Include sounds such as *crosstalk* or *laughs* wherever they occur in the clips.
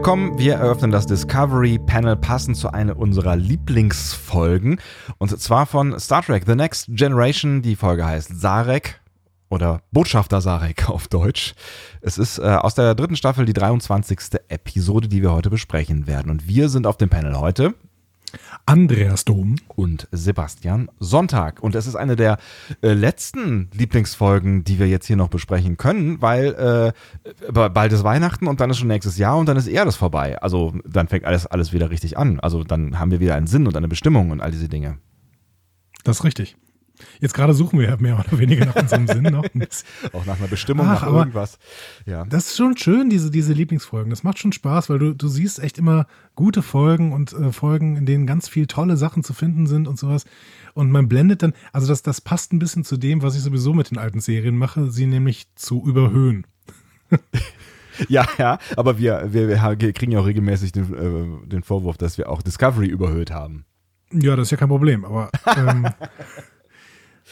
Willkommen. Wir eröffnen das Discovery Panel passend zu einer unserer Lieblingsfolgen. Und zwar von Star Trek The Next Generation. Die Folge heißt Sarek oder Botschafter Sarek auf Deutsch. Es ist äh, aus der dritten Staffel die 23. Episode, die wir heute besprechen werden. Und wir sind auf dem Panel heute Andreas Dom und Sebastian Sonntag. Und es ist eine der äh, letzten Lieblingsfolgen, die wir jetzt hier noch besprechen können, weil äh, bald ist Weihnachten und dann ist schon nächstes Jahr und dann ist eher das vorbei. Also dann fängt alles, alles wieder richtig an. Also dann haben wir wieder einen Sinn und eine Bestimmung und all diese Dinge. Das ist richtig. Jetzt gerade suchen wir ja mehr oder weniger nach unserem Sinn noch. *laughs* Auch nach einer Bestimmung, Ach, nach irgendwas. Ja. Das ist schon schön, diese, diese Lieblingsfolgen. Das macht schon Spaß, weil du, du siehst echt immer gute Folgen und äh, Folgen, in denen ganz viel tolle Sachen zu finden sind und sowas. Und man blendet dann, also das, das passt ein bisschen zu dem, was ich sowieso mit den alten Serien mache, sie nämlich zu überhöhen. *laughs* Ja, ja, aber wir, wir, wir kriegen ja auch regelmäßig den, äh, den Vorwurf, dass wir auch Discovery überhöht haben. Ja, das ist ja kein Problem, aber ähm, *laughs*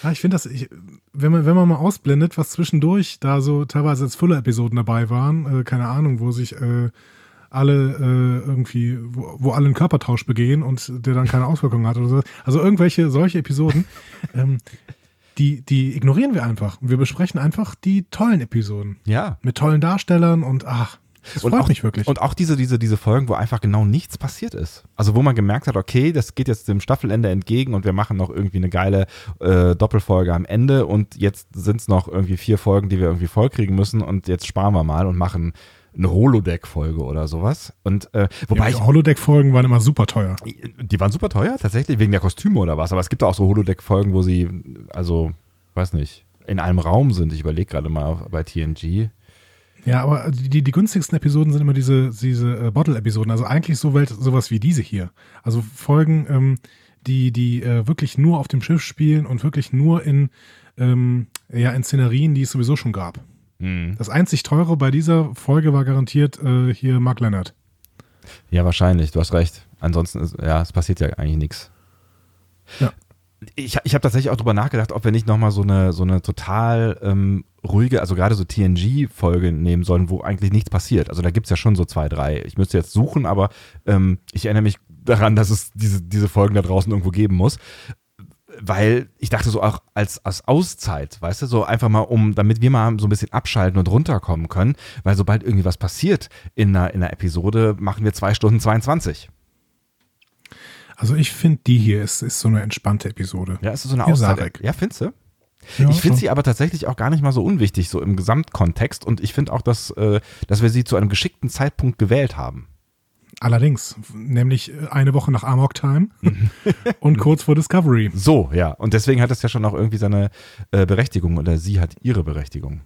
Ja, ich finde das, ich, wenn man, wenn man mal ausblendet, was zwischendurch da so teilweise als Füller-Episoden dabei waren, äh, keine Ahnung, wo sich äh, alle äh, irgendwie, wo, wo alle einen Körpertausch begehen und der dann keine Auswirkungen hat oder so. Also irgendwelche solche Episoden, *laughs* ähm, die, die ignorieren wir einfach. Und wir besprechen einfach die tollen Episoden. Ja. Mit tollen Darstellern und ach, das und freut auch, mich wirklich. Und auch diese, diese, diese Folgen, wo einfach genau nichts passiert ist. Also wo man gemerkt hat, okay, das geht jetzt dem Staffelende entgegen und wir machen noch irgendwie eine geile äh, Doppelfolge am Ende und jetzt sind es noch irgendwie vier Folgen, die wir irgendwie vollkriegen müssen und jetzt sparen wir mal und machen eine Holodeck-Folge oder sowas. Und äh, wobei ja, Holodeck-Folgen waren immer super teuer. Die waren super teuer, tatsächlich, wegen der Kostüme oder was. Aber es gibt auch so Holodeck-Folgen, wo sie, also, weiß nicht, in einem Raum sind. Ich überlege gerade mal bei TNG. Ja, aber die, die günstigsten Episoden sind immer diese, diese äh, Bottle-Episoden. Also eigentlich so Welt, sowas wie diese hier. Also Folgen, ähm, die, die äh, wirklich nur auf dem Schiff spielen und wirklich nur in, ähm, ja, in Szenerien, die es sowieso schon gab. Mhm. Das einzig teure bei dieser Folge war garantiert äh, hier Mark Leonard. Ja, wahrscheinlich, du hast recht. Ansonsten, ist, ja, es passiert ja eigentlich nichts. Ja ich, ich habe tatsächlich auch drüber nachgedacht, ob wir nicht nochmal so eine, so eine total ähm, ruhige, also gerade so TNG-Folge nehmen sollen, wo eigentlich nichts passiert. Also da gibt es ja schon so zwei, drei. Ich müsste jetzt suchen, aber ähm, ich erinnere mich daran, dass es diese, diese Folgen da draußen irgendwo geben muss. Weil ich dachte so auch als, als Auszeit, weißt du, so einfach mal um, damit wir mal so ein bisschen abschalten und runterkommen können, weil sobald irgendwie was passiert in einer, in einer Episode, machen wir zwei Stunden 22. Also ich finde, die hier ist, ist so eine entspannte Episode. Ja, ist so eine Aussage. Ja, findest du? Ja, ich finde sie aber tatsächlich auch gar nicht mal so unwichtig, so im Gesamtkontext. Und ich finde auch, dass, äh, dass wir sie zu einem geschickten Zeitpunkt gewählt haben. Allerdings, nämlich äh, eine Woche nach Amok Time *laughs* und kurz vor Discovery. So, ja. Und deswegen hat es ja schon auch irgendwie seine äh, Berechtigung oder sie hat ihre Berechtigung.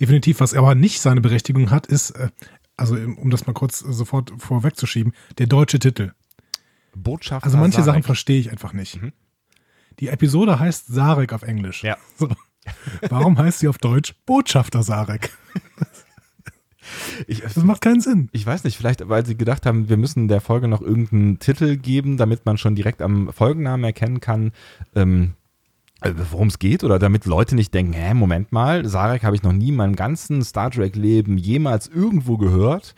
Definitiv, was aber nicht seine Berechtigung hat, ist, äh, also um das mal kurz sofort vorwegzuschieben, der deutsche Titel. Botschafter Also manche. Sachen verstehe ich einfach nicht. Mhm. Die Episode heißt Sarek auf Englisch. Ja. So. Warum heißt sie auf Deutsch Botschafter Sarek? Ich, das macht keinen Sinn. Ich weiß nicht, vielleicht, weil sie gedacht haben, wir müssen der Folge noch irgendeinen Titel geben, damit man schon direkt am Folgennamen erkennen kann, ähm, äh, worum es geht oder damit Leute nicht denken, hä, Moment mal, Sarek habe ich noch nie in meinem ganzen Star Trek-Leben jemals irgendwo gehört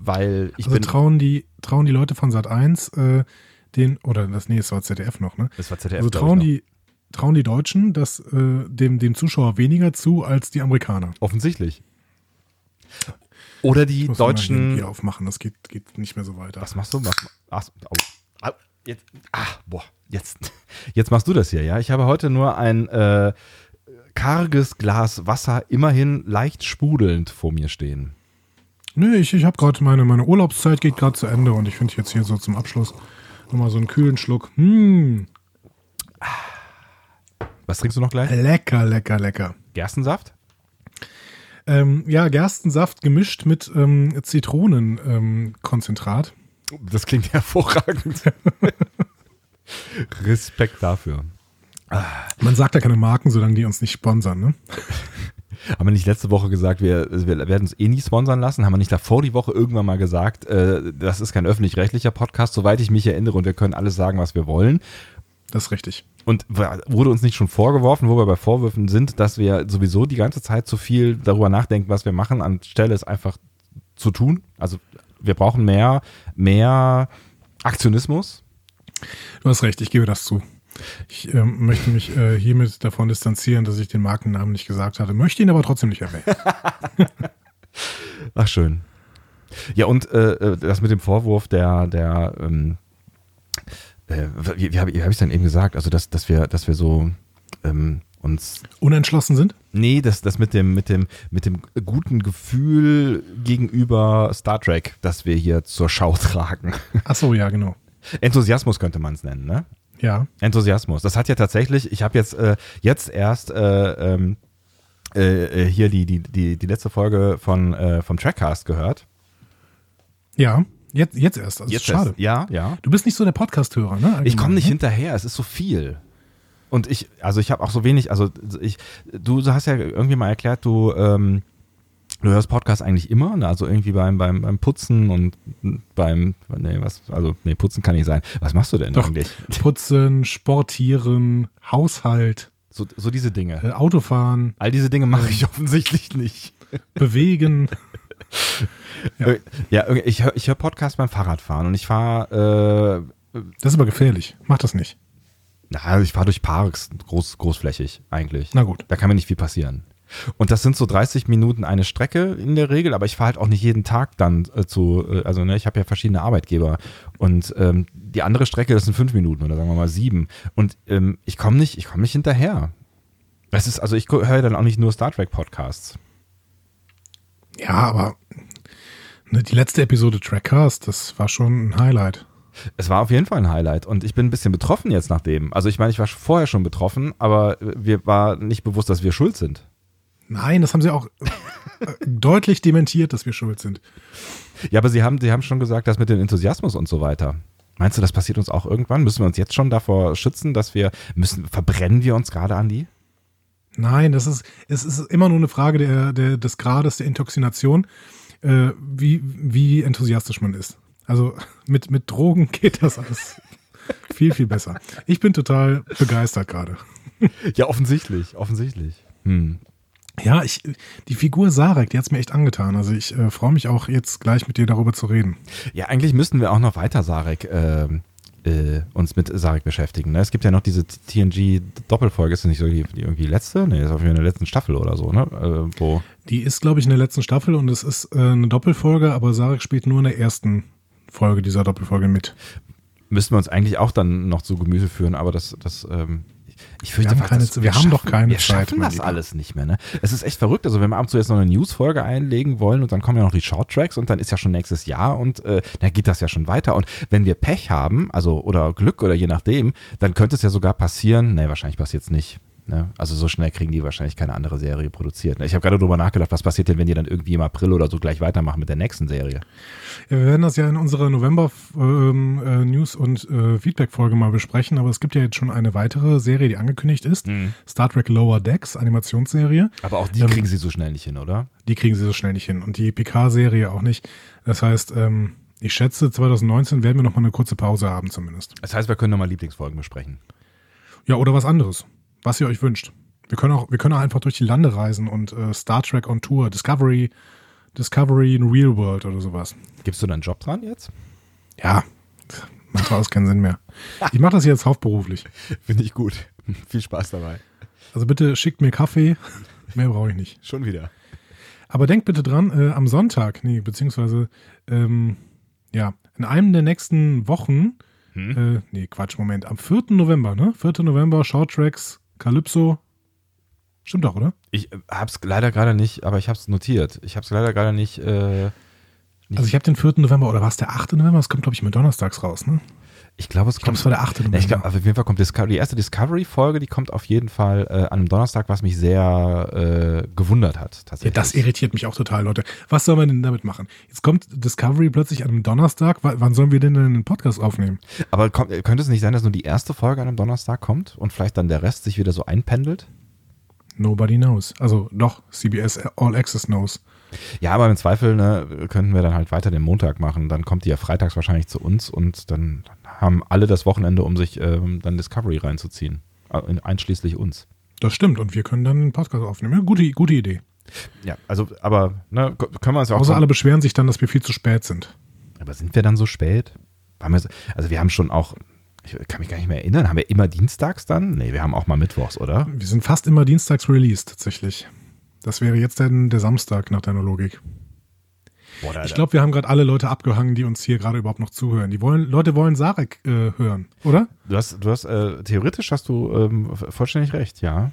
weil ich also bin. trauen die, trauen die Leute von Sat 1 äh, den, oder das, nee, das war ZDF noch, ne? Das war ZDF. Also trauen die, trauen die Deutschen das äh, dem, dem Zuschauer weniger zu als die Amerikaner. Offensichtlich. Oder die ich muss Deutschen. Hier aufmachen, das geht, geht nicht mehr so weiter. Was machst du? Was, ach, oh, jetzt, ach, boah, jetzt, *laughs* jetzt machst du das hier, ja? Ich habe heute nur ein äh, karges Glas Wasser, immerhin leicht sprudelnd vor mir stehen. Nö, ich, ich habe gerade meine, meine Urlaubszeit geht gerade zu Ende und ich finde jetzt hier so zum Abschluss nochmal so einen kühlen Schluck. Hm. Was trinkst du noch gleich? Lecker, lecker, lecker. Gerstensaft? Ähm, ja, Gerstensaft gemischt mit ähm, Zitronenkonzentrat. Das klingt *laughs* hervorragend. Respekt dafür. Man sagt ja keine Marken, solange die uns nicht sponsern, ne? *laughs* Haben wir nicht letzte Woche gesagt, wir, wir werden es eh nicht sponsern lassen? Haben wir nicht davor die Woche irgendwann mal gesagt, äh, das ist kein öffentlich-rechtlicher Podcast, soweit ich mich erinnere und wir können alles sagen, was wir wollen? Das ist richtig. Und wurde uns nicht schon vorgeworfen, wo wir bei Vorwürfen sind, dass wir sowieso die ganze Zeit zu viel darüber nachdenken, was wir machen, anstelle es einfach zu tun. Also wir brauchen mehr, mehr Aktionismus. Du hast recht, ich gebe das zu. Ich ähm, möchte mich äh, hiermit davon distanzieren, dass ich den Markennamen nicht gesagt hatte, möchte ihn aber trotzdem nicht erwähnen. *laughs* Ach, schön. Ja, und äh, äh, das mit dem Vorwurf der, der ähm, äh, wie, wie habe hab ich es denn eben gesagt? Also, dass, dass, wir, dass wir so ähm, uns. Unentschlossen sind? Nee, das, das mit, dem, mit, dem, mit dem guten Gefühl gegenüber Star Trek, das wir hier zur Schau tragen. Ach so, ja, genau. Enthusiasmus könnte man es nennen, ne? Ja. Enthusiasmus. Das hat ja tatsächlich, ich habe jetzt, äh, jetzt erst äh, ähm, äh, hier die, die, die, die letzte Folge von, äh, vom Trackcast gehört. Ja, jetzt, jetzt erst. Also jetzt schade. Erst. Ja, ja. Du bist nicht so der Podcast-Hörer, ne? Allgemein, Ich komme nicht ne? hinterher, es ist so viel. Und ich, also ich habe auch so wenig, also ich, du hast ja irgendwie mal erklärt, du, ähm, du hörst Podcasts eigentlich immer, ne? also irgendwie beim, beim, beim Putzen und beim, nee, was, also, nee, Putzen kann nicht sein. Was machst du denn Doch. eigentlich? Putzen, Sportieren, Haushalt, So, so diese Dinge. äh, Autofahren, All diese Dinge mache ich *laughs* offensichtlich nicht. Bewegen. *laughs* Ja, ja ich höre ich hör Podcasts beim Fahrradfahren und ich fahre, äh, Das ist aber gefährlich. Mach das nicht. na, ich fahre durch Parks, groß, großflächig eigentlich. Na gut. Da kann mir nicht viel passieren. Und das sind so 30 Minuten eine Strecke in der Regel, aber ich fahre halt auch nicht jeden Tag dann äh, zu, äh, also ne, ich habe ja verschiedene Arbeitgeber und ähm, die andere Strecke, das sind fünf Minuten oder sagen wir mal sieben. Und ähm, ich komme nicht, ich komme nicht hinterher. Das ist, also ich höre dann auch nicht nur Star Trek Podcasts. Ja, aber ne, die letzte Episode Trackcast, das war schon ein Highlight. Es war auf jeden Fall ein Highlight und ich bin ein bisschen betroffen jetzt nach dem. Also ich meine, ich war vorher schon betroffen, aber mir war nicht bewusst, dass wir schuld sind. Nein, das haben sie auch äh, deutlich dementiert, dass wir schuld sind. Ja, aber Sie haben, Sie haben schon gesagt, das mit dem Enthusiasmus und so weiter. Meinst du, das passiert uns auch irgendwann? Müssen wir uns jetzt schon davor schützen, dass wir müssen, verbrennen wir uns gerade an die? Nein, das ist, es ist immer nur eine Frage der, der, des Grades der Intoxination, äh, wie, wie enthusiastisch man ist. Also mit, mit Drogen geht das alles viel, viel besser. Ich bin total begeistert gerade. Ja, offensichtlich, offensichtlich. Hm. Ja, ich, die Figur Sarek, die hat's mir echt angetan. Also ich äh, freue mich auch jetzt gleich mit dir darüber zu reden. Ja, eigentlich müssten wir auch noch weiter Sarek ähm, äh, uns mit Sarek beschäftigen. Ne? Es gibt ja noch diese TNG-Doppelfolge, ist das nicht so die, die irgendwie letzte? Nee, ist auf jeden Fall in der letzten Staffel oder so, ne? Äh, wo Die ist, glaube ich, in der letzten Staffel und es ist äh, eine Doppelfolge, aber Sarek spielt nur in der ersten Folge dieser Doppelfolge mit. müssten wir uns eigentlich auch dann noch zu Gemüse führen, aber das, das ähm, ich fürchte, haben fast, keine Zeit- wir haben doch keine wir Zeit, schaffen mein das Lieber. alles nicht mehr, ne? Es ist echt verrückt. Also wenn wir ab und zu jetzt noch eine Newsfolge einlegen wollen und dann kommen ja noch die Shorttracks und dann ist ja schon nächstes Jahr und äh, dann geht das ja schon weiter. Und wenn wir Pech haben, also oder Glück oder je nachdem, dann könnte es ja sogar passieren. Nee, wahrscheinlich passiert es nicht. Ne? Also so schnell kriegen die wahrscheinlich keine andere Serie produziert. Ne? Ich habe gerade drüber nachgedacht, was passiert denn, wenn die dann irgendwie im April oder so gleich weitermachen mit der nächsten Serie? Ja, wir werden das ja in unserer November-News- und äh, Feedback-Folge mal besprechen, aber es gibt ja jetzt schon eine weitere Serie, die angekündigt ist. Star Trek Lower Decks, Animationsserie. Aber auch die Ähm, kriegen sie so schnell nicht hin, oder? Die kriegen sie so schnell nicht hin. Und die PK-Serie auch nicht. Das heißt, ähm, ich schätze, 2019 werden wir noch mal eine kurze Pause haben zumindest. Das heißt, wir können nochmal Lieblingsfolgen besprechen. Ja, oder was anderes, was ihr euch wünscht. Wir können auch, wir können auch einfach durch die Lande reisen und äh, Star Trek on Tour, Discovery, Discovery in Real World oder sowas. Gibst du da einen Job dran jetzt? Ja, macht alles keinen Sinn mehr. *laughs* Ich mache das jetzt hauptberuflich. Finde ich gut. *laughs* Viel Spaß dabei. Also bitte schickt mir Kaffee. *laughs* Mehr brauche ich nicht. Schon wieder. Aber denkt bitte dran, äh, am Sonntag, nee, beziehungsweise, ähm, ja, in einem der nächsten Wochen, Hm? äh, nee, Quatsch, Moment, am 4. November, ne? 4. November, Short Tracks, Calypso. Stimmt doch, oder? Ich äh, hab's leider gerade nicht, aber ich hab's notiert. Ich hab's leider gerade nicht. Äh, nicht Also ich habe den 4. November, oder war es der 8. November? Das kommt, glaube ich, mit donnerstags raus, ne? Ich glaube, es Ich glaube, kommt. es war der 8. Ja, November. ich glaube, auf jeden Fall kommt Discovery, die erste Discovery-Folge, die kommt auf jeden Fall äh, an einem Donnerstag, was mich sehr äh, gewundert hat, ja, tatsächlich. das irritiert mich auch total, Leute. Was soll man denn damit machen? Jetzt kommt Discovery plötzlich an einem Donnerstag. W wann sollen wir denn einen Podcast aufnehmen? Aber kommt, könnte es nicht sein, dass nur die erste Folge an einem Donnerstag kommt und vielleicht dann der Rest sich wieder so einpendelt? Nobody knows. Also doch, CBS All Access knows. Ja, aber im Zweifel ne, könnten wir dann halt weiter den Montag machen. Dann kommt die ja freitags wahrscheinlich zu uns und dann haben alle das Wochenende, um sich ähm, dann Discovery reinzuziehen. Äh, Einschließlich uns. Das stimmt. Und wir können dann einen Podcast aufnehmen. Ja, gute, gute Idee. Ja, also, aber ne, können wir uns ja auch. Außer alle beschweren sich dann, dass wir viel zu spät sind. Aber sind wir dann so spät? Wir, also wir haben schon auch, ich kann mich gar nicht mehr erinnern, haben wir immer dienstags dann? Nee, wir haben auch mal mittwochs, oder? Wir sind fast immer dienstags released, tatsächlich. Das wäre jetzt dann der Samstag nach deiner Logik. Boah, ich glaube, wir haben gerade alle Leute abgehangen, die uns hier gerade überhaupt noch zuhören. Die wollen, Leute wollen Sarek äh, hören, oder? Du hast, du hast, äh, theoretisch hast du ähm, vollständig recht, ja.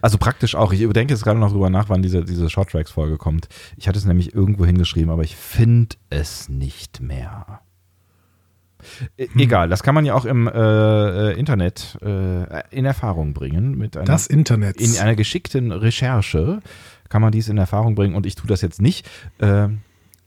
Also praktisch auch. Ich überdenke jetzt gerade noch drüber nach, wann diese, diese Short Tracks Folge kommt. Ich hatte es nämlich irgendwo hingeschrieben, aber ich finde es nicht mehr. E hm. Egal, das kann man ja auch im äh, äh, Internet äh, in Erfahrung bringen. Mit einer, das Internet. In einer geschickten Recherche kann man dies in Erfahrung bringen und ich tue das jetzt nicht. Äh,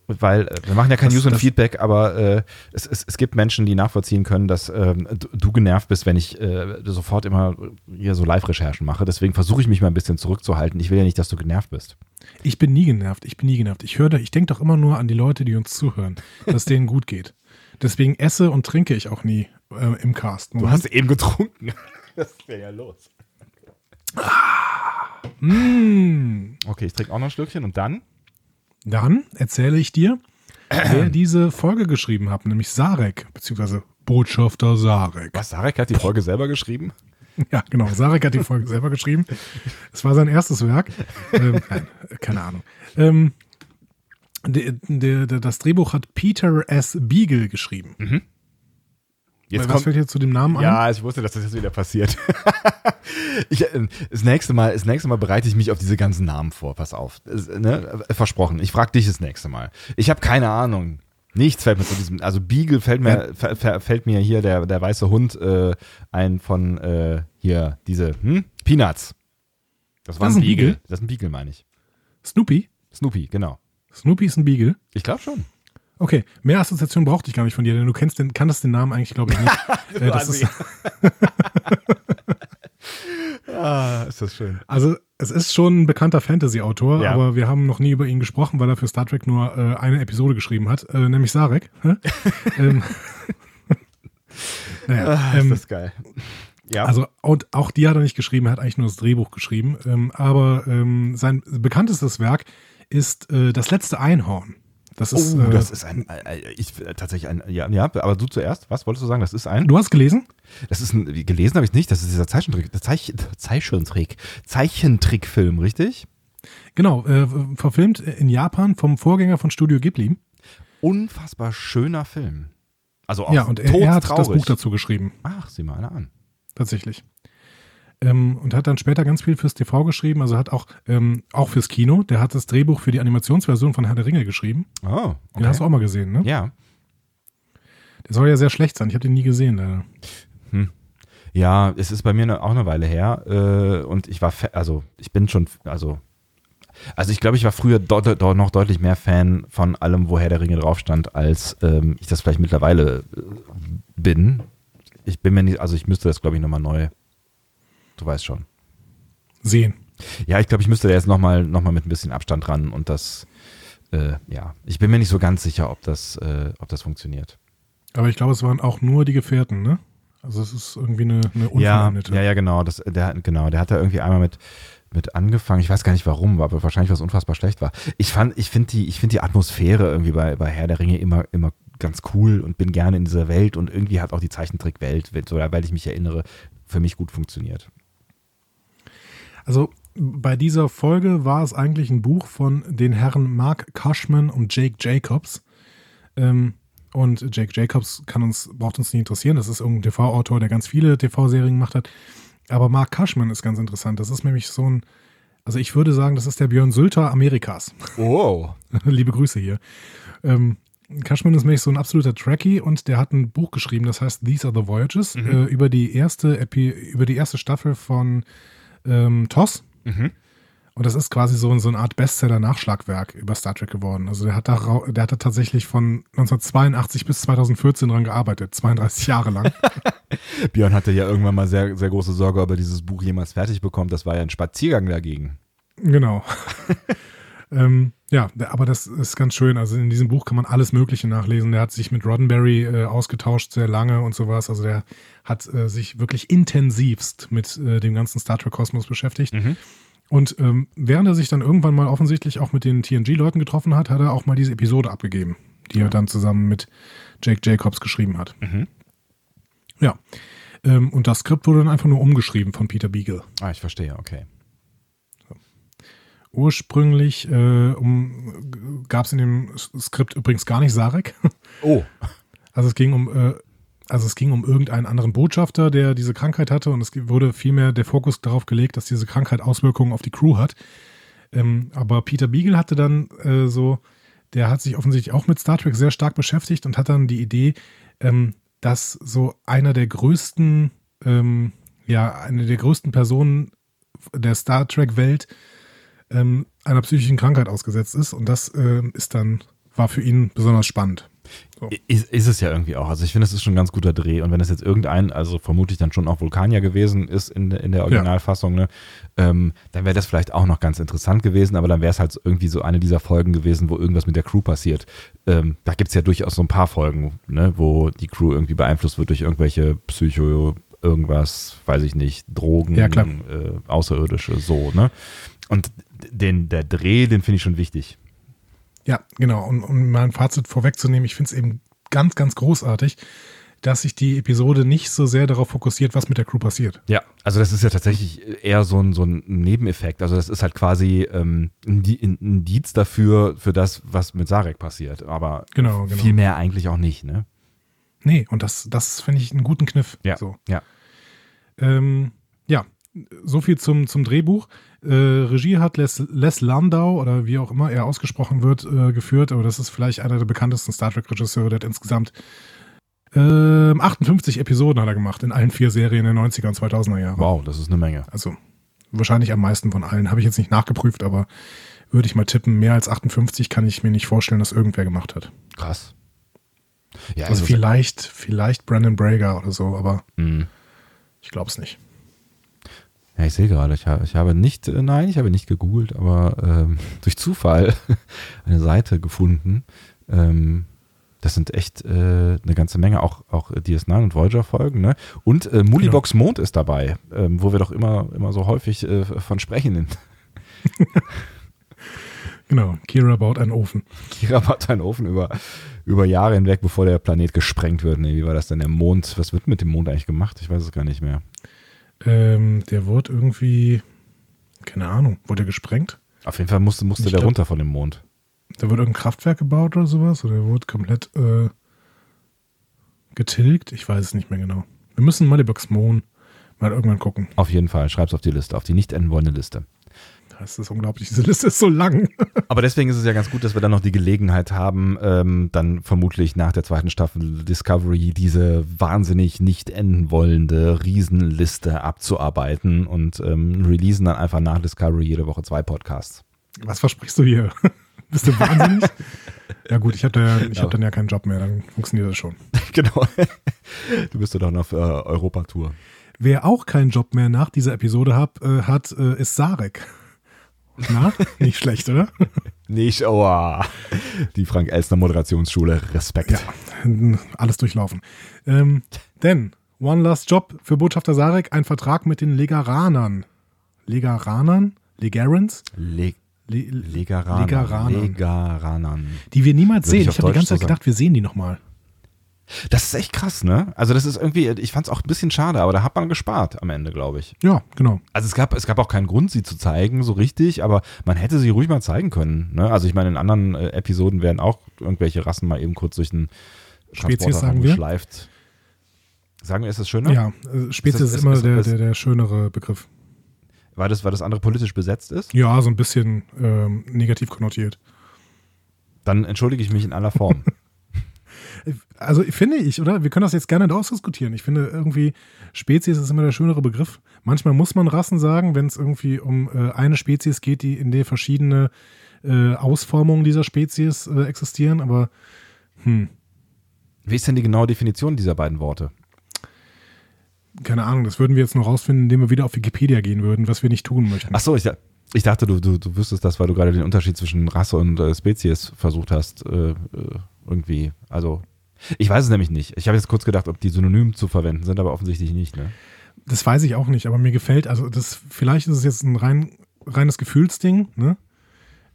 weil wir machen ja kein das, News und Feedback, aber äh, es, es, es gibt Menschen, die nachvollziehen können, dass ähm, du, du, genervt bist, wenn ich äh, sofort immer hier so Live-Recherchen mache. Deswegen versuche ich mich mal ein bisschen zurückzuhalten. Ich will ja nicht, dass du genervt bist. Ich bin nie genervt. Ich bin nie genervt. Ich höre, ich denke doch immer nur an die Leute, die uns zuhören, dass es denen gut geht. Deswegen esse und trinke ich auch nie äh, im Cast. Du hast eben getrunken. *laughs* das wäre ja los. Ah, mm. Okay, ich trinke auch noch ein Stückchen und dann? Dann erzähle ich dir, wer diese Folge geschrieben hat, nämlich Sarek, beziehungsweise Botschafter Sarek. Was, Sarek hat die Folge selber geschrieben? *laughs* Ja, genau. Sarek hat die Folge selber geschrieben. Es war sein erstes Werk. Ähm, *laughs* nein, keine Ahnung. Ähm, de, de, de, das Drehbuch hat Peter S. Beagle geschrieben. Mhm. Jetzt was kommt, fällt jetzt zu dem Namen ein? Ja, ich wusste, dass das jetzt wieder passiert. *laughs* ich, äh, das, nächste Mal, das nächste Mal bereite ich mich auf diese ganzen Namen vor. Pass auf. Ne? Versprochen. Ich frage dich das nächste Mal. Ich habe keine Ahnung. Nichts fällt mir zu diesem. Also Beagle fällt mir, ja. fällt mir hier der, der weiße Hund äh, ein von äh, hier, diese hm? Peanuts. Das war das ein Beagle. Beagle. Das ist ein Beagle, meine ich. Snoopy? Snoopy, genau. Snoopy ist ein Beagle? Ich glaube schon. Okay, mehr Assoziation brauchte ich gar nicht von dir, denn du kennst den, kannst den Namen eigentlich, glaube ich, nicht. *laughs* äh, das ist, *laughs* ah, ist das schön. Also, es ist schon ein bekannter Fantasy-Autor, ja. aber wir haben noch nie über ihn gesprochen, weil er für Star Trek nur äh, eine Episode geschrieben hat, äh, nämlich Sarek. *laughs* ähm, naja, ähm, ist das geil. Ja. Also und auch die hat er nicht geschrieben, er hat eigentlich nur das Drehbuch geschrieben. Ähm, aber ähm, sein bekanntestes Werk ist äh, Das letzte Einhorn. Das ist, oh, äh, das ist ein, äh, ich, äh, tatsächlich ein, ja, ja, aber du zuerst, was wolltest du sagen? Das ist ein. Du hast gelesen? Das ist ein, gelesen habe ich nicht, das ist dieser Zeichentrick, Zeichen, Zeichentrick, Zeichentrickfilm, richtig? Genau, äh, verfilmt in Japan vom Vorgänger von Studio Ghibli. Unfassbar schöner Film. Also auch ja, und er, er hat das Buch dazu geschrieben. Ach, sieh mal einer an. Tatsächlich. Ähm, und hat dann später ganz viel fürs TV geschrieben, also hat auch, ähm, auch fürs Kino. Der hat das Drehbuch für die Animationsversion von Herr der Ringe geschrieben. Oh, okay. Den hast du auch mal gesehen, ne? Ja. Der soll ja sehr schlecht sein. Ich habe den nie gesehen. Leider. Hm. Ja, es ist bei mir ne, auch eine Weile her äh, und ich war, also ich bin schon, also also ich glaube, ich war früher dort, dort noch deutlich mehr Fan von allem, wo Herr der Ringe drauf stand, als ähm, ich das vielleicht mittlerweile äh, bin. Ich bin mir nicht, also ich müsste das, glaube ich, nochmal neu Du weißt schon. Sehen. Ja, ich glaube, ich müsste da jetzt nochmal noch mal mit ein bisschen Abstand ran und das, äh, ja, ich bin mir nicht so ganz sicher, ob das, äh, ob das funktioniert. Aber ich glaube, es waren auch nur die Gefährten, ne? Also es ist irgendwie eine, eine ja, ja, ja, genau. Das, der, genau. Der hat da irgendwie einmal mit, mit angefangen. Ich weiß gar nicht warum, aber wahrscheinlich, was unfassbar schlecht war. Ich fand, ich finde die, ich finde die Atmosphäre irgendwie bei, bei Herr der Ringe immer, immer ganz cool und bin gerne in dieser Welt und irgendwie hat auch die Zeichentrickwelt, weil ich mich erinnere, für mich gut funktioniert. Also bei dieser Folge war es eigentlich ein Buch von den Herren Mark Cushman und Jake Jacobs. Ähm, und Jake Jacobs kann uns, braucht uns nicht interessieren. Das ist irgendein TV-Autor, der ganz viele TV-Serien gemacht hat. Aber Mark Cushman ist ganz interessant. Das ist nämlich so ein, also ich würde sagen, das ist der Björn Sülter Amerikas. Oh. *laughs* Liebe Grüße hier. Ähm, Cashman ist nämlich so ein absoluter Trekkie und der hat ein Buch geschrieben, das heißt These Are the Voyages, mhm. äh, über, die erste Epi über die erste Staffel von ähm, TOS. Mhm. Und das ist quasi so, so eine Art Bestseller-Nachschlagwerk über Star Trek geworden. Also der hat, da, der hat da tatsächlich von 1982 bis 2014 dran gearbeitet, 32 Jahre lang. *laughs* Björn hatte ja irgendwann mal sehr, sehr große Sorge, ob er dieses Buch jemals fertig bekommt. Das war ja ein Spaziergang dagegen. Genau. *laughs* ähm, ja, aber das ist ganz schön. Also in diesem Buch kann man alles Mögliche nachlesen. Der hat sich mit Roddenberry äh, ausgetauscht sehr lange und sowas. Also der hat äh, sich wirklich intensivst mit äh, dem ganzen Star Trek Kosmos beschäftigt. Mhm. Und ähm, während er sich dann irgendwann mal offensichtlich auch mit den TNG-Leuten getroffen hat, hat er auch mal diese Episode abgegeben, die er dann zusammen mit Jake Jacobs geschrieben hat. Mhm. Ja. Ähm, und das Skript wurde dann einfach nur umgeschrieben von Peter Beagle. Ah, ich verstehe, okay. Ursprünglich äh, um, gab es in dem Skript übrigens gar nicht Sarek. Oh. *laughs* Also es ging um, äh, also es ging um irgendeinen anderen Botschafter, der diese Krankheit hatte und es wurde vielmehr der Fokus darauf gelegt, dass diese Krankheit Auswirkungen auf die Crew hat. Ähm, aber Peter Beagle hatte dann äh, so, der hat sich offensichtlich auch mit Star Trek sehr stark beschäftigt und hat dann die Idee, ähm, dass so einer der größten, ähm, ja, eine der größten Personen der Star Trek-Welt ähm, einer psychischen Krankheit ausgesetzt ist. Und das äh, ist dann, war für ihn besonders spannend. So. Ist, ist, es ja irgendwie auch. Also ich finde, es ist schon ein ganz guter Dreh. Und wenn es jetzt irgendein, also vermutlich dann schon auch Vulkanier gewesen ist in, in der Originalfassung, ja. ne, ähm, dann wäre das vielleicht auch noch ganz interessant gewesen, aber dann wäre es halt irgendwie so eine dieser Folgen gewesen, wo irgendwas mit der Crew passiert. Ähm, da gibt es ja durchaus so ein paar Folgen, ne, wo die Crew irgendwie beeinflusst wird durch irgendwelche Psycho- irgendwas, weiß ich nicht, Drogen, ja, äh, Außerirdische, so, ne? Und den, der Dreh, den finde ich schon wichtig. Ja, genau. Und um mein Fazit vorwegzunehmen, ich finde es eben ganz, ganz großartig, dass sich die Episode nicht so sehr darauf fokussiert, was mit der Crew passiert. Ja, also das ist ja tatsächlich eher so ein, so ein Nebeneffekt. Also das ist halt quasi ähm, ein Indiz dafür, für das, was mit Sarek passiert. Aber genau, genau. viel mehr eigentlich auch nicht, ne? Nee, und das, das finde ich einen guten Kniff. Ja, so. ja. Ähm, ja, so viel zum, zum Drehbuch. Äh, Regie hat Les, Les Landau oder wie auch immer er ausgesprochen wird, äh, geführt, aber das ist vielleicht einer der bekanntesten Star Trek-Regisseure, der hat insgesamt äh, 58 Episoden hat er gemacht in allen vier Serien in den 90er und 2000er Jahren. Wow, das ist eine Menge. Also wahrscheinlich am meisten von allen. Habe ich jetzt nicht nachgeprüft, aber würde ich mal tippen, mehr als 58 kann ich mir nicht vorstellen, dass irgendwer gemacht hat. Krass. Ja, also vielleicht, vielleicht Brandon Brager oder so, aber mhm. ich glaube es nicht. Ja, ich sehe gerade, ich, habe, ich habe nicht, äh, nein, ich habe nicht gegoogelt, aber ähm, *laughs* durch Zufall *laughs* eine Seite gefunden. Ähm, das sind echt äh, eine ganze Menge, auch, auch DS9 und Voyager-Folgen. Ne? Und äh, Mulibox genau. Mond ist dabei, ähm, wo wir doch immer, immer so häufig äh, von sprechen. *laughs* genau, Kira baut einen Ofen. Kira baut einen Ofen über, über Jahre hinweg, bevor der Planet gesprengt wird. Nee, wie war das denn? Der Mond, was wird mit dem Mond eigentlich gemacht? Ich weiß es gar nicht mehr. Ähm, der wurde irgendwie, keine Ahnung, wurde er gesprengt? Auf jeden Fall musste, musste der glaub, runter von dem Mond. Da wurde irgendein Kraftwerk gebaut oder sowas? Oder der wurde komplett äh, getilgt? Ich weiß es nicht mehr genau. Wir müssen Malibucks Moon mal irgendwann gucken. Auf jeden Fall, schreib's auf die Liste, auf die nicht enden wollende Liste. Das ist unglaublich, *laughs* diese Liste ist so lang. *laughs* Aber deswegen ist es ja ganz gut, dass wir dann noch die Gelegenheit haben, ähm, dann vermutlich nach der zweiten Staffel Discovery diese wahnsinnig nicht enden wollende Riesenliste abzuarbeiten und ähm, releasen dann einfach nach Discovery jede Woche zwei Podcasts. Was versprichst du hier? *laughs* Bist du wahnsinnig? ja gut, ich habe ja, ich hab dann ja keinen Job mehr, dann funktioniert das schon. genau. Du bist ja doch noch auf äh, Europatour. Wer auch keinen Job mehr nach dieser Episode hat, äh, hat äh, ist Sarek. Na, nicht schlecht, oder? *laughs* Nicht, oh. Die Frank Elstner Moderationsschule, Respekt. Ja, alles durchlaufen. Ähm, denn, One Last Job für Botschafter Sarek, ein Vertrag mit den Legaranern. Legaranern? Legarans? Le Le Legaranern. Legaranern. Legaranern. Die wir niemals Würde sehen. ich Ich, habe die ganze Zeit so gedacht, wir sehen die nochmal. Das ist echt krass, ne? Also das ist irgendwie, ich fand es auch ein bisschen schade, aber da hat man gespart am Ende, glaube ich. Ja, genau. Also es gab, es gab auch keinen Grund, sie zu zeigen, so richtig, aber man hätte sie ruhig mal zeigen können. Ne? Also ich meine, in anderen äh, Episoden werden auch irgendwelche Rassen mal eben kurz durch den Spezies, sagen wir? geschleift. Sagen wir, ist das schöner? Ja, äh, Spezies ist, Ist das- immer ist- der, ist- der, der schönere Begriff. Weil das, weil das andere politisch besetzt ist? Ja, so ein bisschen ähm, negativ konnotiert. Dann entschuldige ich mich in aller Form. *laughs* Also finde ich, oder? Wir können das jetzt gerne ausdiskutieren. Ich finde irgendwie, Spezies ist immer der schönere Begriff. Manchmal muss man Rassen sagen, wenn es irgendwie um äh, eine Spezies geht, die in der verschiedene äh, Ausformungen dieser Spezies äh, existieren, aber hm, Wie ist denn die genaue Definition dieser beiden Worte? keine Ahnung, das würden wir jetzt noch rausfinden, indem wir wieder auf Wikipedia gehen würden, was wir nicht tun möchten. Ach so, ich, ich dachte, du, du, du wüsstest das, weil du gerade den Unterschied zwischen Rasse und äh, Spezies versucht hast, äh, äh, irgendwie. Also, ich weiß es nämlich nicht. Ich habe jetzt kurz gedacht, ob die synonym zu verwenden sind, aber offensichtlich nicht. Ne? Das weiß ich auch nicht, aber mir gefällt, also das, vielleicht ist es jetzt ein rein reines Gefühlsding, ne?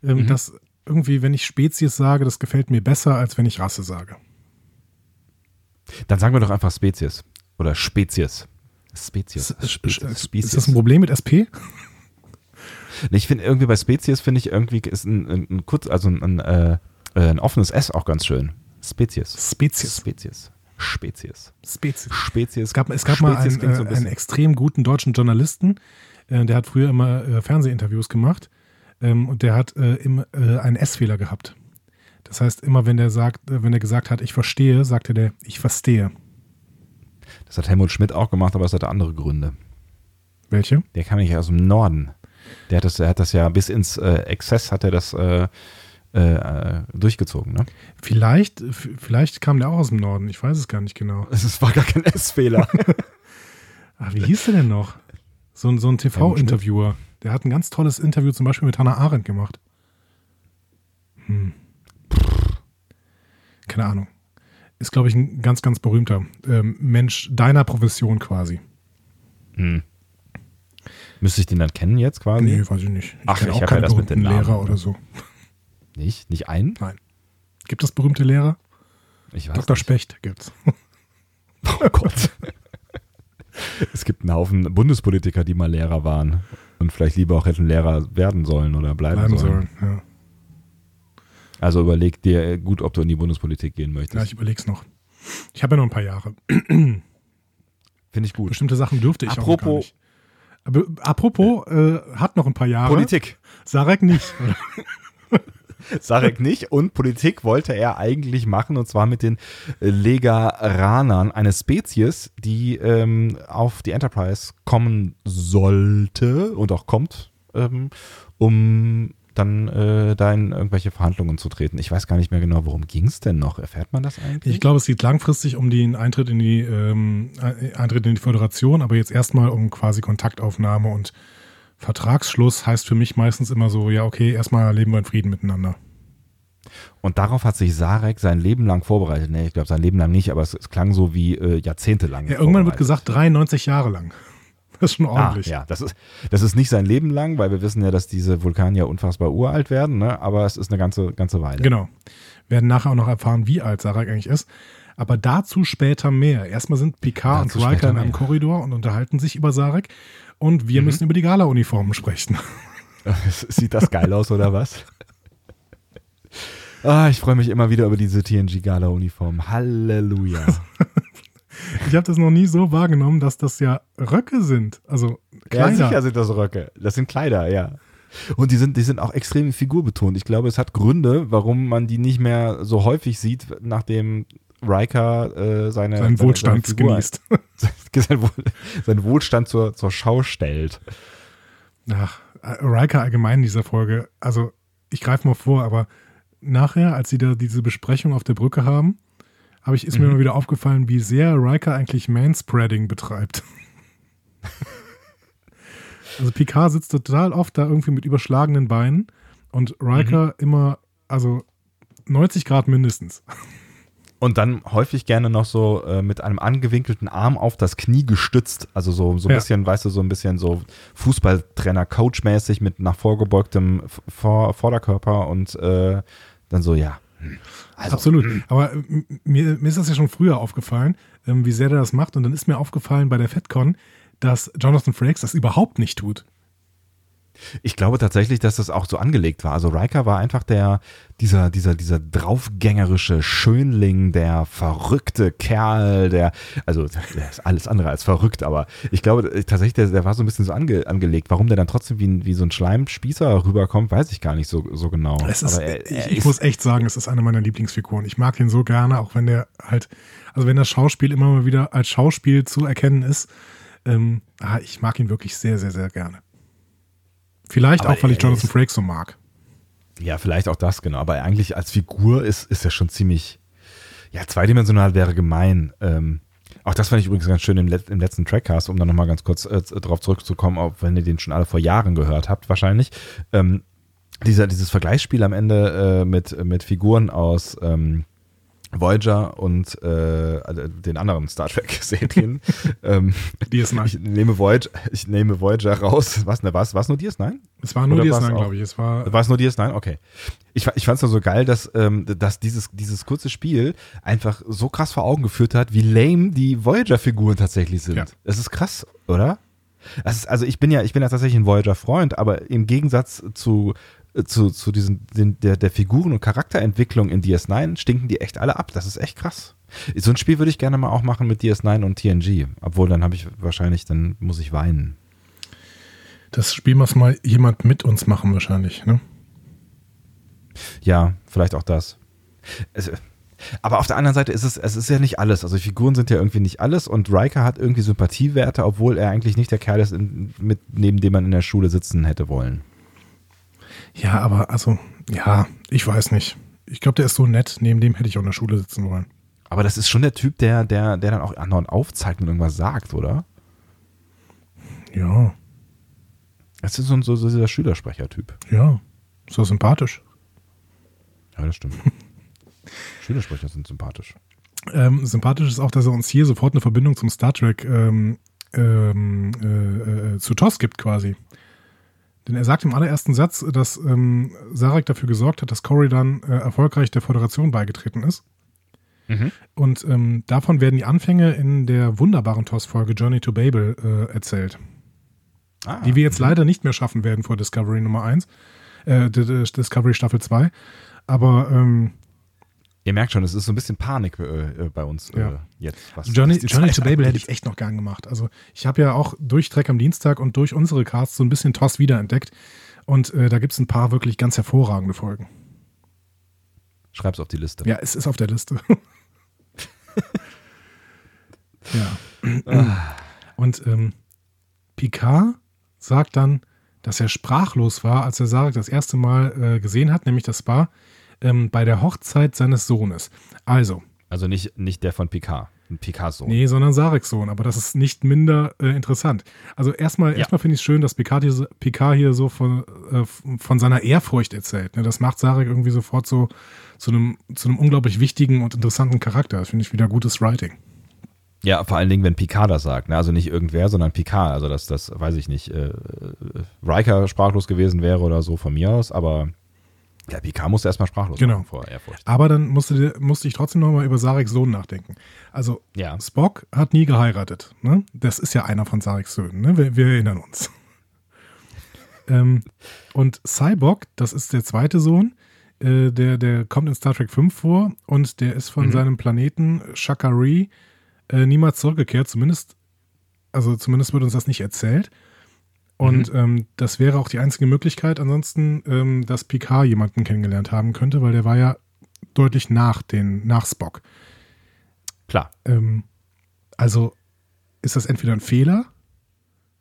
Ähm, mhm. Dass irgendwie, wenn ich Spezies sage, das gefällt mir besser, als wenn ich Rasse sage. Dann sagen wir doch einfach Spezies. Oder Spezies. Spezies. Spezies. Ist das ein Problem mit SP? Ich finde irgendwie bei Spezies finde ich irgendwie ist ein, ein, kurz, also ein, ein, äh, ein offenes S auch ganz schön. Spezies. Spezies. Spezies. Spezies. Spezies. Spezies. Es gab, es gab Spezies mal einen, so ein einen, extrem guten deutschen Journalisten, äh, der hat früher immer äh, Fernsehinterviews gemacht ähm, und der hat äh, im, äh, einen S-Fehler gehabt. Das heißt, immer wenn der sagt, äh, wenn er gesagt hat, ich verstehe, sagte der, ich verstehe. Das hat Helmut Schmidt auch gemacht, aber es hatte andere Gründe. Welche? Der kam nicht aus dem Norden. Der hat das, der hat das ja bis ins äh, Exzess hat er das äh, äh, durchgezogen, ne? Vielleicht, vielleicht kam der auch aus dem Norden, ich weiß es gar nicht genau. *laughs* Es war gar kein S-Fehler. Ach, *laughs* wie hieß der denn noch? So, ein, so ein TV-Interviewer. Der hat ein ganz tolles Interview zum Beispiel mit Hannah Arendt gemacht. Hm. Keine Ahnung. Ist, glaube ich, ein ganz, ganz berühmter ähm, Mensch deiner Profession quasi. Hm. Müsste ich den dann kennen jetzt quasi? Nee, weiß ich nicht. Ich Ach, ich habe ja das mit den Lehrer oder so. Nicht? Nicht einen? Nein. Gibt es berühmte Lehrer? Ich weiß Dr. Nicht. Specht gibt's. *laughs* Oh Gott. es gibt einen Haufen Bundespolitiker, die mal Lehrer waren und vielleicht lieber auch hätten Lehrer werden sollen oder bleiben, bleiben sollen. sollen ja. Also überleg dir gut, ob du in die Bundespolitik gehen möchtest. Ja, ich überleg's noch. Ich habe ja noch ein paar Jahre. Finde ich gut. Bestimmte Sachen dürfte ich apropos, auch gar nicht. Aber, apropos, äh, hat noch ein paar Jahre. Politik. Sarek nicht. *laughs* Sarek nicht. Und Politik wollte er eigentlich machen, und zwar mit den Legaranern, eine Spezies, die ähm, auf die Enterprise kommen sollte und auch kommt, ähm, um dann äh, da in irgendwelche Verhandlungen zu treten. Ich weiß gar nicht mehr genau, worum ging es denn noch? Erfährt man das eigentlich? Ich glaube, es geht langfristig um den Eintritt in die ähm, Eintritt in die Föderation, aber jetzt erstmal um quasi Kontaktaufnahme und Vertragsschluss heißt für mich meistens immer so, ja, okay, erstmal leben wir in Frieden miteinander. Und darauf hat sich Sarek sein Leben lang vorbereitet. Nee, ich glaube sein Leben lang nicht, aber es, es klang so wie äh, jahrzehntelang. Ja, irgendwann wird gesagt 93 Jahre lang. *laughs* Das ist schon ordentlich. Ah, ja, das ist, das ist nicht sein Leben lang, weil wir wissen ja, dass diese Vulkane ja unfassbar uralt werden, ne? aber es ist eine ganze, ganze Weile. Genau. Wir werden nachher auch noch erfahren, wie alt Sarek eigentlich ist. Aber dazu später mehr. Erstmal sind Picard dazu und Riker in einem Korridor und unterhalten sich über Sarek. Und wir mhm. müssen über die Gala-Uniformen sprechen. *laughs* Sieht das geil aus, oder was? Ah, ich freue mich immer wieder über diese TNG-Gala-Uniformen. Halleluja. *laughs* ich habe das noch nie so wahrgenommen, dass das ja Röcke sind. Also Kleider. Ja, sicher sind das Röcke. Das sind Kleider, ja. Und die sind, die sind auch extrem figurbetont. Ich glaube, es hat Gründe, warum man die nicht mehr so häufig sieht, nachdem Riker äh, seine, seinen Wohlstand seine genießt. *laughs* sein, seinen Wohlstand zur, zur Schau stellt. Ach, Riker allgemein in dieser Folge. Also, ich greife mal vor, aber nachher, als sie da diese Besprechung auf der Brücke haben, habe ich, ist mhm. mir mal wieder aufgefallen, wie sehr Riker eigentlich Manspreading betreibt. *laughs* also Picard sitzt total oft da irgendwie mit überschlagenen Beinen und Riker mhm. immer, also 90 Grad mindestens. Und dann häufig gerne noch so äh, mit einem angewinkelten Arm auf das Knie gestützt. Also so, so ein ja. bisschen, weißt du, so ein bisschen so Fußballtrainer, Coach-mäßig mit nach vorgebeugtem Vor Vorderkörper und äh, dann so, ja. Hm. Also, Absolut. Aber äh, mir, mir ist das ja schon früher aufgefallen, ähm, wie sehr der das macht. Und dann ist mir aufgefallen bei der FedCon, dass Jonathan Frakes das überhaupt nicht tut. Ich glaube tatsächlich, dass das auch so angelegt war. Also Riker war einfach der, dieser, dieser, dieser draufgängerische Schönling, der verrückte Kerl, der, also der ist alles andere als verrückt, aber ich glaube tatsächlich, der, der war so ein bisschen so ange, angelegt. Warum der dann trotzdem wie, wie so ein Schleimspießer rüberkommt, weiß ich gar nicht so, so genau. Ist, er, er ich, ich muss echt sagen, es ist eine meiner Lieblingsfiguren. Ich mag ihn so gerne, auch wenn der halt, also wenn das Schauspiel immer mal wieder als Schauspiel zu erkennen ist, ähm, ah, ich mag ihn wirklich sehr, sehr, sehr gerne. Vielleicht aber auch, weil ich Jonathan Frakes so mag. Ja, vielleicht auch das, genau. Aber eigentlich als Figur ist, ist er schon ziemlich, ja, zweidimensional wäre gemein. Ähm, auch das fand ich übrigens ganz schön im, Let im letzten Trackcast, um dann nochmal ganz kurz äh, darauf zurückzukommen, auch wenn ihr den schon alle vor Jahren gehört habt, wahrscheinlich. Ähm, dieser, dieses Vergleichsspiel am Ende äh, mit, mit Figuren aus ähm, Voyager und äh, den anderen Star Trek-Serien. *laughs* *laughs* ähm, DS9. Ich nehme, Voyager, ich nehme Voyager raus. Was, ne, was, was nur DS9? Es war nur Oder DS9, war's auch- glaube ich. Es war, War es nur DS9? Okay. Ich, ich fand es nur so geil, dass, ähm, dass dieses, dieses kurze Spiel einfach so krass vor Augen geführt hat, wie lame die Voyager-Figuren tatsächlich sind. Ja. Das ist krass, oder? Das ist, also ich bin ja, ich bin ja tatsächlich ein Voyager-Freund, aber im Gegensatz zu, zu, zu diesen, den, der, der Figuren- und Charakterentwicklung in DS9 stinken die echt alle ab. Das ist echt krass. So ein Spiel würde ich gerne mal auch machen mit DS9 und TNG. Obwohl, dann habe ich wahrscheinlich, dann muss ich weinen. das Spiel muss mal jemand mit uns machen, wahrscheinlich. Ne? Ja, vielleicht auch das. Es, aber auf der anderen Seite ist es, es ist ja nicht alles. Also Figuren sind ja irgendwie nicht alles und Riker hat irgendwie Sympathiewerte, obwohl er eigentlich nicht der Kerl ist, in, mit, neben dem man in der Schule sitzen hätte wollen. Ja, aber also, ja, ich weiß nicht. Ich glaube, der ist so nett, neben dem hätte ich auch in der Schule sitzen wollen. Aber das ist schon der Typ, der, der, der dann auch anderen aufzeigt und irgendwas sagt, oder? Ja, Das ist so, ein- so, so dieser Schülersprecher-Typ. ja, so sympathisch. Ja, das stimmt. *laughs* Schülersprecher sind sympathisch. Ähm, sympathisch ist auch, dass er uns hier sofort eine Verbindung zum Star Trek ähm, ähm, äh, äh, zu TOS gibt quasi. Denn er sagt im allerersten Satz, dass ähm, Sarek dafür gesorgt hat, dass Corridan äh, erfolgreich der Föderation beigetreten ist. Mhm. Und ähm, davon werden die Anfänge in der wunderbaren TOS-Folge Journey to Babel äh, erzählt. Ah, die wir jetzt leider nicht mehr schaffen werden vor Discovery Nummer 1, äh, Discovery Staffel 2. Aber ähm, Ihr merkt schon, es ist so ein bisschen Panik äh, äh, bei uns äh, Ja. jetzt. Was, Journey, Zeit to Babel hätte ich echt noch gern gemacht. Also ich habe ja auch durch Trek am Dienstag und durch unsere Casts so ein bisschen TOS wiederentdeckt. Und äh, da gibt es ein paar wirklich ganz hervorragende Folgen. Schreib's auf die Liste. Ja, es ist auf der Liste. *laughs* ja. Und ähm, Picard sagt dann, dass er sprachlos war, als er Sarek das erste Mal äh, gesehen hat, nämlich das war ähm, bei der Hochzeit seines Sohnes. Also, Also nicht, nicht der von Picard, ein Picasso. nee, sondern Sareks Sohn, aber das ist nicht minder äh, interessant. Also erstmal, Ja. erstmal finde ich es schön, dass Picard hier, so- Picard hier so von, äh, von seiner Ehrfurcht erzählt. Ne? Das macht Sarek irgendwie sofort so zu einem, zu einem unglaublich wichtigen und interessanten Charakter. Das finde ich wieder gutes Writing. Ja, vor allen Dingen, wenn Picard das sagt. Ne? Also nicht irgendwer, sondern Picard. Also dass das, weiß ich nicht, äh, äh, Riker sprachlos gewesen wäre oder so von mir aus, aber ja, Picard musste erstmal sprachlos Genau. vor Ehrfurcht. Aber dann musste, musste ich trotzdem nochmal über Sareks Sohn nachdenken. Also, Ja. Spock hat nie geheiratet. Ne? Das ist ja einer von Sareks Söhnen. Ne? Wir, wir erinnern uns. *laughs* ähm, und Cyborg, das ist der zweite Sohn, äh, der, der kommt in Star Trek 5 vor und der ist von Mhm. seinem Planeten Shakari äh, niemals zurückgekehrt. Zumindest, also zumindest wird uns das nicht erzählt. Und ähm, das wäre auch die einzige Möglichkeit, ansonsten, ähm, dass Picard jemanden kennengelernt haben könnte, weil der war ja deutlich nach den, nach Spock. Klar. Ähm, also ist das entweder ein Fehler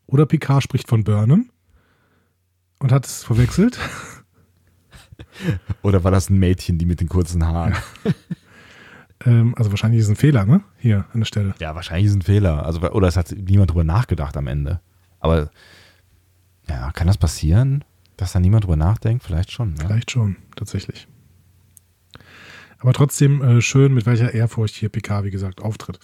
oder Picard spricht von Burnham und hat es verwechselt. *laughs* Oder war das ein Mädchen, die mit den kurzen Haaren? ähm, also wahrscheinlich ist es ein Fehler, ne? Hier an der Stelle. Ja, wahrscheinlich ist ein Fehler. Also, oder es hat niemand drüber nachgedacht am Ende. Aber ja, kann das passieren, dass da niemand drüber nachdenkt? Vielleicht schon. Ne? Vielleicht schon, tatsächlich. Aber trotzdem äh, schön, mit welcher Ehrfurcht hier Picard, wie gesagt, auftritt.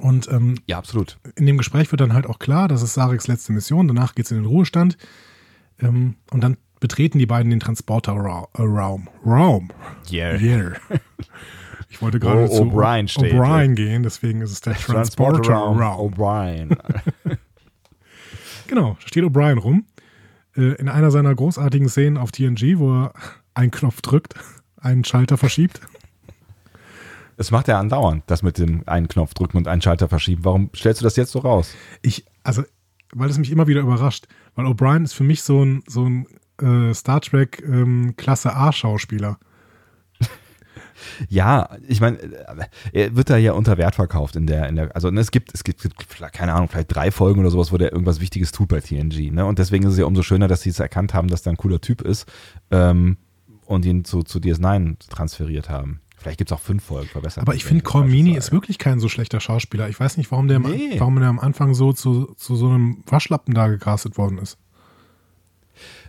Und ähm, Ja, absolut. in dem Gespräch wird dann halt auch klar, das ist Sareks letzte Mission, danach geht es in den Ruhestand. Ähm, und dann betreten die beiden den Transporter-Raum. Raum. Raum. Yeah. Yeah. *laughs* Ich wollte gerade Wo zu O'Brien. O'Brien gehen, deswegen ist es der Transporter-Raum. Transporter-Raum. O'Brien. *laughs* Genau, da steht O'Brien rum. Äh, in einer seiner großartigen Szenen auf TNG, wo er einen Knopf drückt, einen Schalter verschiebt. Das macht er andauernd, das mit dem einen Knopf drücken und einen Schalter verschieben. Warum stellst du das jetzt so raus? Ich, also, weil es mich immer wieder überrascht. Weil O'Brien ist für mich so ein, so ein äh, Star Trek ähm, Klasse A-Schauspieler. Ja, ich meine, er wird da ja unter Wert verkauft in der, in der, also ne, es gibt, es gibt, keine Ahnung, vielleicht drei Folgen oder sowas, wo der irgendwas Wichtiges tut bei TNG, ne? Und deswegen ist es ja umso schöner, dass sie es erkannt haben, dass der ein cooler Typ ist ähm, und ihn zu, zu DS9 transferiert haben. Vielleicht gibt es auch fünf Folgen verbessert. Aber ich finde, Colmini ist wirklich kein so schlechter Schauspieler. Ich weiß nicht, warum der, am- Nee. warum der am Anfang so zu, zu so einem Waschlappen da gecastet worden ist.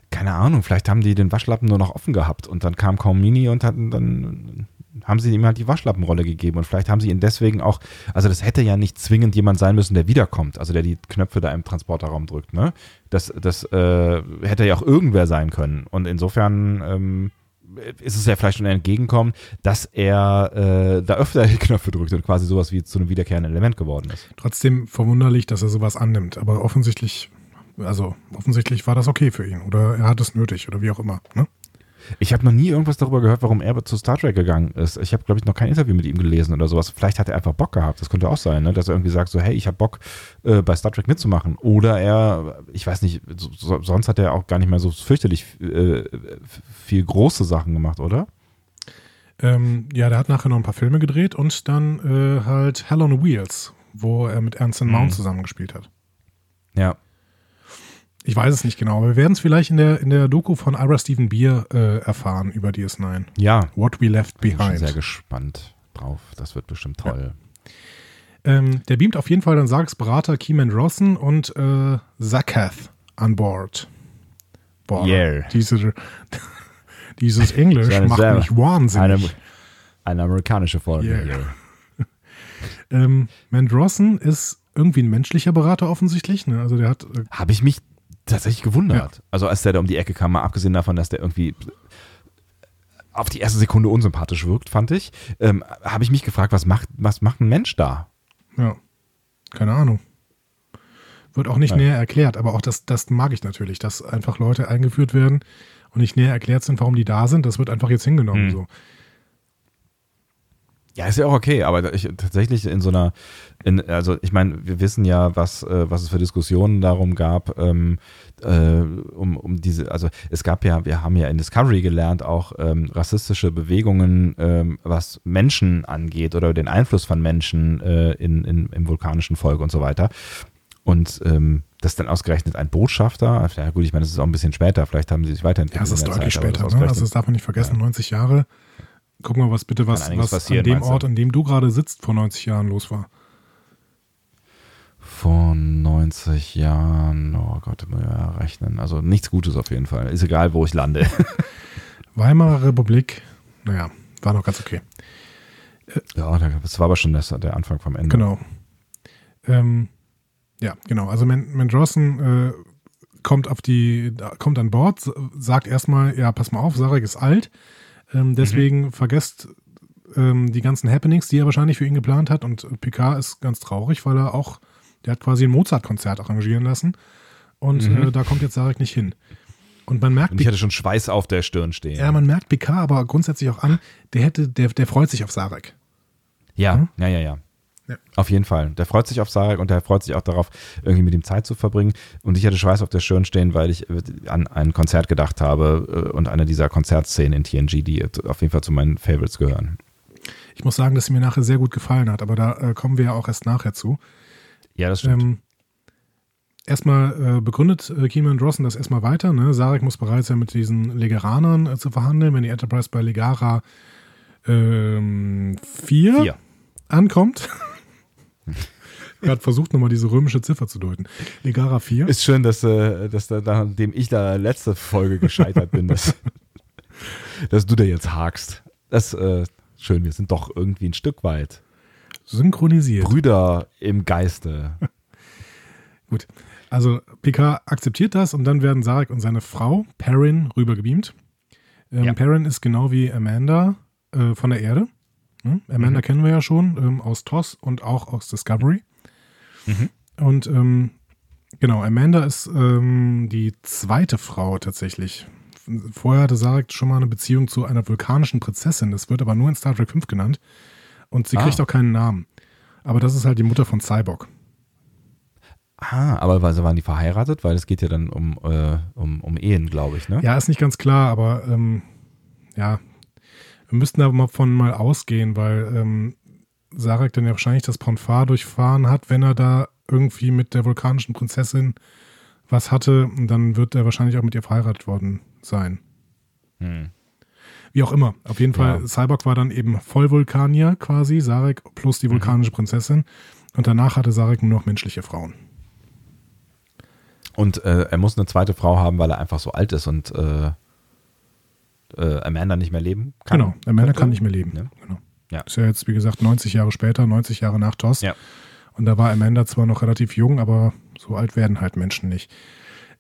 Keine Ahnung, vielleicht haben die den Waschlappen nur noch offen gehabt und dann kam kaum Mini und hatten dann haben sie ihm halt die Waschlappenrolle gegeben und vielleicht haben sie ihn deswegen auch, also das hätte ja nicht zwingend jemand sein müssen, der wiederkommt, also der die Knöpfe da im Transporterraum drückt, ne? Das, das äh, hätte ja auch irgendwer sein können und insofern ähm, ist es ja vielleicht schon ein Entgegenkommen, dass er äh, da öfter die Knöpfe drückt und quasi sowas wie zu einem wiederkehrenden Element geworden ist. Trotzdem verwunderlich, dass er sowas annimmt, aber offensichtlich, also offensichtlich war das okay für ihn oder er hat es nötig oder wie auch immer, ne? Ich habe noch nie irgendwas darüber gehört, warum er zu Star Trek gegangen ist. Ich habe, glaube ich, noch kein Interview mit ihm gelesen oder sowas. Vielleicht hat er einfach Bock gehabt. Das könnte auch sein, ne? dass er irgendwie sagt, so, hey, ich habe Bock, äh, bei Star Trek mitzumachen. Oder er, ich weiß nicht, so, sonst hat er auch gar nicht mehr so fürchterlich äh, viel große Sachen gemacht, oder? Ähm, ja, der hat nachher noch ein paar Filme gedreht und dann äh, halt Hell on Wheels, wo er mit Mount mhm. zusammengespielt hat. Ja. Ich weiß es nicht genau, aber wir werden es vielleicht in der, in der Doku von Ira Stephen Beer äh, erfahren über DS9. Ja. What We Left Behind. Ich bin sehr gespannt drauf. Das wird bestimmt toll. Ja. Ähm, der beamt auf jeden Fall dann Sarks Berater Keyman Rossen und äh, Zakath an Bord. Boah, yeah. diese, *laughs* dieses Englisch macht sehr, mich wahnsinnig. Eine, eine amerikanische Folge yeah. hier. *laughs* ähm, Mandrossen ist irgendwie ein menschlicher Berater offensichtlich. Ne? Also der hat. Äh, Habe ich mich tatsächlich gewundert. Ja. Also als der da um die Ecke kam, mal abgesehen davon, dass der irgendwie auf die erste Sekunde unsympathisch wirkt, fand ich, ähm, habe ich mich gefragt, was macht, was macht ein Mensch da? Ja, keine Ahnung. Wird auch nicht Nein. näher erklärt, aber auch das, das mag ich natürlich, dass einfach Leute eingeführt werden und nicht näher erklärt sind, warum die da sind. Das wird einfach jetzt hingenommen. Hm. So. Ja, ist ja auch okay, aber ich, tatsächlich in so einer, in, also ich meine, wir wissen ja, was, äh, was es für Diskussionen darum gab, ähm, äh, um, um diese, also es gab ja, wir haben ja in Discovery gelernt, auch ähm, rassistische Bewegungen, ähm, was Menschen angeht oder den Einfluss von Menschen äh, in, in, im vulkanischen Volk und so weiter. Und ähm, das dann ausgerechnet ein Botschafter, ja gut, ich meine, das ist auch ein bisschen später, vielleicht haben sie sich weiterentwickelt. Ja, das ist deutlich Zeit, später, ne? also das darf man nicht vergessen, ja. 90 Jahre Guck mal, was bitte was, was an dem Ort, an dem du gerade sitzt, vor 90 Jahren los war. Vor 90 Jahren, oh Gott, muss ja rechnen. Also nichts Gutes auf jeden Fall. Ist egal, wo ich lande. *laughs* Weimarer Republik, naja, war noch ganz okay. Ja, das war aber schon das, der Anfang vom Ende. Genau. Ähm, ja, genau. Also Mendrossen äh, kommt auf die, kommt an Bord, sagt erstmal, ja, pass mal auf, Sarek ist alt ähm, deswegen mhm. vergesst ähm, die ganzen Happenings, die er wahrscheinlich für ihn geplant hat. Und Picard ist ganz traurig, weil er auch, der hat quasi ein Mozart-Konzert arrangieren lassen. Und mhm. äh, da kommt jetzt Sarek nicht hin. Und man merkt. Und ich hatte schon Schweiß auf der Stirn stehen. Ja, man merkt Picard aber grundsätzlich auch an, der hätte, der, der freut sich auf Sarek. Ja, hm? ja, ja, ja. Ja. Auf jeden Fall. Der freut sich auf Sarek und der freut sich auch darauf, irgendwie mit ihm Zeit zu verbringen. Und ich hatte Schweiß auf der Stirn stehen, weil ich äh, an ein Konzert gedacht habe äh, und eine dieser Konzertszenen in TNG, die auf jeden Fall zu meinen Favorites gehören. Ich muss sagen, dass sie mir nachher sehr gut gefallen hat, aber da äh, kommen wir ja auch erst nachher zu. Ja, das stimmt. Ähm, erstmal äh, begründet äh, Keenan Drossen das erstmal weiter. Ne? Sarek muss bereit sein, mit diesen Legeranern äh, zu verhandeln, wenn die Enterprise bei Legara 4 ähm, ankommt. *laughs* gerade versucht, nochmal diese römische Ziffer zu deuten. Legara 4. Ist schön, dass, äh, dass da, nachdem ich da letzte Folge gescheitert bin, dass, *laughs* dass du da jetzt hakst. Das ist äh, schön, wir sind doch irgendwie ein Stück weit. Synchronisiert. Brüder im Geiste. *laughs* Gut. Also Picard akzeptiert das und dann werden Sarek und seine Frau Perrin rübergebeamt. Ähm, ja. Perrin ist genau wie Amanda äh, von der Erde. Hm? Amanda mhm. kennen wir ja schon ähm, aus TOS und auch aus Discovery. Mhm. Und ähm, genau, Amanda ist ähm, die zweite Frau tatsächlich. Vorher hatte Sarek schon mal eine Beziehung zu einer vulkanischen Prinzessin. Das wird aber nur in Star Trek 5 genannt. Und sie ah. kriegt auch keinen Namen. Aber das ist halt die Mutter von Cyborg. Ah, aber also waren die verheiratet? Weil es geht ja dann um, äh, um, um Ehen, glaube ich, ne? Ja, ist nicht ganz klar, aber ähm, ja, wir müssten da mal von mal ausgehen, weil ähm, Sarek dann ja wahrscheinlich das Ponfar durchfahren hat, wenn er da irgendwie mit der vulkanischen Prinzessin was hatte, dann wird er wahrscheinlich auch mit ihr verheiratet worden sein. Hm. Wie auch immer. Auf jeden Fall, ja. Cyborg war dann eben Vollvulkanier quasi, Sarek plus die mhm. vulkanische mhm. Prinzessin. Und danach hatte Sarek nur noch menschliche Frauen. Und äh, er muss eine zweite Frau haben, weil er einfach so alt ist und äh, äh, Amanda nicht mehr leben kann. Genau, Amanda kann nicht mehr leben. Ja. Genau. Ja. Ist ja jetzt, wie gesagt, 90 Jahre später, 90 Jahre nach Toss. Ja. Und da war Amanda zwar noch relativ jung, aber so alt werden halt Menschen nicht.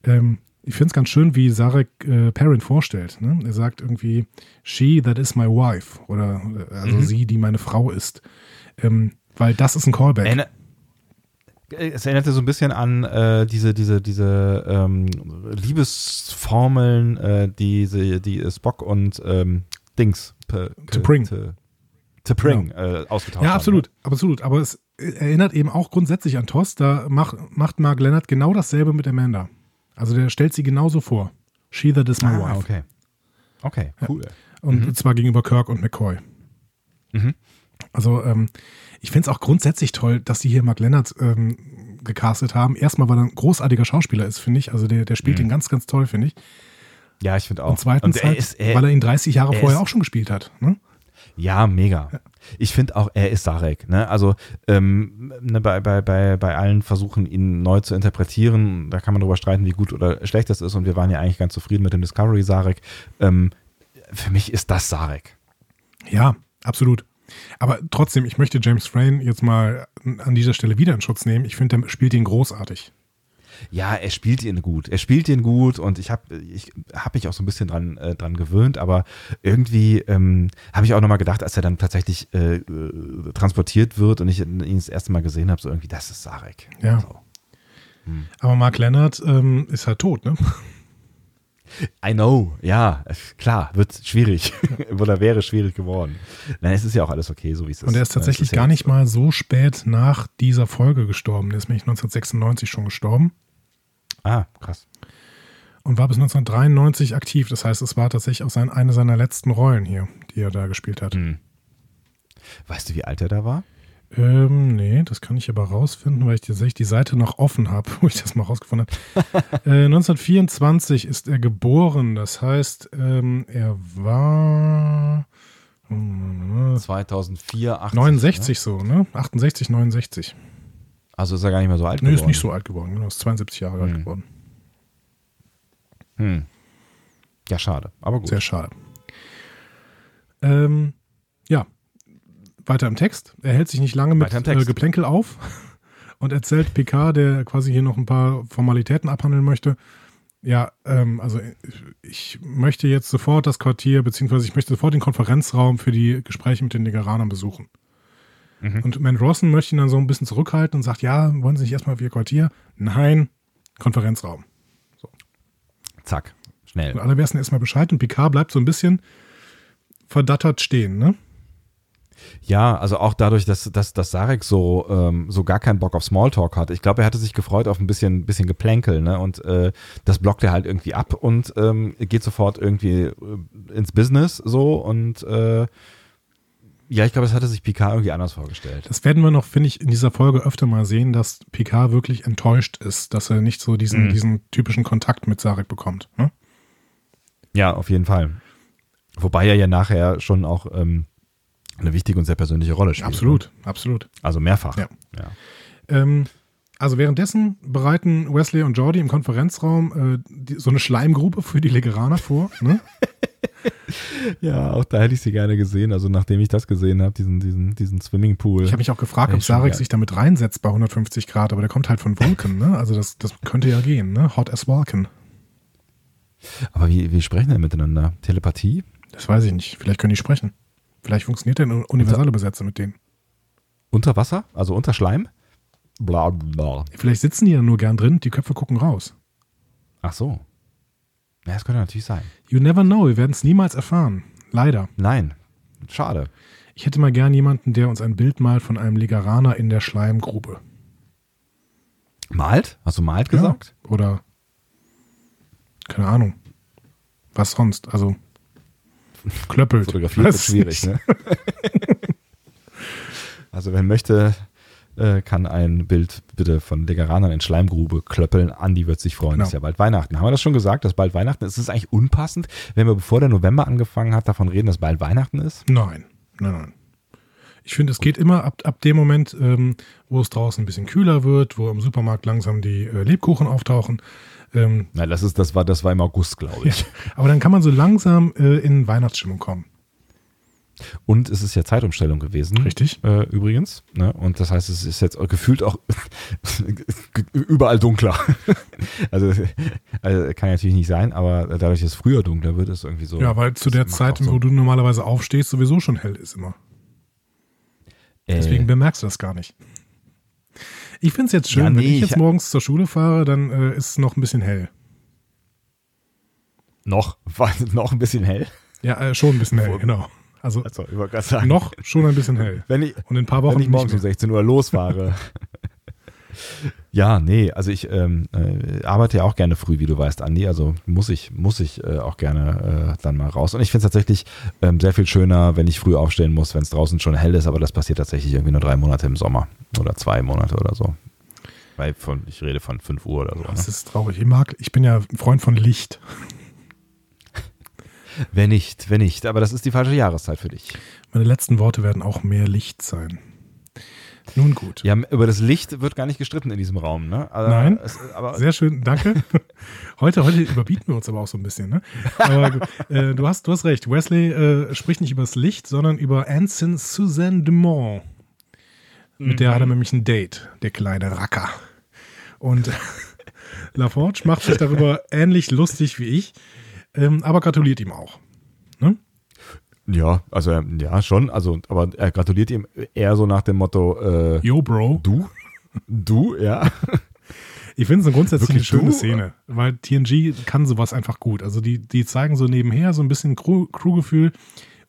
Ähm, ich finde es ganz schön, wie Sarek äh, Perrin vorstellt. Ne? Er sagt irgendwie, she that is my wife. Oder also mhm. sie, die meine Frau ist. Ähm, weil das ist ein Callback. Eine es erinnerte so ein bisschen an äh, diese, diese, diese ähm, Liebesformeln, äh, die, die Spock und ähm, Dings. To bring. To bring ja. äh, ausgetauscht Ja, absolut, haben, ne? absolut. Aber es erinnert eben auch grundsätzlich an Toss. Da macht, macht Mark Leonard genau dasselbe mit Amanda. Also der stellt sie genauso vor. She that is my ah, wife. Okay. Okay, cool. Ja. Und mhm. zwar gegenüber Kirk und McCoy. Mhm. Also ähm, ich finde es auch grundsätzlich toll, dass die hier Mark Leonard ähm, gecastet haben. Erstmal, weil er ein großartiger Schauspieler ist, finde ich. Also der, der spielt mhm. ihn ganz, ganz toll, finde ich. Ja, ich finde auch. Und zweitens, und halt, ist, er, weil er ihn 30 Jahre vorher auch schon gespielt hat. Ne? Ja, mega. Ich finde auch, er ist Sarek. Ne? Also ähm, ne, bei, bei, bei, bei allen Versuchen, ihn neu zu interpretieren, da kann man darüber streiten, wie gut oder schlecht das ist. Und wir waren ja eigentlich ganz zufrieden mit dem Discovery Sarek. Ähm, für mich ist das Sarek. Ja, absolut. Aber trotzdem, ich möchte James Frayne jetzt mal an dieser Stelle wieder in Schutz nehmen. Ich finde, der spielt ihn großartig. Ja, er spielt ihn gut. Er spielt ihn gut und ich habe ich hab mich auch so ein bisschen dran, äh, dran gewöhnt, aber irgendwie ähm, habe ich auch nochmal gedacht, als er dann tatsächlich äh, äh, transportiert wird und ich ihn das erste Mal gesehen habe, so irgendwie, das ist Sarek. Ja. So. Hm. Aber Mark Leonard ähm, ist halt tot, ne? I know, ja, klar, wird schwierig. *laughs* Oder wäre schwierig geworden. Nein, es ist ja auch alles okay, so wie es ist. Und er ist tatsächlich ist gar nicht mal so spät nach dieser Folge gestorben. Er ist nämlich 1996 schon gestorben. Ah, krass. Und war bis 1993 aktiv. Das heißt, es war tatsächlich auch sein, eine seiner letzten Rollen hier, die er da gespielt hat. Hm. Weißt du, wie alt er da war? Ähm, nee, das kann ich aber rausfinden, weil ich tatsächlich die Seite noch offen habe, *laughs* wo ich das mal rausgefunden habe. *laughs* äh, 1924 ist er geboren, das heißt, ähm, er war 2004, 80, 69 ne? so, ne? 68, 69. Also ist er gar nicht mehr so alt geworden? Nee, ist nicht so alt geworden, genau, ist 72 Jahre hm. alt geworden. Hm. Ja, schade, aber gut. Sehr schade. Ähm, ja, weiter im Text. Er hält sich nicht lange mit äh, Geplänkel auf *laughs* und erzählt Picard, der quasi hier noch ein paar Formalitäten abhandeln möchte. Ja, ähm, also ich möchte jetzt sofort das Quartier, beziehungsweise ich möchte sofort den Konferenzraum für die Gespräche mit den Nigeranern besuchen. Mhm. Und Man Rossen möchte ihn dann so ein bisschen zurückhalten und sagt, ja, wollen Sie nicht erstmal für Ihr Quartier? Nein, Konferenzraum. So. Zack, schnell. Und alle wissen erstmal Bescheid und Picard bleibt so ein bisschen verdattert stehen, ne? Ja, also auch dadurch, dass, dass, dass Sarek so, ähm, so gar keinen Bock auf Smalltalk hat. Ich glaube, er hatte sich gefreut auf ein bisschen, bisschen Geplänkel, ne? Und äh, das blockt er halt irgendwie ab und ähm, geht sofort irgendwie äh, ins Business so und äh, ja, ich glaube, das hatte sich Picard irgendwie anders vorgestellt. Das werden wir noch, finde ich, in dieser Folge öfter mal sehen, dass Picard wirklich enttäuscht ist, dass er nicht so diesen, mhm. diesen typischen Kontakt mit Sarek bekommt. Ne? Ja, auf jeden Fall. Wobei er ja nachher schon auch ähm, eine wichtige und sehr persönliche Rolle spielt. Absolut, ne? absolut. Also mehrfach. Ja. ja. Ähm, also währenddessen bereiten Wesley und Jordi im Konferenzraum äh, die, so eine Schleimgrube für die Legeraner vor. Ne? *laughs* ja, auch da hätte ich sie gerne gesehen. Also nachdem ich das gesehen habe, diesen, diesen, diesen Swimmingpool. Ich habe mich auch gefragt, ob Sarek sich damit reinsetzt bei 150 Grad, aber der kommt halt von Vulcan. Ne? Also das, das könnte ja gehen. Ne? Hot as Vulcan. Aber wie, wie sprechen denn miteinander? Telepathie? Das weiß ich nicht. Vielleicht können die sprechen. Vielleicht funktioniert denn universale Besetzer mit denen. Unter Wasser? Also unter Schleim? Bla bla. Vielleicht sitzen die ja nur gern drin, die Köpfe gucken raus. Ach so. Ja, das könnte natürlich sein. You never know, wir werden es niemals erfahren. Leider. Nein. Schade. Ich hätte mal gern jemanden, der uns ein Bild malt von einem Ligaraner in der Schleimgrube. Malt? Hast du malt gesagt? Ja, oder keine Ahnung. Was sonst? Also klöppelt. Fotografieren ist schwierig, ne? *laughs* also wer möchte, äh, kann ein Bild bitte von Degeranern in Schleimgrube klöppeln. Andi wird sich freuen. Genau. Ist ja bald Weihnachten. Haben wir das schon gesagt, dass bald Weihnachten ist? Ist es eigentlich unpassend, wenn wir bevor der November angefangen hat, davon reden, dass bald Weihnachten ist? Nein, nein, nein. Ich finde, es geht immer ab, ab dem Moment, ähm, wo es draußen ein bisschen kühler wird, wo im Supermarkt langsam die äh, Lebkuchen auftauchen. Ähm, Na, das ist, das war, das war im August, glaube ich. ja, aber dann kann man so langsam äh, in Weihnachtsstimmung kommen. Und es ist ja Zeitumstellung gewesen. Richtig. Äh, übrigens. Ne? Und das heißt, es ist jetzt gefühlt auch *laughs* überall dunkler. *laughs* also, also, kann natürlich nicht sein, aber dadurch, dass es früher dunkler wird, ist irgendwie so. Ja, weil zu der Zeit, so- wo du normalerweise aufstehst, sowieso schon hell ist immer. Deswegen äh, bemerkst du das gar nicht. Ich finde es jetzt schön, Ja, wenn nee, ich jetzt ich- morgens zur Schule fahre, dann äh, ist es noch ein bisschen hell. noch, *laughs* war noch ein bisschen hell. Ja, äh, schon ein bisschen hell, genau. Also Also, noch schon ein bisschen hell. Wenn ich, Und in ein paar wenn Wochen ich morgens um nicht mehr. 16 Uhr losfahre. *laughs* ja, nee, also ich ähm, äh, arbeite ja auch gerne früh, wie du weißt, Andi. Also muss ich, muss ich äh, auch gerne äh, dann mal raus. Und ich finde es tatsächlich ähm, sehr viel schöner, wenn ich früh aufstehen muss, wenn es draußen schon hell ist, aber das passiert tatsächlich irgendwie nur drei Monate im Sommer oder zwei Monate oder so. Weil von, ich rede von 5 Uhr oder so. Ne? Das ist traurig. Ich mag, ich bin ja ein Freund von Licht. Wenn nicht, wenn nicht. Aber das ist die falsche Jahreszeit für dich. Meine letzten Worte werden auch mehr Licht sein. Nun gut. Ja, über das Licht wird gar nicht gestritten in diesem Raum, ne? Also, Nein. Es, aber Sehr schön, danke. *laughs* Heute, heute überbieten wir uns aber auch so ein bisschen, ne? Aber gut, äh, du, hast, du hast recht. Wesley äh, spricht nicht über das Licht, sondern über Anson Suzanne Dumont. Mit der hat er nämlich ein Date, der kleine Racker. Und *laughs* LaForge macht sich darüber ähnlich lustig wie ich, ähm, aber gratuliert ihm auch. Ja, also ähm, ja, schon. Also, aber er gratuliert ihm eher so nach dem Motto, äh, Yo, Bro. du? Du, ja. Ich finde es eine grundsätzlich eine Wirklich schöne du? Szene, weil TNG kann sowas einfach gut. Also die, die zeigen so nebenher so ein bisschen Crew- Crewgefühl,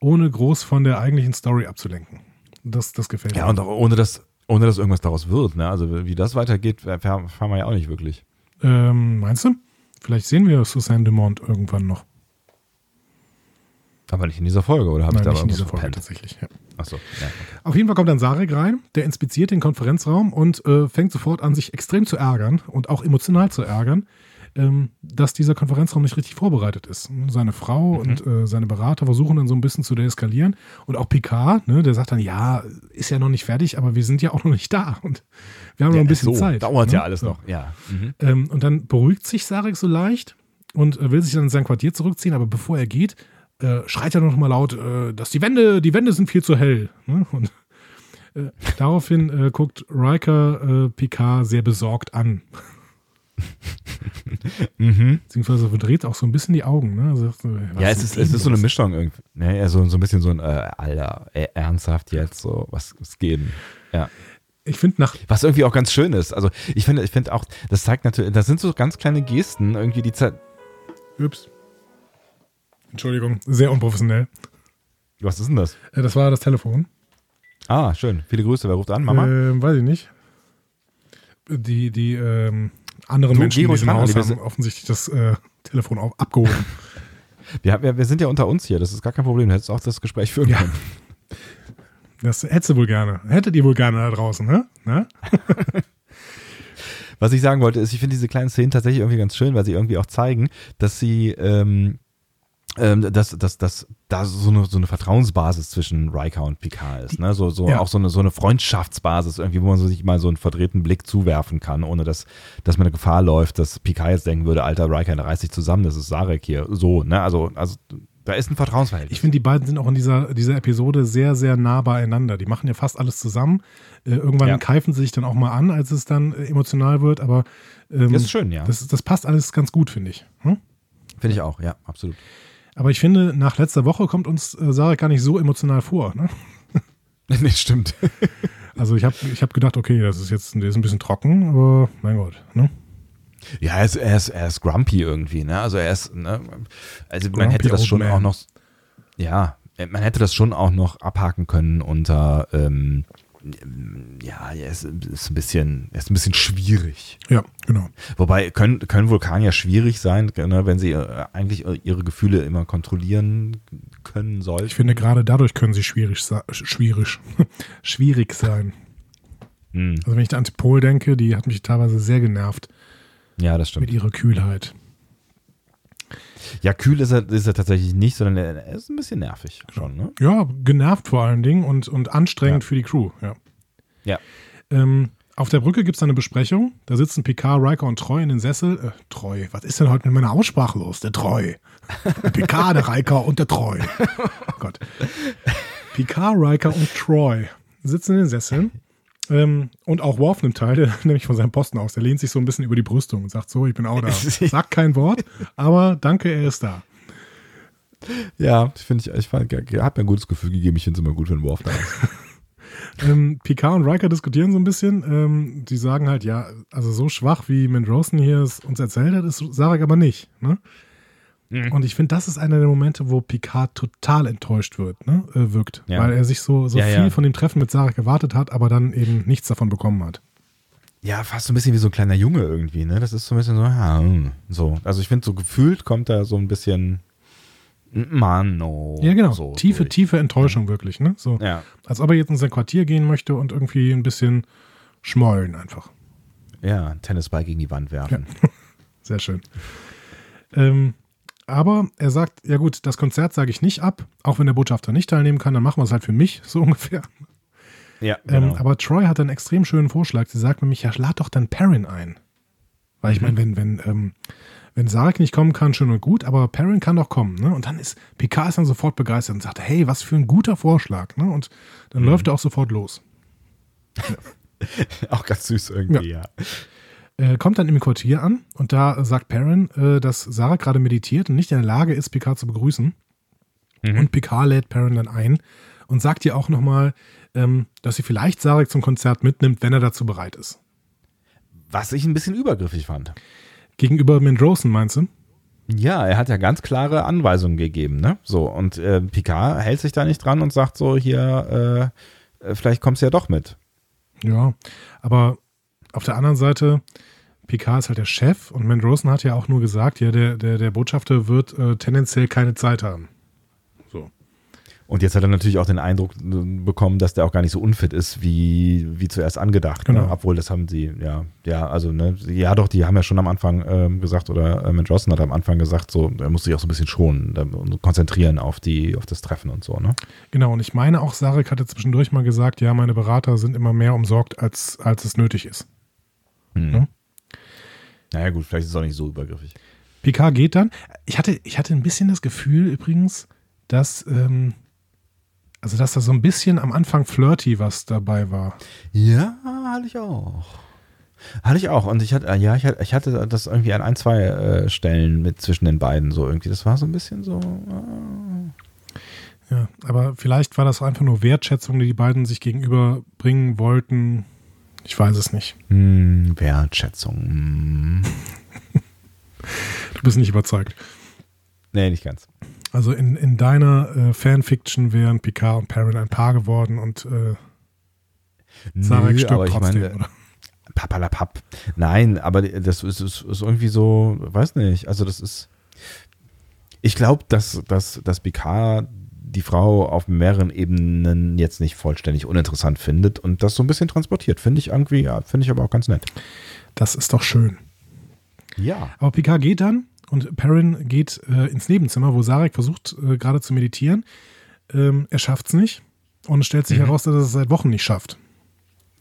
ohne groß von der eigentlichen Story abzulenken. Das, das gefällt Ja, mir. und auch ohne dass, ohne dass irgendwas daraus wird, ne? Also wie das weitergeht, erfahren wir ja auch nicht wirklich. ähm, meinst du? Vielleicht sehen wir Suzanne Dumont irgendwann noch. Aber nicht in dieser Folge, oder habe ich da nicht in dieser Folge tatsächlich. Ja. Achso, ja. Okay. Auf jeden Fall kommt dann Sarek rein, der inspiziert den Konferenzraum und äh, fängt sofort an, sich extrem zu ärgern und auch emotional zu ärgern, ähm, dass dieser Konferenzraum nicht richtig vorbereitet ist. Seine Frau Mhm. und äh, seine Berater versuchen dann so ein bisschen zu deeskalieren und auch Picard, ne, der sagt dann, ja, ist ja noch nicht fertig, aber wir sind ja auch noch nicht da und wir haben noch Ja, ein bisschen so, Zeit. Dauert ne? ja alles noch, ja. Mhm. Ähm, und dann beruhigt sich Sarek so leicht und äh, will sich dann in sein Quartier zurückziehen, aber bevor er geht, äh, schreit er noch mal laut, äh, dass die Wände, die Wände sind viel zu hell. Ne? Und äh, daraufhin äh, guckt Riker äh, Picard sehr besorgt an. *laughs* Mhm. Beziehungsweise verdreht auch so ein bisschen die Augen. Ne? Also, Ja, es ist, es ist so eine? Mischung irgendwie. Ne, ja, so, so ein bisschen so ein, Alter, ernsthaft jetzt, so, was, was geht denn? Ja. Ich finde nach Was irgendwie auch ganz schön ist. Also ich finde, ich finde auch, das zeigt natürlich, das sind so ganz kleine Gesten, irgendwie die Zeit. Ups. Entschuldigung, sehr unprofessionell. Was ist denn das? Äh, das war das Telefon. Ah, schön. Viele Grüße. Wer ruft an? Mama? Ähm, weiß ich nicht. Die, die ähm, anderen Du, Menschen, in diesem Haus haben offensichtlich das äh, Telefon auf, abgehoben. *laughs* Wir, wir, wir sind ja unter uns hier, das ist gar kein Problem. Du hättest auch das Gespräch führen Ja. können. Das hättest du wohl gerne. Hättet ihr wohl gerne da draußen, ne? ne? *laughs* Was ich sagen wollte, ist, ich finde diese kleinen Szenen tatsächlich irgendwie ganz schön, weil sie irgendwie auch zeigen, dass sie, ähm, ähm, dass, dass, dass da so eine, so eine Vertrauensbasis zwischen Riker und Picard ist. Ne? So, so Ja. auch so eine, so eine Freundschaftsbasis, irgendwie, wo man so sich mal so einen verdrehten Blick zuwerfen kann, ohne dass, dass man eine Gefahr läuft, dass Picard jetzt denken würde, alter Riker, der reißt sich zusammen, das ist Sarek hier. So, ne? Also, also da ist ein Vertrauensverhältnis. Ich finde, die beiden sind auch in dieser, dieser Episode sehr, sehr nah beieinander. Die machen ja fast alles zusammen. Äh, irgendwann Ja. keifen sie sich dann auch mal an, als es dann äh, emotional wird, aber ähm, das ist schön, ja. das, das passt alles ganz gut, finde ich. Hm? Finde ich auch, ja, absolut. Aber ich finde, nach letzter Woche kommt uns äh, Sarek gar nicht so emotional vor. Ne? *laughs* nee, stimmt. *laughs* Also ich habe ich hab gedacht, okay, das ist jetzt der ist ein bisschen trocken, aber mein Gott. Ne? Ja, er ist, er ist, er ist grumpy irgendwie, ne? Also er ist, ne? Also man Grumpy hätte das schon man. auch noch, ja, man hätte das schon auch noch abhaken können unter, ähm, ja, er ist, ist ein bisschen, er ist ein bisschen schwierig. Ja, genau. Wobei können, können Vulkanier schwierig sein, ne, wenn sie äh, eigentlich ihre Gefühle immer kontrollieren können sollten. Ich finde, gerade dadurch können sie schwierig, schwierig, *laughs* schwierig sein. Hm, Also wenn ich da an Pol denke, die hat mich teilweise sehr genervt ja, das mit stimmt. ihrer Kühlheit. Ja, kühl ist er, ist er tatsächlich nicht, sondern er ist ein bisschen nervig schon, ne? Ja, genervt vor allen Dingen und, und anstrengend Ja. für die Crew, ja. Ja. Ähm, auf der Brücke gibt es eine Besprechung. Da sitzen Picard, Riker und Troy in den Sessel. Äh, Troy, was ist denn heute mit meiner Aussprache los? Der Troy. Der Picard, der Riker und der Troy. *laughs* Oh Gott. Picard, Riker und Troy sitzen in den Sesseln. Ähm, und auch Worf nimmt teil, *laughs* der, nämlich von seinem Posten aus. Der lehnt sich so ein bisschen über die Brüstung und sagt so, ich bin auch da. *laughs* Sagt kein Wort, aber danke, er ist da. Ja, finde ich, ich fand, er hat mir ein gutes Gefühl gegeben. Ich finde es immer gut, wenn Worf da ist. *laughs* Ähm, Picard und Riker diskutieren so ein bisschen. Ähm, die sagen halt, ja, also so schwach wie Mendrosen hier es uns erzählt hat, ist Sarek aber nicht. Ne? Mhm. Und ich finde, das ist einer der Momente, wo Picard total enttäuscht wird, ne? äh, wirkt. Ja. Weil er sich so, so Ja, viel ja. von dem Treffen mit Sarek erwartet hat, aber dann eben nichts davon bekommen hat. Ja, fast so ein bisschen wie so ein kleiner Junge irgendwie, ne? Das ist so ein bisschen so, ja, hm, so. Also ich finde, so gefühlt kommt da so ein bisschen Mann, oh. Ja, genau. So tiefe, durch. tiefe Enttäuschung wirklich. Ne? So, Ja, Als ob er jetzt in sein Quartier gehen möchte und irgendwie ein bisschen schmollen einfach. ja, Tennisball gegen die Wand werfen. *laughs* Sehr schön. Ähm, aber er sagt, ja gut, das Konzert sage ich nicht ab, auch wenn der Botschafter nicht teilnehmen kann, dann machen wir es halt für mich, *laughs* so ungefähr. Ja, genau. Ähm, aber Troy hat einen extrem schönen Vorschlag. Sie sagt nämlich, ja, lad doch dann Perrin ein. Weil Mhm. ich meine, wenn, wenn, ähm, wenn Sarek nicht kommen kann, schön und gut, aber Perrin kann doch kommen. Ne? Und dann ist, Picard ist dann sofort begeistert und sagt, hey, was für ein guter Vorschlag. Ne? Und dann Mhm. läuft er auch sofort los. *laughs* Auch ganz süß irgendwie, ja. Äh, kommt dann im Quartier an und da sagt Perrin, äh, dass Sarah gerade meditiert und nicht in der Lage ist, Picard zu begrüßen. Mhm. Und Picard lädt Perrin dann ein und sagt ihr auch nochmal, ähm, dass sie vielleicht Sarek zum Konzert mitnimmt, wenn er dazu bereit ist. Was ich ein bisschen übergriffig fand. Gegenüber Mendrosen, meinst du? Ja, er hat ja ganz klare Anweisungen gegeben, ne? So, und äh, Picard hält sich da nicht dran und sagt so, hier, äh, äh, vielleicht kommst du ja doch mit. Ja, aber auf der anderen Seite, Picard ist halt der Chef und Mendrosen hat ja auch nur gesagt, ja, der, der, der Botschafter wird äh, tendenziell keine Zeit haben. So. Und jetzt hat er natürlich auch den Eindruck äh, bekommen, dass der auch gar nicht so unfit ist, wie, wie zuerst angedacht. Genau. Ne? Obwohl, das haben sie, ja, ja, also, ne, ja doch, die haben ja schon am Anfang ähm, gesagt, oder äh, Mendrossen hat am Anfang gesagt, so, er muss sich auch so ein bisschen schonen und konzentrieren auf die, auf das Treffen und so, ne? Genau, und ich meine auch, Sarek hatte zwischendurch mal gesagt, ja, meine Berater sind immer mehr umsorgt, als, als es nötig ist. Hm. Ja. Naja, gut, vielleicht ist es auch nicht so übergriffig. Picard geht dann. Ich hatte, ich hatte ein bisschen das Gefühl übrigens, dass, ähm, also dass da so ein bisschen am Anfang flirty was dabei war. Ja, hatte ich auch. Hatte ich auch. Und ich hatte, ja, ich hatte, ich hatte das irgendwie an ein, zwei äh, Stellen mit zwischen den beiden so irgendwie. Das war so ein bisschen so. Äh, Ja, aber vielleicht war das einfach nur Wertschätzung, die die beiden sich gegenüberbringen wollten. Ich weiß es nicht. hm, Wertschätzung. Hm. *laughs* Du bist nicht überzeugt. Nee, nicht ganz. Also in, in deiner äh, Fanfiction wären Picard und Perrin ein Paar geworden und äh, Sarek Nö, stirbt trotzdem, meine, oder? Papalapap. Nein, aber das ist, ist, ist irgendwie so, weiß nicht. Also das ist. Ich glaube, dass, dass, dass Picard die Frau auf mehreren Ebenen jetzt nicht vollständig uninteressant findet und das so ein bisschen transportiert. Finde ich irgendwie, ja, finde ich aber auch ganz nett. Das ist doch schön. Ja. Aber Picard geht dann und Perrin geht äh, ins Nebenzimmer, wo Sarek versucht äh, gerade zu meditieren. Ähm, er schafft es nicht und es stellt sich Mhm. heraus, dass er es seit Wochen nicht schafft.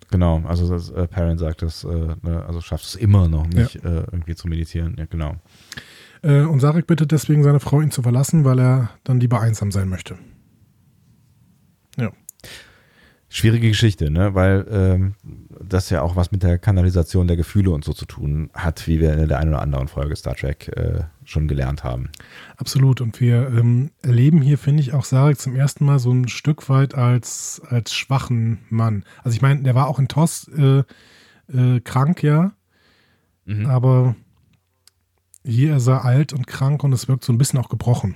Genau, also das, äh, Perrin sagt das, äh, ne, also schafft es immer noch nicht, äh, irgendwie zu meditieren. Ja, genau. Äh, und Sarek bittet deswegen seine Frau, ihn zu verlassen, weil er dann lieber einsam sein möchte. Ja. Schwierige Geschichte, ne? Weil ähm, das ja auch was mit der Kanalisation der Gefühle und so zu tun hat, wie wir in der einen oder anderen Folge Star Trek äh, schon gelernt haben. Absolut. Und wir ähm, erleben hier, finde ich, auch Sarek zum ersten Mal so ein Stück weit als, als schwachen Mann. Also ich meine, der war auch in TOS äh, äh, krank, ja, Mhm. aber hier er alt und krank und es wirkt so ein bisschen auch gebrochen.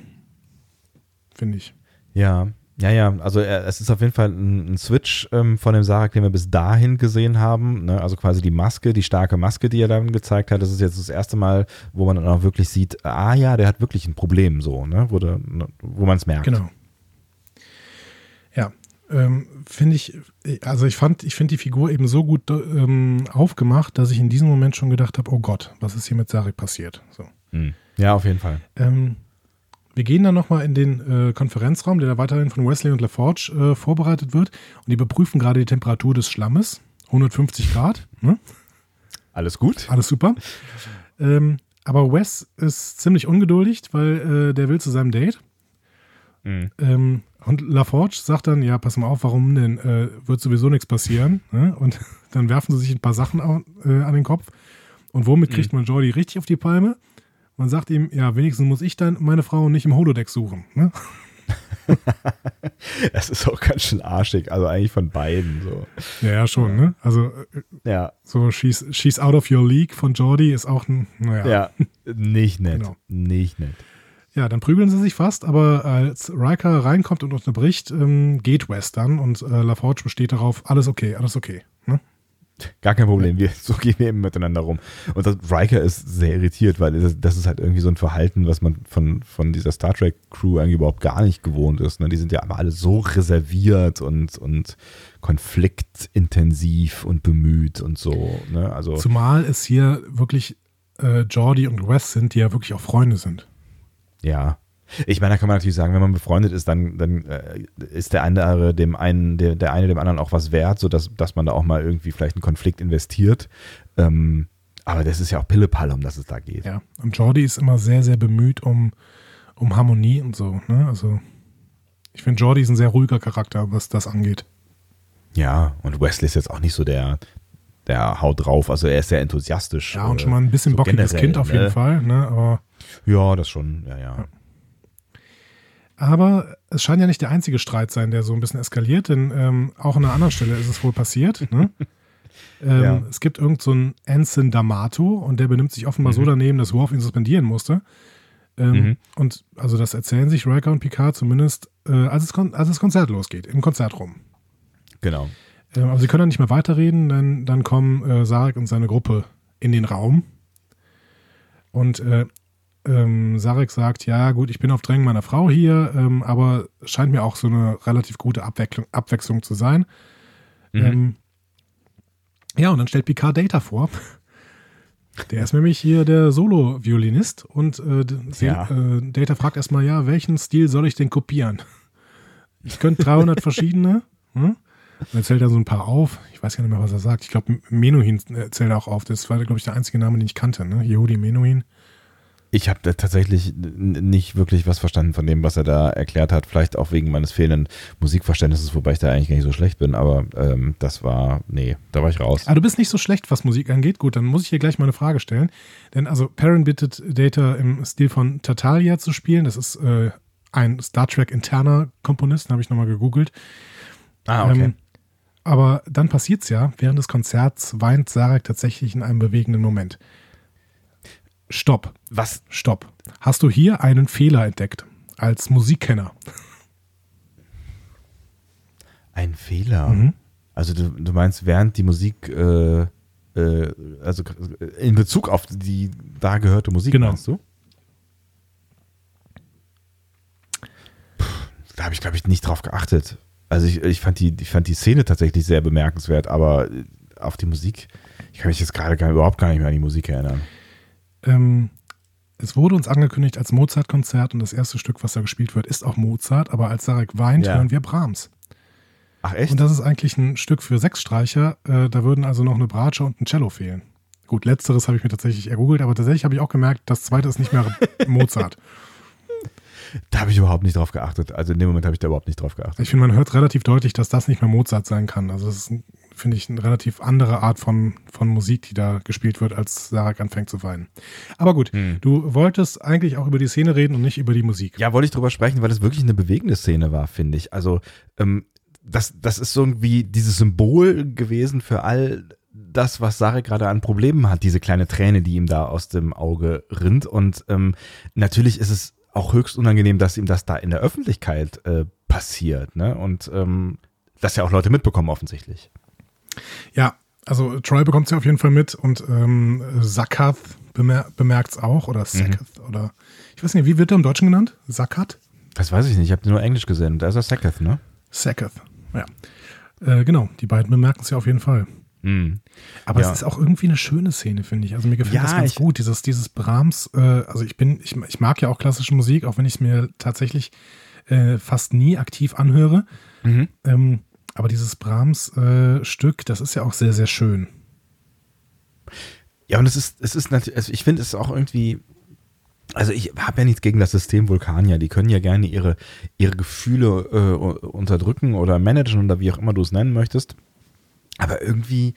Finde ich. Ja, ja, ja. Also er, es ist auf jeden Fall ein, ein Switch ähm, von dem Sarek, den wir bis dahin gesehen haben. Ne? Also quasi die Maske, die starke Maske, die er dann gezeigt hat. Das ist jetzt das erste Mal, wo man dann auch wirklich sieht, ah ja, der hat wirklich ein Problem so, ne? Wo, der- wo man es merkt. Genau. Ähm, finde ich, also ich fand, ich finde die Figur eben so gut ähm, aufgemacht, dass ich in diesem Moment schon gedacht habe, oh Gott, was ist hier mit Sarek passiert? So. Hm. Ja, auf jeden Fall. Ähm, wir gehen dann nochmal in den äh, Konferenzraum, der da weiterhin von Wesley und LaForge äh, vorbereitet wird. Und die überprüfen gerade die Temperatur des Schlammes. 150 Grad. Ne? Alles gut. Alles super. Ähm, aber Wes ist ziemlich ungeduldig, weil äh, der will zu seinem Date. Mhm. Ähm, und LaForge sagt dann, ja, pass mal auf, warum denn? Äh, wird sowieso nichts passieren. Ne? Und *laughs* dann werfen sie sich ein paar Sachen äh, an den Kopf. Und womit mhm. kriegt man Jordi richtig auf die Palme? Man sagt ihm, ja, wenigstens muss ich dann meine Frau nicht im Holodeck suchen. Ne? *laughs* das ist auch ganz schön arschig, also eigentlich von beiden so. Ja, ja schon, ne? Also ja. so she's, she's out of your league von Jordi ist auch ein, naja. Ja, nicht nett. Genau. Nicht nett. Ja, dann prügeln sie sich fast, aber als Riker reinkommt und unterbricht, ähm, geht West dann und äh, LaForge besteht darauf, alles okay, alles okay. Ne? Gar kein Problem, wir, so gehen wir eben miteinander rum. Und das, Riker ist sehr irritiert, weil das, das, ist halt irgendwie so ein Verhalten, was man von, von dieser Star Trek Crew eigentlich überhaupt gar nicht gewohnt ist. Ne? Die sind ja immer alle so reserviert und, und konfliktintensiv und bemüht und so. Ne? Also, Zumal es hier wirklich äh, Jordi und Wes sind, die ja wirklich auch Freunde sind. Ja, ich meine, da kann man natürlich sagen, wenn man befreundet ist, dann, dann äh, ist der andere dem einen, der, der eine dem anderen auch was wert, sodass dass man da auch mal irgendwie vielleicht einen Konflikt investiert. Ähm, aber das ist ja auch Pillepalle, um das es da geht. Ja, und Jordi ist immer sehr, sehr bemüht um, um Harmonie und so. Ne? Also ich finde, Jordi ist ein sehr ruhiger Charakter, was das angeht. Ja, und Wesley ist jetzt auch nicht so der, der haut drauf. Also er ist sehr enthusiastisch. Ja, und schon mal ein bisschen so bockiges Kind auf jeden ne? Fall. Ne? Aber, ja, das schon, ja, ja. Aber es scheint ja nicht der einzige Streit sein, der so ein bisschen eskaliert, denn ähm, auch an einer anderen Stelle ist es wohl passiert. Ne? *laughs* ähm, ja. Es gibt irgendeinen so Ensign D'Amato und der benimmt sich offenbar mhm. so daneben, dass Worf ihn suspendieren musste. Ähm, mhm. Und also das erzählen sich Riker und Picard zumindest, äh, als, es als das Konzert losgeht, im Konzertraum. Genau. Ähm, aber sie können dann nicht mehr weiterreden, denn dann kommen äh, Sarek und seine Gruppe in den Raum. Und äh, ähm, Sarek sagt, ja gut, ich bin auf Drängen meiner Frau hier, ähm, aber scheint mir auch so eine relativ gute Abwechslung, Abwechslung zu sein. Mhm. Ähm, ja, und dann stellt Picard Data vor. Der ist nämlich hier der Solo-Violinist und äh, ja. äh, Data fragt erstmal, ja, welchen Stil soll ich denn kopieren? Ich könnte 300 verschiedene. Hm? Dann zählt er so ein paar auf. Ich weiß gar nicht mehr, was er sagt. Ich glaube, Menuhin zählt auch auf. Das war, glaube ich, der einzige Name, den ich kannte. Ne? Yehudi Menuhin. Ich habe tatsächlich nicht wirklich was verstanden von dem, was er da erklärt hat. Vielleicht auch wegen meines fehlenden Musikverständnisses, wobei ich da eigentlich gar nicht so schlecht bin. Aber ähm, das war, nee, da war ich raus. Aber ah, du bist nicht so schlecht, was Musik angeht. Gut, dann muss ich hier gleich mal eine Frage stellen. Denn also Perrin bittet Data im Stil von Tatalia zu spielen. Das ist äh, ein Star Trek interner Komponist, habe ich nochmal gegoogelt. Ah, okay. Ähm, aber dann passiert's ja, während des Konzerts weint Sarek tatsächlich in einem bewegenden Moment. Stopp. Was? Stopp. Hast du hier einen Fehler entdeckt als Musikkenner? Ein Fehler? Mhm. Also du, du, meinst, während die Musik, äh, äh, also in Bezug auf die da gehörte Musik, genau. meinst du? Puh, da habe ich, glaube ich, nicht drauf geachtet. Also ich, ich, fand die, ich fand die Szene tatsächlich sehr bemerkenswert, aber auf die Musik, ich kann mich jetzt gerade gar, überhaupt gar nicht mehr an die Musik erinnern. Ähm, es wurde uns angekündigt als Mozart-Konzert und das erste Stück, was da gespielt wird, ist auch Mozart, aber als Sarek weint, ja. hören wir Brahms. Ach echt? Und das ist eigentlich ein Stück für sechs Streicher. Äh, da würden also noch eine Bratsche und ein Cello fehlen. Gut, letzteres habe ich mir tatsächlich ergoogelt, aber tatsächlich habe ich auch gemerkt, das zweite ist nicht mehr *laughs* Mozart. Da habe ich überhaupt nicht drauf geachtet. Also in dem Moment habe ich da überhaupt nicht drauf geachtet. Ich finde, man hört relativ deutlich, dass das nicht mehr Mozart sein kann. Also es ist, finde ich, eine relativ andere Art von, von Musik, die da gespielt wird, als Sarah anfängt zu weinen. Aber gut, hm. du wolltest eigentlich auch über die Szene reden und nicht über die Musik. Ja, wollte ich drüber sprechen, weil es wirklich eine bewegende Szene war, finde ich. Also ähm, das, das ist so irgendwie dieses Symbol gewesen für all das, was Sarek gerade an Problemen hat, diese kleine Träne, die ihm da aus dem Auge rinnt. Und ähm, natürlich ist es auch höchst unangenehm, dass ihm das da in der Öffentlichkeit äh, passiert. Ne? Und ähm, das ja auch Leute mitbekommen offensichtlich. Ja, also Troy bekommt es ja auf jeden Fall mit und ähm, Sakath bemer bemerkt es auch oder Sakath mhm. oder ich weiß nicht, wie wird er im Deutschen genannt? Sakath? Das weiß ich nicht, ich habe nur Englisch gesehen. Da ist er Sakath, ne? Sakath, ja. Äh, genau, die beiden bemerken es ja auf jeden Fall. Mhm. Aber Ja. es ist auch irgendwie eine schöne Szene, finde ich. Also mir gefällt Ja, das ganz ich- gut. Dieses, dieses Brahms, äh, also ich bin, ich, ich mag ja auch klassische Musik, auch wenn ich es mir tatsächlich äh, fast nie aktiv anhöre. Mhm. Ähm, aber dieses Brahms-Stück, das ist ja auch sehr, sehr schön. Ja, und es ist, es ist natürlich, also ich finde es auch irgendwie, also ich habe ja nichts gegen das System Vulkanier. Die können ja gerne ihre, ihre Gefühle äh, unterdrücken oder managen oder wie auch immer du es nennen möchtest. Aber irgendwie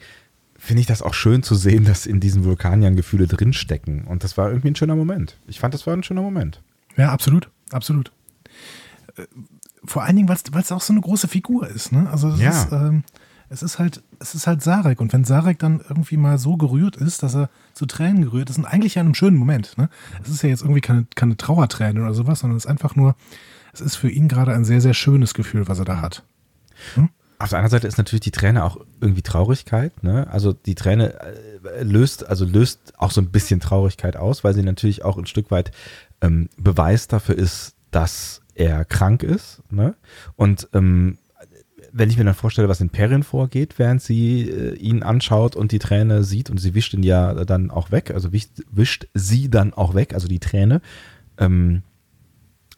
finde ich das auch schön zu sehen, dass in diesen Vulkaniern Gefühle drinstecken. Und das war irgendwie ein schöner Moment. Ich fand, das war ein schöner Moment. Ja, absolut, absolut. Äh, Vor allen Dingen, weil es auch so eine große Figur ist. Ne? Also es, Ja. ist, ähm, es ist halt, es ist halt Sarek. Und wenn Sarek dann irgendwie mal so gerührt ist, dass er zu Tränen gerührt ist, und eigentlich ja in einem schönen Moment. Ne? Es ist ja jetzt irgendwie keine, keine Trauerträne oder sowas, sondern es ist einfach nur, es ist für ihn gerade ein sehr, sehr schönes Gefühl, was er da hat. Auf der anderen Seite ist natürlich die Träne auch irgendwie Traurigkeit. Ne? Also die Träne äh, löst, also löst auch so ein bisschen Traurigkeit aus, weil sie natürlich auch ein Stück weit ähm, Beweis dafür ist, dass er krank ist. Ne? Und ähm, wenn ich mir dann vorstelle, was in Perrin vorgeht, während sie äh, ihn anschaut und die Träne sieht und sie wischt ihn ja dann auch weg, also wischt, wischt sie dann auch weg, also die Träne, ähm,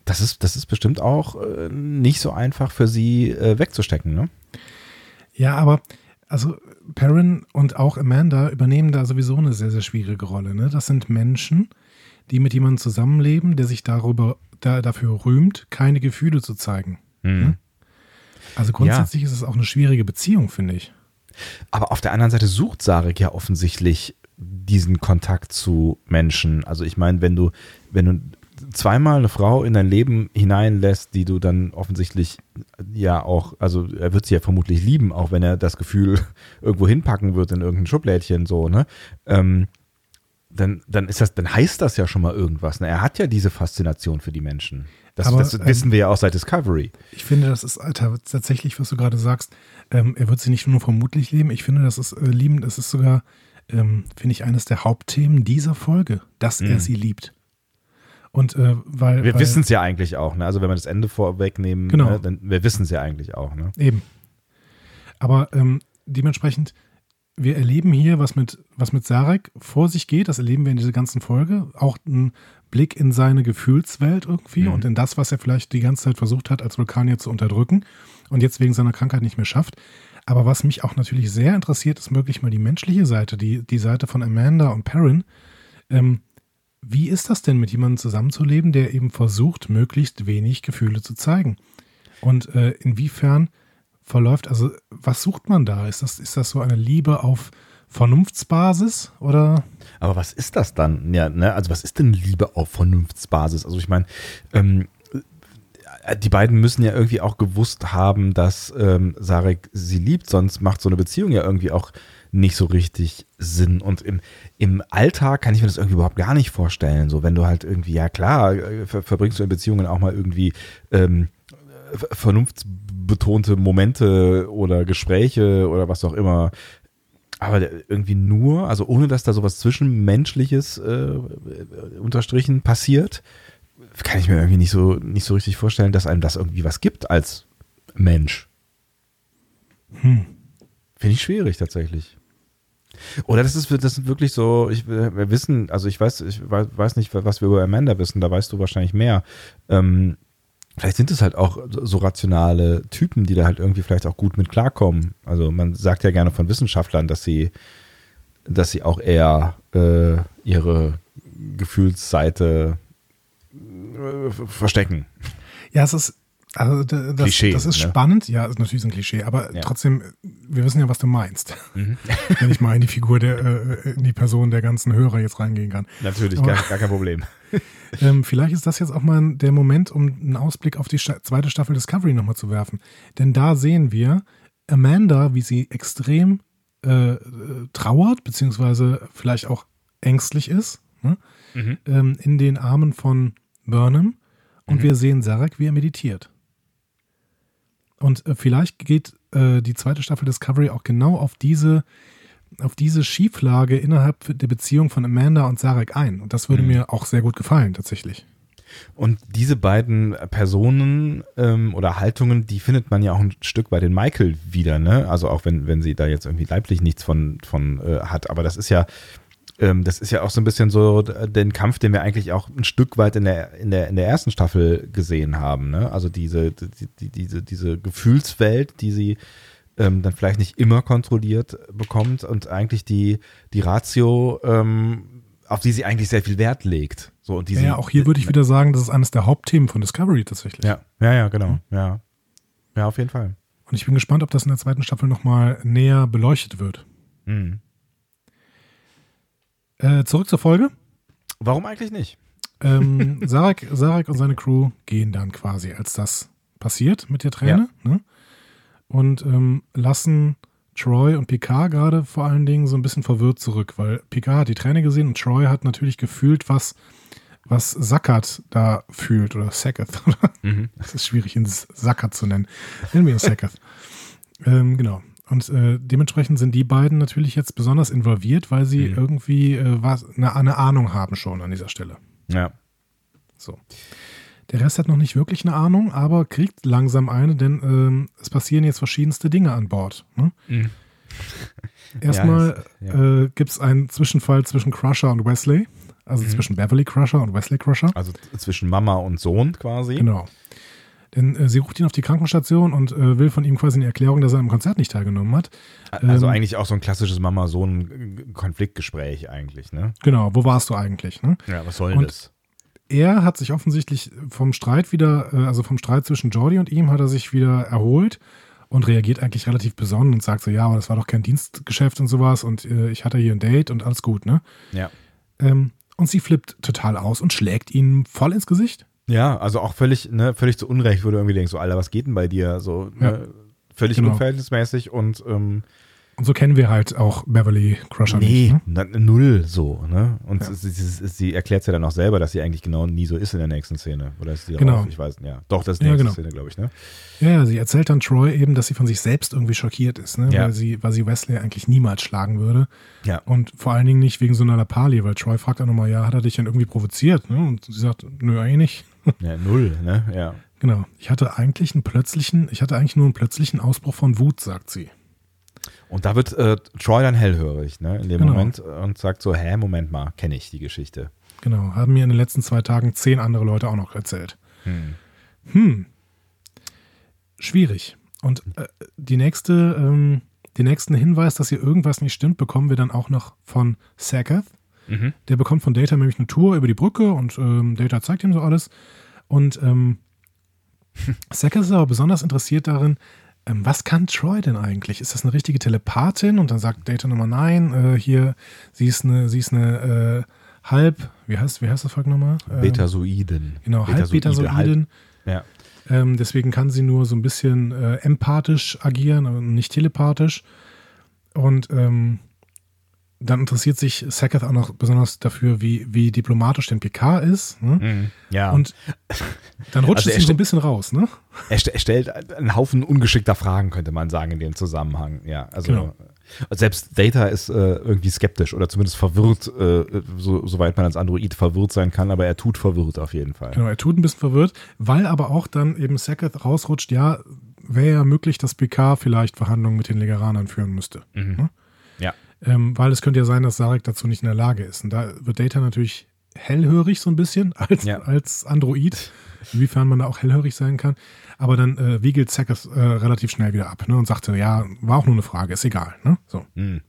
das ist, das ist bestimmt auch äh, nicht so einfach für sie äh, wegzustecken, ne? Ja, aber also Perrin und auch Amanda übernehmen da sowieso eine sehr, sehr schwierige Rolle. Ne? Das sind Menschen, die mit jemandem zusammenleben, der sich darüber, da, dafür rühmt, keine Gefühle zu zeigen. Mhm. Also grundsätzlich ist es auch eine schwierige Beziehung, finde ich. Aber auf der anderen Seite sucht Sarek ja offensichtlich diesen Kontakt zu Menschen. Also ich meine, wenn du, wenn du zweimal eine Frau in dein Leben hineinlässt, die du dann offensichtlich ja auch, also er wird sie ja vermutlich lieben, auch wenn er das Gefühl *laughs* irgendwo hinpacken wird in irgendein Schublädchen so, ne? Ähm, dann, dann ist das, dann heißt das ja schon mal irgendwas. Ne? Er hat ja diese Faszination für die Menschen. Das, Aber, das ähm, wissen wir ja auch seit Discovery. Ich finde, das ist Alter, tatsächlich, was du gerade sagst. Ähm, er wird sie nicht nur vermutlich lieben. Ich finde, das ist äh, lieben, das ist sogar, ähm, finde ich, eines der Hauptthemen dieser Folge, dass er Mhm. sie liebt. Und äh, weil. Wir wissen es ja eigentlich auch, ne? Also wenn wir das Ende vorwegnehmen, Genau. ne, dann wir wissen es ja eigentlich auch, ne? Eben. Aber ähm, dementsprechend, wir erleben hier, was mit, was mit Sarek vor sich geht, das erleben wir in dieser ganzen Folge. Auch ein Blick in seine Gefühlswelt irgendwie Mhm. und in das, was er vielleicht die ganze Zeit versucht hat, als Vulkanier zu unterdrücken und jetzt wegen seiner Krankheit nicht mehr schafft. Aber was mich auch natürlich sehr interessiert, ist möglich mal die menschliche Seite, die, die Seite von Amanda und Perrin. Ähm, wie ist das denn, mit jemandem zusammenzuleben, der eben versucht, möglichst wenig Gefühle zu zeigen? Und äh, inwiefern verläuft, also was sucht man da? Ist das, ist das so eine Liebe auf Vernunftsbasis oder? Aber was ist das dann? Ja, ne? Also was ist denn Liebe auf Vernunftsbasis? Also ich meine, ähm, äh, die beiden müssen ja irgendwie auch gewusst haben, dass ähm, Sarek sie liebt, sonst macht so eine Beziehung ja irgendwie auch nicht so richtig Sinn. Und im, im Alltag kann ich mir das irgendwie überhaupt gar nicht vorstellen. So, wenn du halt irgendwie, ja klar, äh, ver verbringst du in Beziehungen auch mal irgendwie ähm, ver- vernunftsbetonte Momente oder Gespräche oder was auch immer. Aber irgendwie nur, also ohne dass da sowas Zwischenmenschliches äh, unterstrichen passiert, kann ich mir irgendwie nicht so, nicht so richtig vorstellen, dass einem das irgendwie was gibt als Mensch. Hm. Finde ich schwierig tatsächlich. Oder das ist, das ist wirklich so, ich, wir wissen, also ich weiß, ich weiß nicht, was wir über Amanda wissen, da weißt du wahrscheinlich mehr. Ähm, vielleicht sind es halt auch so rationale Typen, die da halt irgendwie vielleicht auch gut mit klarkommen. Also man sagt ja gerne von Wissenschaftlern, dass sie, dass sie auch eher äh, ihre Gefühlsseite äh, verstecken. Ja, es ist, also das, Klischee, das ist ne? spannend, ja, ist natürlich ein Klischee, aber Ja. trotzdem, wir wissen ja, was du meinst. Mhm. *laughs* Wenn ich mal in die Figur der, äh, in die Person der ganzen Hörer jetzt reingehen kann. Natürlich, Aber- gar, gar kein Problem. *laughs* Ähm, vielleicht ist das jetzt auch mal der Moment, um einen Ausblick auf die Sta zweite Staffel Discovery nochmal zu werfen. Denn da sehen wir Amanda, wie sie extrem äh, äh, trauert, beziehungsweise vielleicht auch ängstlich ist, ne? Mhm. ähm, in den Armen von Burnham. Und Mhm. wir sehen Sarek, wie er meditiert. Und äh, vielleicht geht äh, die zweite Staffel Discovery auch genau auf diese, auf diese Schieflage innerhalb der Beziehung von Amanda und Sarek ein. Und das würde Mhm. mir auch sehr gut gefallen, tatsächlich. Und diese beiden Personen ähm, oder Haltungen, die findet man ja auch ein Stück bei den Michael wieder, ne? Also auch wenn, wenn sie da jetzt irgendwie leiblich nichts von, von äh, hat. Aber das ist ja, ähm, das ist ja auch so ein bisschen so den Kampf, den wir eigentlich auch ein Stück weit in der, in der, in der ersten Staffel gesehen haben, ne? Also diese, die, die, diese, diese Gefühlswelt, die sie ähm, dann vielleicht nicht immer kontrolliert bekommt und eigentlich die, die Ratio, ähm, auf die sie eigentlich sehr viel Wert legt. So, und die Ja, sie, ja, auch hier würde ich wieder sagen, das ist eines der Hauptthemen von Discovery tatsächlich. Ja, ja, ja, genau. Ja. Ja, auf jeden Fall. Und ich bin gespannt, ob das in der zweiten Staffel nochmal näher beleuchtet wird. Mhm. Äh, zurück zur Folge. Warum eigentlich nicht? Ähm, *laughs* Sarek, Sarek und seine Crew gehen dann quasi, als das passiert mit der Träne, ne? und ähm, lassen Troy und Picard gerade vor allen Dingen so ein bisschen verwirrt zurück, weil Picard hat die Träne gesehen und Troy hat natürlich gefühlt, was, was Sackert da fühlt oder Sacketh. *laughs* Mhm. Das ist schwierig, ihn Sackert zu nennen. Nennen wir ihn Sacketh. *laughs* ähm, genau. Und äh, dementsprechend sind die beiden natürlich jetzt besonders involviert, weil sie Mhm. irgendwie äh, was, eine, eine Ahnung haben schon an dieser Stelle. Ja. So. Der Rest hat noch nicht wirklich eine Ahnung, aber kriegt langsam eine, denn ähm, es passieren jetzt verschiedenste Dinge an Bord. Ne? Mhm. *laughs* Erstmal Ja, das- äh, gibt es einen Zwischenfall zwischen Crusher und Wesley, also Mhm. zwischen Beverly Crusher und Wesley Crusher. Also zwischen Mama und Sohn quasi. Genau. Denn äh, sie ruft ihn auf die Krankenstation und äh, will von ihm quasi eine Erklärung, dass er am Konzert nicht teilgenommen hat. Also Ähm, eigentlich auch so ein klassisches Mama-Sohn-Konfliktgespräch eigentlich, ne? Genau, wo warst du eigentlich? Ne? Ja, was soll Und- das? er hat sich offensichtlich vom Streit wieder, äh, also vom Streit zwischen Jordi und ihm, hat er sich wieder erholt und reagiert eigentlich relativ besonnen und sagt so, ja, aber das war doch kein Dienstgeschäft und sowas und äh, ich hatte hier ein Date und alles gut, ne? Ja. Ähm, und sie flippt total aus und schlägt ihn voll ins Gesicht. Ja, also auch völlig, ne, völlig zu Unrecht, wo du irgendwie denkst, so, Alter, was geht denn bei dir? So, ne, völlig Genau. unverhältnismäßig und ähm, Und so kennen wir halt auch Beverly Crusher nee, nicht. Ne? na, null so, ne? Und Ja. sie, sie, sie erklärt ja dann auch selber, dass sie eigentlich genau nie so ist in der nächsten Szene. Oder ist sie Genau. auch? Ich weiß, ja. Doch, das ist die Ja, nächste genau. Szene, glaube ich, ne? Ja, ja, sie erzählt dann Troy eben, dass sie von sich selbst irgendwie schockiert ist, ne? Ja. weil, sie, weil sie Wesley eigentlich niemals schlagen würde. Ja. Und vor allen Dingen nicht wegen so einer Lappalie, weil Troy fragt dann nochmal, ja, hat er dich denn irgendwie provoziert? Ne? Und sie sagt, nö, eigentlich nicht. Ja, null, ne? Ja. Genau. Ich hatte eigentlich einen plötzlichen, ich hatte eigentlich nur einen plötzlichen Ausbruch von Wut, sagt sie. Und da wird äh, Troy dann hellhörig, ne? In dem Genau. Moment und sagt so, hä, Moment mal, kenne ich die Geschichte. Genau. Haben mir in den letzten zwei Tagen zehn andere Leute auch noch erzählt. Hm. Hm. Schwierig. Und äh, die nächste, ähm, den nächsten Hinweis, dass hier irgendwas nicht stimmt, bekommen wir dann auch noch von Sacketh. Mhm. Der bekommt von Data nämlich eine Tour über die Brücke und ähm, Data zeigt ihm so alles. Und ähm, *laughs* Sackett ist aber besonders interessiert darin, ähm, was kann Troy denn eigentlich? Ist das eine richtige Telepathin? Und dann sagt Data nochmal, nein, äh, hier, sie ist eine, sie ist eine äh, halb, wie heißt, wie heißt das Volk nochmal? Ähm, Betasoiden. Genau, halb Betasoide, Betasoidin. Ja. Ähm, deswegen kann sie nur so ein bisschen äh, empathisch agieren und nicht telepathisch. Und ähm, dann interessiert sich Sackett auch noch besonders dafür, wie, wie diplomatisch denn Picard ist. Ne? Mhm. Ja. Und dann rutscht Also es ihm so ein bisschen raus. Ne? Er, st er stellt einen Haufen ungeschickter Fragen, könnte man sagen, in dem Zusammenhang. Ja, also Genau. selbst Data ist äh, irgendwie skeptisch oder zumindest verwirrt, äh, so, soweit man als Android verwirrt sein kann, aber er tut verwirrt auf jeden Fall. Genau, er tut ein bisschen verwirrt, weil aber auch dann eben Sackett rausrutscht, ja, wäre ja möglich, dass Picard vielleicht Verhandlungen mit den Legeranern führen müsste. Mhm. Ne? Ähm, weil es könnte ja sein, dass Sarek dazu nicht in der Lage ist. Und da wird Data natürlich hellhörig so ein bisschen *laughs* als, Ja. als Android, inwiefern man da auch hellhörig sein kann. Aber dann äh, wiegelt Sackett äh, relativ schnell wieder ab ne, und sagte, ja, war auch nur eine Frage, ist egal. Ne? So, Mhm.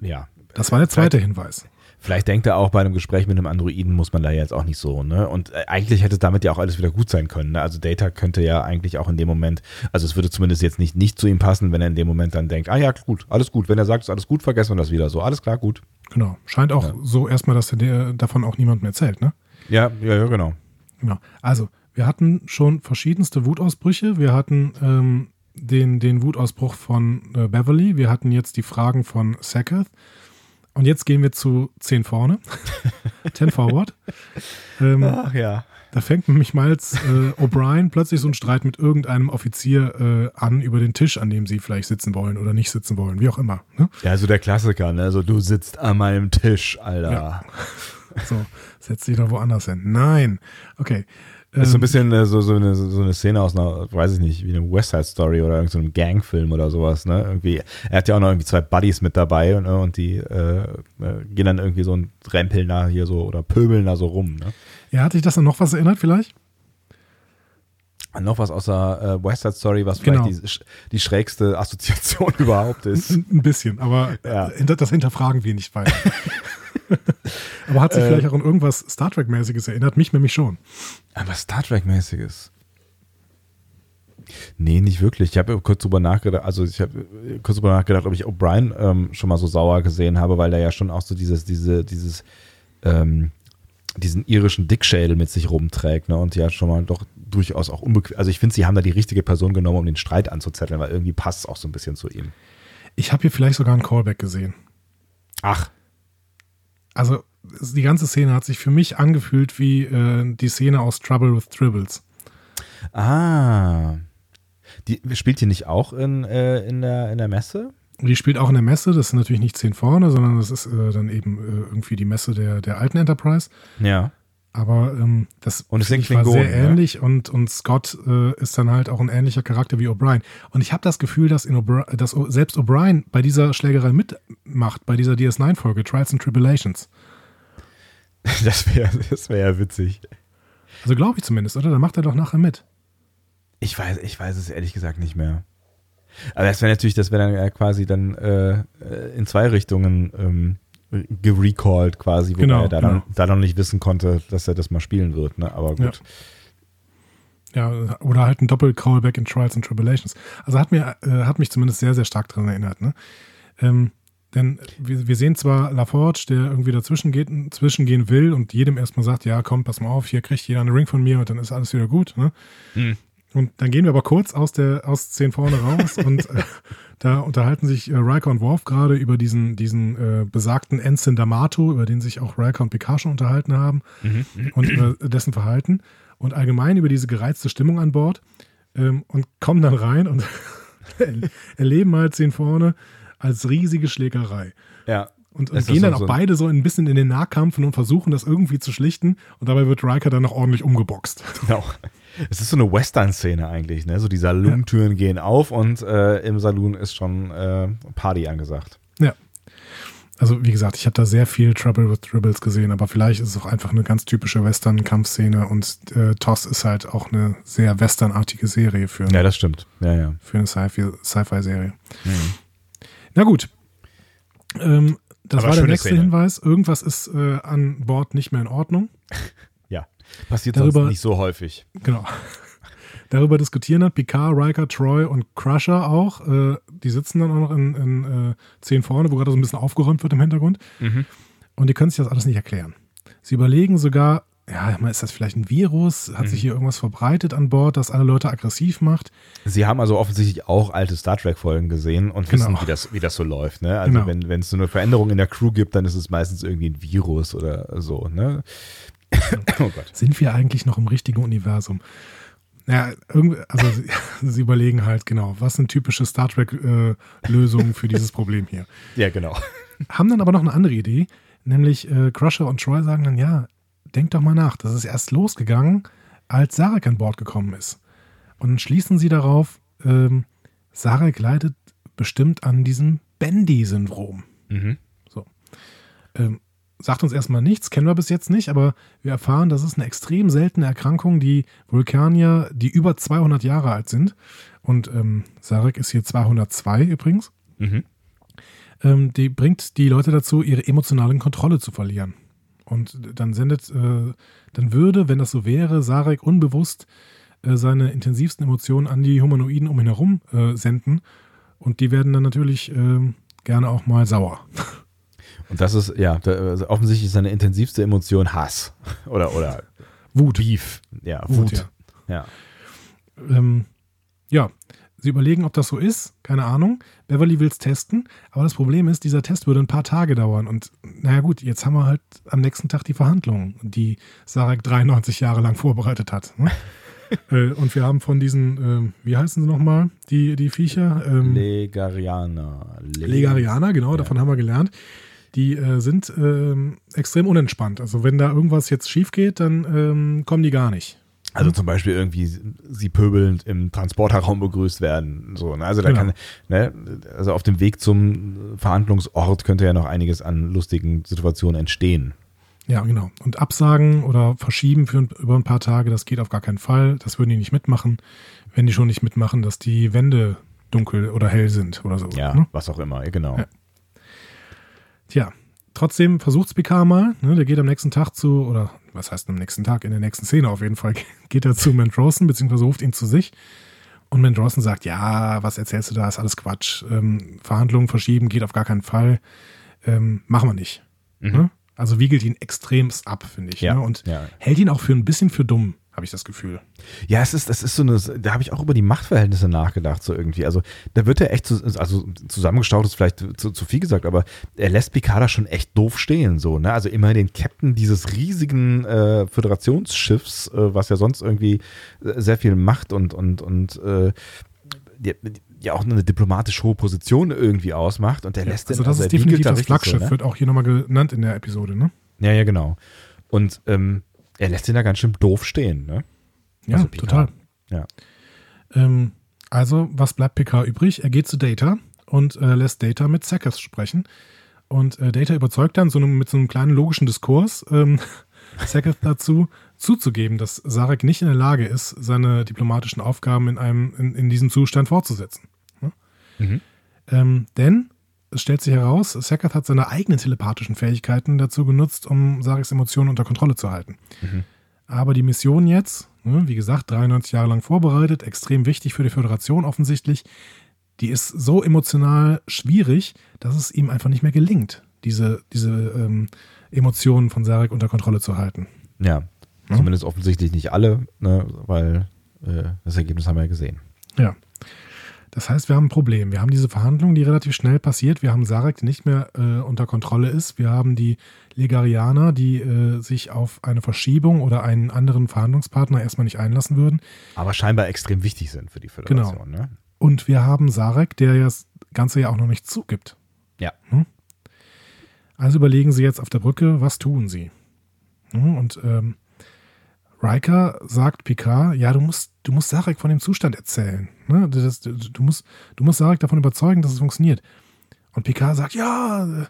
Ja. das war der zweite Hinweis. Vielleicht denkt er auch bei einem Gespräch mit einem Androiden muss man da jetzt auch nicht so, ne? Und äh, eigentlich hätte damit ja auch alles wieder gut sein können, ne? Also Data könnte ja eigentlich auch in dem Moment, also es würde zumindest jetzt nicht, nicht zu ihm passen, wenn er in dem Moment dann denkt, ah ja, gut, alles gut. Wenn er sagt, ist alles gut, vergessen wir das wieder. So, alles klar, gut. Genau. Scheint auch Ja. so erstmal, dass er der, davon auch niemandem erzählt, ne? Ja, ja, ja, genau. Genau. Also, wir hatten schon verschiedenste Wutausbrüche. Wir hatten ähm, den, den Wutausbruch von äh, Beverly. Wir hatten jetzt die Fragen von Sacketh. Und jetzt gehen wir zu 10 vorne. *laughs* 10 forward. Ähm, Ach ja. da fängt nämlich Miles äh, O'Brien plötzlich so einen Streit mit irgendeinem Offizier äh, an über den Tisch, an dem sie vielleicht sitzen wollen oder nicht sitzen wollen, wie auch immer. Ne? Ja, so der Klassiker, ne? So, du sitzt an meinem Tisch, Alter. Ja. So, setz dich doch woanders hin. Nein. Okay. Das ist so ein ähm, bisschen äh, so, so, eine, so eine Szene aus einer, weiß ich nicht, wie eine West Side Story oder irgendeinem so Gangfilm oder sowas, ne? Irgendwie, er hat ja auch noch irgendwie zwei Buddies mit dabei ne? und die äh, äh, gehen dann irgendwie so ein Rempeln da hier so oder pöbeln da so rum, ne? Ja, hat dich das an noch was erinnert vielleicht? An noch was außer äh, West Side Story, was genau. vielleicht die, die schrägste Assoziation *laughs* überhaupt ist. Ein bisschen, aber ja. das hinterfragen wir nicht weiter. *laughs* *laughs* Aber hat sich äh, vielleicht auch an irgendwas Star Trek-mäßiges erinnert? Mich nämlich schon. Aber Star Trek-mäßiges? Nee, nicht wirklich. Ich habe kurz drüber nachgedacht, also ich habe kurz drüber nachgedacht, ob ich O'Brien ähm, schon mal so sauer gesehen habe, weil der ja schon auch so dieses, diese, dieses, ähm, diesen irischen Dickschädel mit sich rumträgt, ne? Und ja schon mal doch durchaus auch unbequem. Also ich finde, sie haben da die richtige Person genommen, um den Streit anzuzetteln, weil irgendwie passt es auch so ein bisschen zu ihm. Ich habe hier vielleicht sogar einen Callback gesehen. Ach also die ganze Szene hat sich für mich angefühlt wie äh, die Szene aus Trouble with Tribbles. Ah. Die spielt die nicht auch in, äh, in, der, in der Messe? Die spielt auch in der Messe, das ist natürlich nicht 10 vorne, sondern das ist äh, dann eben äh, irgendwie die Messe der, der alten Enterprise. Ja. Aber ähm, das und es war sehr ähnlich ja? und, und Scott äh, ist dann halt auch ein ähnlicher Charakter wie O'Brien. Und ich habe das Gefühl, dass, in dass selbst O'Brien bei dieser Schlägerei mitmacht, bei dieser DS9-Folge, Trials and Tribulations. *laughs* Das wäre das wär ja witzig. Also glaube ich zumindest, oder? Dann macht er doch nachher mit. Ich weiß, ich weiß es ehrlich gesagt nicht mehr. Aber das wäre natürlich, das wäre dann ja quasi dann äh, in zwei Richtungen ähm, gerecalled quasi, wobei genau, er da, genau. dann, da noch nicht wissen konnte, dass er das mal spielen wird. Ne? Aber gut. Ja. ja oder halt ein Doppel-Callback in Trials and Tribulations. Also hat, mir, äh, hat mich zumindest sehr, sehr stark daran erinnert. Ne? Ähm, denn wir, wir sehen zwar LaForge, der irgendwie dazwischen geht, zwischengehen will und jedem erstmal sagt, ja, komm, pass mal auf, hier kriegt jeder einen Ring von mir und dann ist alles wieder gut. Ne? Mhm. Und dann gehen wir aber kurz aus der aus 10 vorne raus *laughs* und äh, da unterhalten sich äh, Riker und Worf gerade über diesen, diesen äh, besagten Ensign D'Amato, über den sich auch Riker und Picard schon unterhalten haben mhm. und über dessen Verhalten und allgemein über diese gereizte Stimmung an Bord ähm, und kommen dann rein und *laughs* erleben halt 10 vorne als riesige Schlägerei. Ja. Und, und gehen dann auch so beide so ein bisschen in den Nahkampf und versuchen das irgendwie zu schlichten und dabei wird Riker dann noch ordentlich umgeboxt. Genau. Es ist so eine Western-Szene eigentlich, ne? So die Salontüren ja. gehen auf und äh, im Saloon ist schon äh, Party angesagt. Ja. Also wie gesagt, ich habe da sehr viel Trouble with Dribbles gesehen, aber vielleicht ist es auch einfach eine ganz typische Western-Kampfszene und äh, TOS ist halt auch eine sehr Westernartige Serie für eine, Ja, das stimmt. Ja, ja. Für eine Sci-Fi-Serie. Mhm. Na gut. Ähm, das aber war der nächste Szene. Hinweis. Irgendwas ist äh, an Bord nicht mehr in Ordnung. *laughs* Passiert darüber, nicht so häufig. Genau. *laughs* Darüber diskutieren hat Picard, Riker, Troy und Crusher auch. Äh, die sitzen dann auch noch in, in äh, 10 vorne, wo gerade so ein bisschen aufgeräumt wird im Hintergrund. Mhm. Und die können sich das alles nicht erklären. Sie überlegen sogar, ja, ist das vielleicht ein Virus? Hat mhm. sich hier irgendwas verbreitet an Bord, das alle Leute aggressiv macht? Sie haben also offensichtlich auch alte Star Trek-Folgen gesehen und wissen, genau. wie, das, wie das so läuft. Ne? Also genau. wenn es so eine Veränderung in der Crew gibt, dann ist es meistens irgendwie ein Virus oder so. Ne? Oh *coughs* Sind wir eigentlich noch im richtigen Universum? Ja, irgendwie, also sie, *laughs* sie, überlegen halt genau, was sind typische Star Trek-Lösungen äh, für dieses Problem hier. *laughs* Ja, genau. *laughs* Haben dann aber noch eine andere Idee, nämlich äh, Crusher und Troy sagen dann, ja, denk doch mal nach, das ist erst losgegangen, als Sarek an Bord gekommen ist. Und dann schließen sie darauf, ähm, Sarek leidet bestimmt an diesem Bendy-Syndrom. Mhm. So. Ähm, sagt uns erstmal nichts, kennen wir bis jetzt nicht, aber wir erfahren, das ist eine extrem seltene Erkrankung, die Vulkanier, die über 200 Jahre alt sind, und ähm, Sarek ist hier 202 übrigens, mhm. ähm, die bringt die Leute dazu, ihre emotionale Kontrolle zu verlieren. Und dann sendet, äh, dann würde, wenn das so wäre, Sarek unbewusst äh, seine intensivsten Emotionen an die Humanoiden um ihn herum äh, senden. Und die werden dann natürlich ähm, gerne auch mal sauer. *laughs* Und das ist, ja, da, also offensichtlich ist seine intensivste Emotion Hass. *laughs* Oder, oder Wut. Beef. Ja, Wut. Wut ja. Ja. Ähm, ja, sie überlegen, ob das so ist. Keine Ahnung. Beverly will es testen. Aber das Problem ist, dieser Test würde ein paar Tage dauern. Und naja, gut, jetzt haben wir halt am nächsten Tag die Verhandlungen, die Sarek 93 Jahre lang vorbereitet hat. Ne? *laughs* äh, und wir haben von diesen, äh, wie heißen sie nochmal, die, die Viecher? Ähm, Legarianer. Legarianer, genau, ja. davon haben wir gelernt die äh, sind ähm, extrem unentspannt. Also wenn da irgendwas jetzt schief geht, dann ähm, kommen die gar nicht. Also zum Beispiel irgendwie sie pöbelnd im Transporterraum begrüßt werden. So, ne? Also da genau. kann, ne, also auf dem Weg zum Verhandlungsort könnte ja noch einiges an lustigen Situationen entstehen. Ja, genau. Und absagen oder verschieben für über ein paar Tage, das geht auf gar keinen Fall. Das würden die nicht mitmachen, wenn die schon nicht mitmachen, dass die Wände dunkel oder hell sind oder so. Ja, ne? was auch immer, genau. Ja. Tja, trotzdem versucht es Picard mal. Ne? Der geht am nächsten Tag zu, oder was heißt am nächsten Tag, in der nächsten Szene auf jeden Fall, *laughs* geht er zu Mandrosen, beziehungsweise ruft ihn zu sich. Und Mandrosen sagt, ja, was erzählst du da, ist alles Quatsch. Ähm, Verhandlungen verschieben geht auf gar keinen Fall. Ähm, machen wir nicht. Mhm. Ne? Also wiegelt ihn extremst ab, finde ich. Ja, ne? Und ja. hält ihn auch für ein bisschen für dumm habe ich das Gefühl. Ja, es ist, es ist so eine, da habe ich auch über die Machtverhältnisse nachgedacht, so irgendwie. Also da wird er echt, zu, also zusammengestaut ist vielleicht zu, zu viel gesagt, aber er lässt Picard schon echt doof stehen, so, ne? Also immer den Captain dieses riesigen äh, Föderationsschiffs, äh, was ja sonst irgendwie äh, sehr viel Macht und, und, und äh, die, ja auch eine diplomatisch hohe Position irgendwie ausmacht und der ja, lässt also den, das also ist definitiv da das Flaggschiff, so, ne? wird auch hier nochmal genannt in der Episode, ne? Ja, ja, genau. Und ähm, er lässt ihn da ganz schön doof stehen, ne? Ja, also total. Ja. Ähm, also, was bleibt PK übrig? Er geht zu Data und äh, lässt Data mit Sackers sprechen. Und äh, Data überzeugt dann so einem, mit so einem kleinen logischen Diskurs ähm, *laughs* Sackers dazu, zuzugeben, dass Sarek nicht in der Lage ist, seine diplomatischen Aufgaben in, einem, in, in diesem Zustand fortzusetzen. Ne? Mhm. Ähm, denn es stellt sich heraus, Sackett hat seine eigenen telepathischen Fähigkeiten dazu genutzt, um Sareks Emotionen unter Kontrolle zu halten. Mhm. Aber die Mission jetzt, ne, wie gesagt, 93 Jahre lang vorbereitet, extrem wichtig für die Föderation offensichtlich, die ist so emotional schwierig, dass es ihm einfach nicht mehr gelingt, diese, diese ähm, Emotionen von Sarek unter Kontrolle zu halten. Ja, ja? zumindest offensichtlich nicht alle, ne, weil äh, das Ergebnis haben wir ja gesehen. Ja. Das heißt, wir haben ein Problem. Wir haben diese Verhandlung, die relativ schnell passiert. Wir haben Sarek, die nicht mehr äh, unter Kontrolle ist. Wir haben die Legarianer, die äh, sich auf eine Verschiebung oder einen anderen Verhandlungspartner erstmal nicht einlassen würden. Aber scheinbar extrem wichtig sind für die Föderation. Genau. Ne? Und wir haben Sarek, der ja das Ganze ja auch noch nicht zugibt. Ja. Hm? Also überlegen Sie jetzt auf der Brücke, was tun Sie? Hm? Und ähm, Riker sagt Picard, ja, du musst, du musst Sarek von dem Zustand erzählen. Ne? Das, du, du, musst, du musst Sarek davon überzeugen, dass es funktioniert. Und Picard sagt, ja,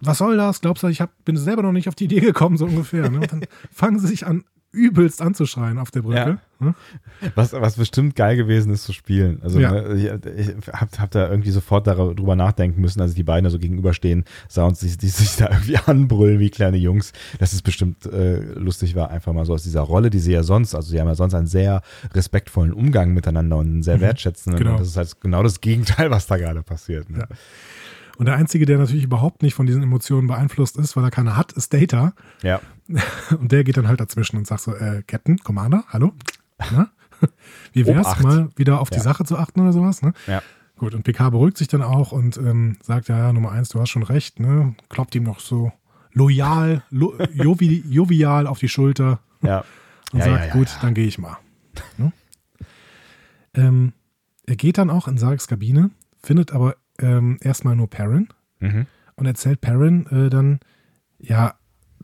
was soll das? Glaubst du, ich hab, bin selber noch nicht auf die Idee gekommen, so ungefähr. Ne? Und dann *laughs* fangen sie sich an, übelst anzuschreien auf der Brücke. Ja. Hm? Was, was bestimmt geil gewesen ist zu spielen. Also ja. ne, ich, ich hab, hab da irgendwie sofort darüber nachdenken müssen, als die beiden da so gegenüberstehen, sah uns die, die sich da irgendwie *laughs* anbrüllen wie kleine Jungs, dass es bestimmt äh, lustig war, einfach mal so aus dieser Rolle, die sie ja sonst, also sie haben ja sonst einen sehr respektvollen Umgang miteinander und einen sehr mhm. wertschätzenden. Genau. Und das ist halt genau das Gegenteil, was da gerade passiert. Ne? Ja. Und der Einzige, der natürlich überhaupt nicht von diesen Emotionen beeinflusst ist, weil er keine hat, ist Data. Ja. *laughs* Und der geht dann halt dazwischen und sagt so, äh, Captain, Commander, hallo? Na? Wie wär's, Obacht. mal wieder auf die ja. Sache zu achten oder sowas? Ne? Ja. Gut, und PK beruhigt sich dann auch und ähm, sagt, ja, ja, Nummer eins, du hast schon recht, ne? Kloppt ihm noch so loyal, lo *laughs* jovi jovial auf die Schulter. Ja. Und ja, sagt, gut, dann gehe ich mal. Ne? *laughs* Ähm, er geht dann auch in Sareks Kabine, findet aber ähm, erstmal nur Perrin mhm. und erzählt Perrin äh, dann, ja,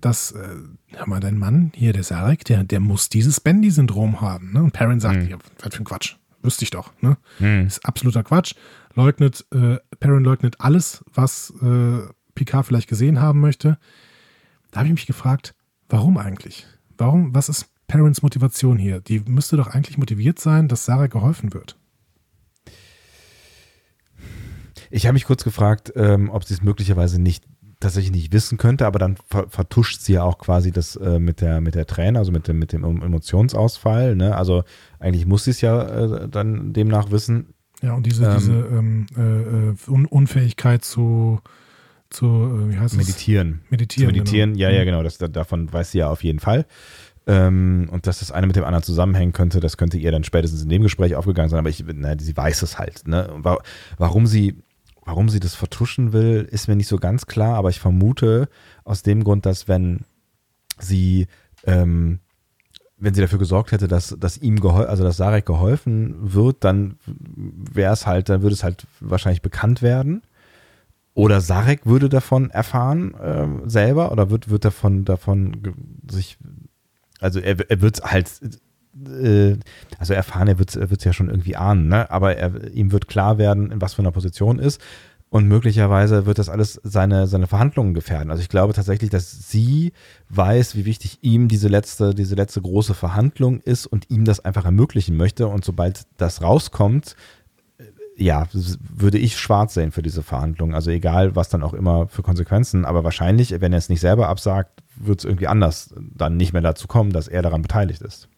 dass, äh, hör mal, dein Mann hier, der Sarek, der, der muss dieses Bendy-Syndrom haben. Ne? Und Perrin sagt, mhm. ja, was für ein Quatsch. Wüsste ich doch. Ne? Mhm. Ist absoluter Quatsch. Leugnet, äh, Perrin leugnet alles, was äh, Picard vielleicht gesehen haben möchte. Da habe ich mich gefragt, warum eigentlich? Warum, was ist Perrins Motivation hier? Die müsste doch eigentlich motiviert sein, dass Sarah geholfen wird. Ich habe mich kurz gefragt, ähm, ob sie es möglicherweise nicht tatsächlich nicht wissen könnte, aber dann vertuscht sie ja auch quasi das äh, mit der mit der Träne, also mit dem mit dem Emotionsausfall. Ne? Also eigentlich muss sie es ja äh, dann demnach wissen. Ja und diese ähm, diese ähm, äh, Un Unfähigkeit zu zu äh, wie heißt meditieren. Es? Meditieren. Zu meditieren, genau. ja ja mhm. genau. Das davon weiß sie ja auf jeden Fall. Ähm, und dass das eine mit dem anderen zusammenhängen könnte, das könnte ihr dann spätestens in dem Gespräch aufgegangen sein, aber ich, na, sie weiß es halt. Ne? Warum sie Warum sie das vertuschen will, ist mir nicht so ganz klar, aber ich vermute aus dem Grund, dass wenn sie, ähm, wenn sie dafür gesorgt hätte, dass, dass ihm geholfen, also dass Sarek geholfen wird, dann wäre es halt, dann würde es halt wahrscheinlich bekannt werden. oder Sarek würde davon erfahren äh, selber oder wird, wird davon, davon sich, also er, er wird halt, äh, also erfahren, er wird es ja schon irgendwie ahnen, ne? aber er, ihm wird klar werden, in was für einer Position ist und möglicherweise wird das alles seine, seine Verhandlungen gefährden. Also ich glaube tatsächlich, dass sie weiß, wie wichtig ihm diese letzte, diese letzte große Verhandlung ist und ihm das einfach ermöglichen möchte. Und sobald das rauskommt, ja, würde ich schwarz sehen für diese Verhandlungen. Also egal, was dann auch immer für Konsequenzen. Aber wahrscheinlich, wenn er es nicht selber absagt, wird es irgendwie anders dann nicht mehr dazu kommen, dass er daran beteiligt ist.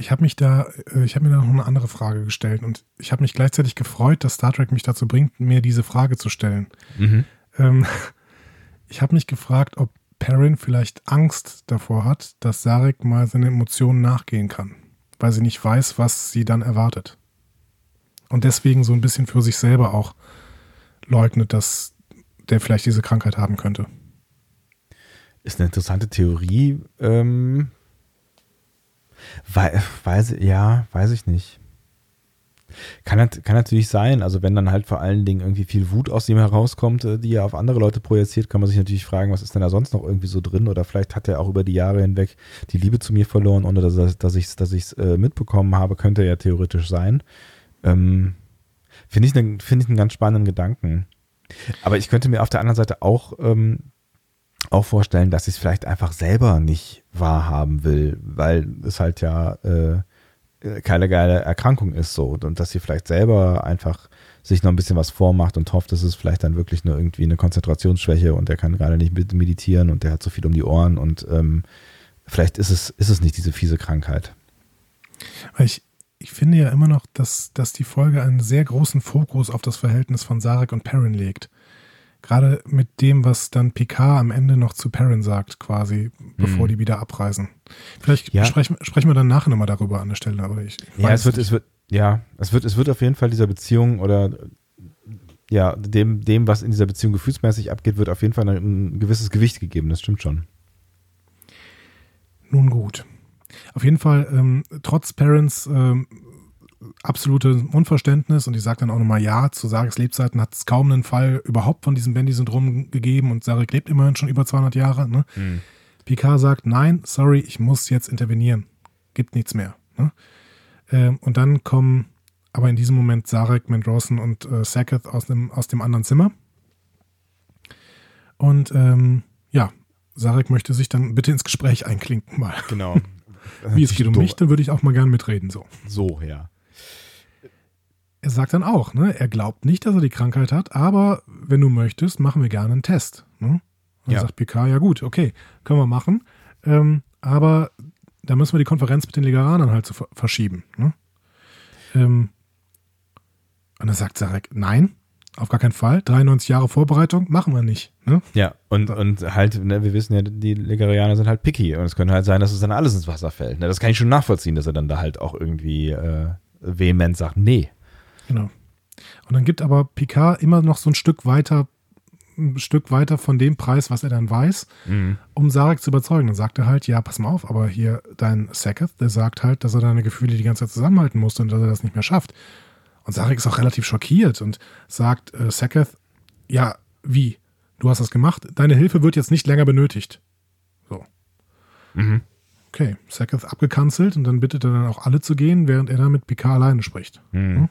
Ich habe mich da, äh, ich habe mir da noch eine andere Frage gestellt und ich habe mich gleichzeitig gefreut, dass Star Trek mich dazu bringt, mir diese Frage zu stellen. Mhm. Ähm, *laughs* ich habe mich gefragt, ob Perrin vielleicht Angst davor hat, dass Sarek mal seine Emotionen nachgehen kann, weil sie nicht weiß, was sie dann erwartet und deswegen so ein bisschen für sich selber auch leugnet, dass der vielleicht diese Krankheit haben könnte. Ist eine interessante Theorie. Ähm, weiß, ja, weiß ich nicht. Kann, kann natürlich sein. Also wenn dann halt vor allen Dingen irgendwie viel Wut aus ihm herauskommt, äh, die er auf andere Leute projiziert, kann man sich natürlich fragen, was ist denn da sonst noch irgendwie so drin? Oder vielleicht hat er auch über die Jahre hinweg die Liebe zu mir verloren, ohne dass, dass ich es dass äh, mitbekommen habe. Könnte ja theoretisch sein. Ähm, Finde ich, ne, find ich einen ganz spannenden Gedanken. Aber ich könnte mir auf der anderen Seite auch, ähm, auch vorstellen, dass ich es vielleicht einfach selber nicht wahrhaben will, weil es halt ja äh, keine geile Erkrankung ist so und dass sie vielleicht selber einfach sich noch ein bisschen was vormacht und hofft, dass es vielleicht dann wirklich nur irgendwie eine Konzentrationsschwäche und der kann gerade nicht meditieren und der hat so viel um die Ohren und ähm, vielleicht ist es, ist es nicht diese fiese Krankheit. Ich, ich finde ja immer noch, dass, dass die Folge einen sehr großen Fokus auf das Verhältnis von Sarek und Perrin legt. Gerade mit dem, was dann Picard am Ende noch zu Perrin sagt, quasi, bevor hm. die wieder abreisen. Vielleicht ja. sprechen, sprechen wir dann nachher nochmal darüber an der Stelle, aber ich, ja, es wird, es wird, ja, es wird, es wird auf jeden Fall dieser Beziehung oder ja, dem, dem, was in dieser Beziehung gefühlsmäßig abgeht, wird auf jeden Fall ein, ein gewisses Gewicht gegeben, das stimmt schon. Nun gut. Auf jeden Fall, ähm, trotz Parents ähm, absolute Unverständnis und ich sage dann auch nochmal ja, zu Sareks Lebzeiten hat es kaum einen Fall überhaupt von diesem Bandy-Syndrom gegeben und Sarek lebt immerhin schon über 200 Jahre. Ne? Mhm. Picard sagt, nein, sorry, ich muss jetzt intervenieren. Gibt nichts mehr. Ne? Ähm, und dann kommen aber in diesem Moment Sarek, Mendrosen und äh, Sacketh aus dem, aus dem anderen Zimmer. Und ähm, ja, Sarek möchte sich dann bitte ins Gespräch einklinken mal. Genau. *laughs* Wie es geht um mich, dann würde ich auch mal gern mitreden. So. So, ja. Er sagt dann auch, ne, er glaubt nicht, dass er die Krankheit hat, aber wenn du möchtest, machen wir gerne einen Test. Ne? Dann ja. sagt Picard, ja gut, okay, können wir machen. Ähm, aber da müssen wir die Konferenz mit den Legaranern halt so verschieben. Ne? Ähm, und dann sagt Sarek, nein, auf gar keinen Fall. 93 Jahre Vorbereitung machen wir nicht. Ne? Ja, und, und halt, ne, wir wissen ja, die Legarianer sind halt picky. Und es könnte halt sein, dass es dann alles ins Wasser fällt. Ne? Das kann ich schon nachvollziehen, dass er dann da halt auch irgendwie äh, vehement sagt, nee. Genau. Und dann gibt aber Picard immer noch so ein Stück weiter, ein Stück weiter von dem Preis, was er dann weiß, mhm. um Sarek zu überzeugen. Dann sagt er halt, ja, pass mal auf, aber hier dein Sacketh, der sagt halt, dass er deine Gefühle die ganze Zeit zusammenhalten muss und dass er das nicht mehr schafft. Und Sarek ist auch relativ schockiert und sagt, äh, Seketh, ja, wie? Du hast das gemacht? Deine Hilfe wird jetzt nicht länger benötigt. So. Mhm. Okay, Seketh abgekanzelt und dann bittet er dann auch alle zu gehen, während er dann mit Picard alleine spricht. Mhm.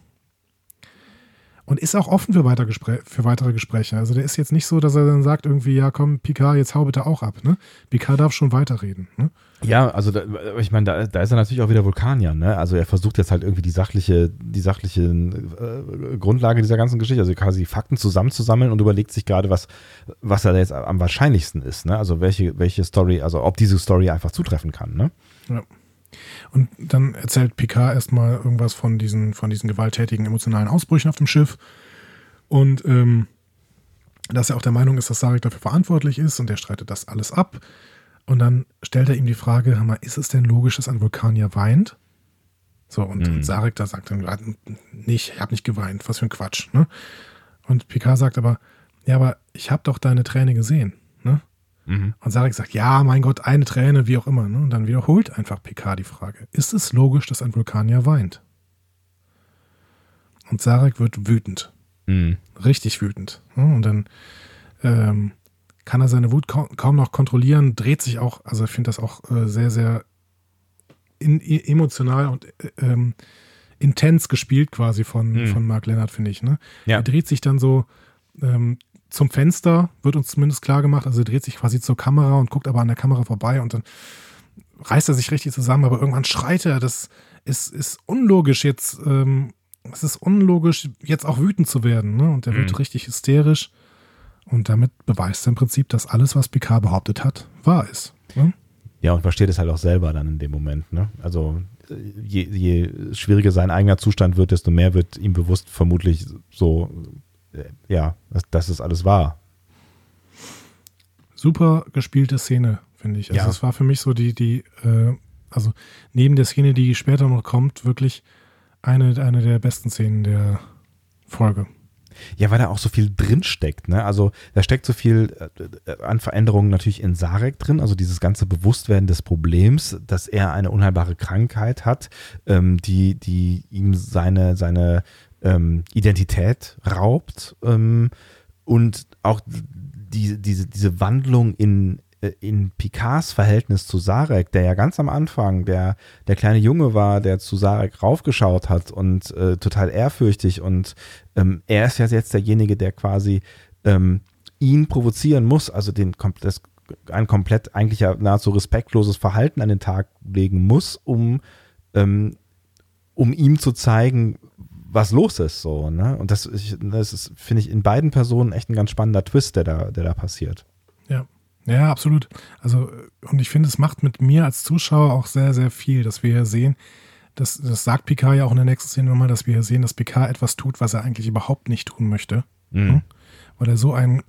Und ist auch offen für, weiter für weitere Gespräche. Also der ist jetzt nicht so, dass er dann sagt irgendwie, ja komm, Picard, jetzt hau bitte auch ab. Ne? Picard darf schon weiterreden. Ne? Ja, also da, ich meine, da, da ist er natürlich auch wieder Vulkanier. Ne? Also er versucht jetzt halt irgendwie die sachliche, die sachliche äh, Grundlage dieser ganzen Geschichte, also quasi Fakten zusammenzusammeln und überlegt sich gerade, was, was da jetzt am wahrscheinlichsten ist. Ne? Also welche, welche Story, also ob diese Story einfach zutreffen kann. Ne? Ja. Und dann erzählt Picard erstmal irgendwas von diesen, von diesen gewalttätigen emotionalen Ausbrüchen auf dem Schiff. Und ähm, dass er auch der Meinung ist, dass Sarek dafür verantwortlich ist und er streitet das alles ab. Und dann stellt er ihm die Frage, mal, ist es denn logisch, dass ein Vulkanier weint? So, und, mhm. und Sarek da sagt dann nicht, ich habe nicht geweint, was für ein Quatsch. Ne? Und Picard sagt aber, ja, aber ich habe doch deine Träne gesehen. Ne? Mhm. Und Sarek sagt, ja, mein Gott, eine Träne, wie auch immer. Ne? Und dann wiederholt einfach Picard die Frage, ist es logisch, dass ein Vulkanier weint? Und Sarek wird wütend. Mhm. Richtig wütend. Ne? Und dann ähm, kann er seine Wut kaum, kaum, noch kontrollieren, dreht sich auch, also ich finde das auch äh, sehr, sehr in, emotional und äh, ähm, intens gespielt quasi von, mhm. von Mark Leonard, finde ich. Ne? Ja. Er dreht sich dann so ähm, zum Fenster, wird uns zumindest klar gemacht, also er dreht sich quasi zur Kamera und guckt aber an der Kamera vorbei und dann reißt er sich richtig zusammen, aber irgendwann schreit er, das ist, ist unlogisch jetzt, ähm, es ist unlogisch, jetzt auch wütend zu werden, ne? Und er mhm. wird richtig hysterisch und damit beweist er im Prinzip, dass alles, was Picard behauptet hat, wahr ist. Ne? Ja, und versteht es halt auch selber dann in dem Moment, ne? Also je, je schwieriger sein eigener Zustand wird, desto mehr wird ihm bewusst vermutlich so, ja, dass, dass es alles wahr. Super gespielte Szene, finde ich. Also ja. es war für mich so die, die, äh, also neben der Szene, die später noch kommt, wirklich eine, eine der besten Szenen der Folge. Ja, weil da auch so viel drin steckt. Ne? Also da steckt so viel äh, an Veränderungen natürlich in Sarek drin. Also dieses ganze Bewusstwerden des Problems, dass er eine unheilbare Krankheit hat, ähm, die, die ihm seine, seine ähm, Identität raubt. Ähm, und auch die, diese, diese Wandlung in, äh, in Picards Verhältnis zu Sarek, der ja ganz am Anfang der, der kleine Junge war, der zu Sarek raufgeschaut hat und äh, total ehrfürchtig und ähm, er ist ja jetzt derjenige, der quasi ähm, ihn provozieren muss, also den das, ein komplett eigentlich ja nahezu respektloses Verhalten an den Tag legen muss, um, ähm, um ihm zu zeigen, was los ist, so, ne? Und das, das ist, finde ich, in beiden Personen echt ein ganz spannender Twist, der da, der da passiert. Ja. Ja, absolut. Also, und ich finde, es macht mit mir als Zuschauer auch sehr, sehr viel, dass wir hier sehen, das, das sagt Picard ja auch in der nächsten Szene nochmal, dass wir hier sehen, dass Picard etwas tut, was er eigentlich überhaupt nicht tun möchte. Mhm. Hm? Weil er so einen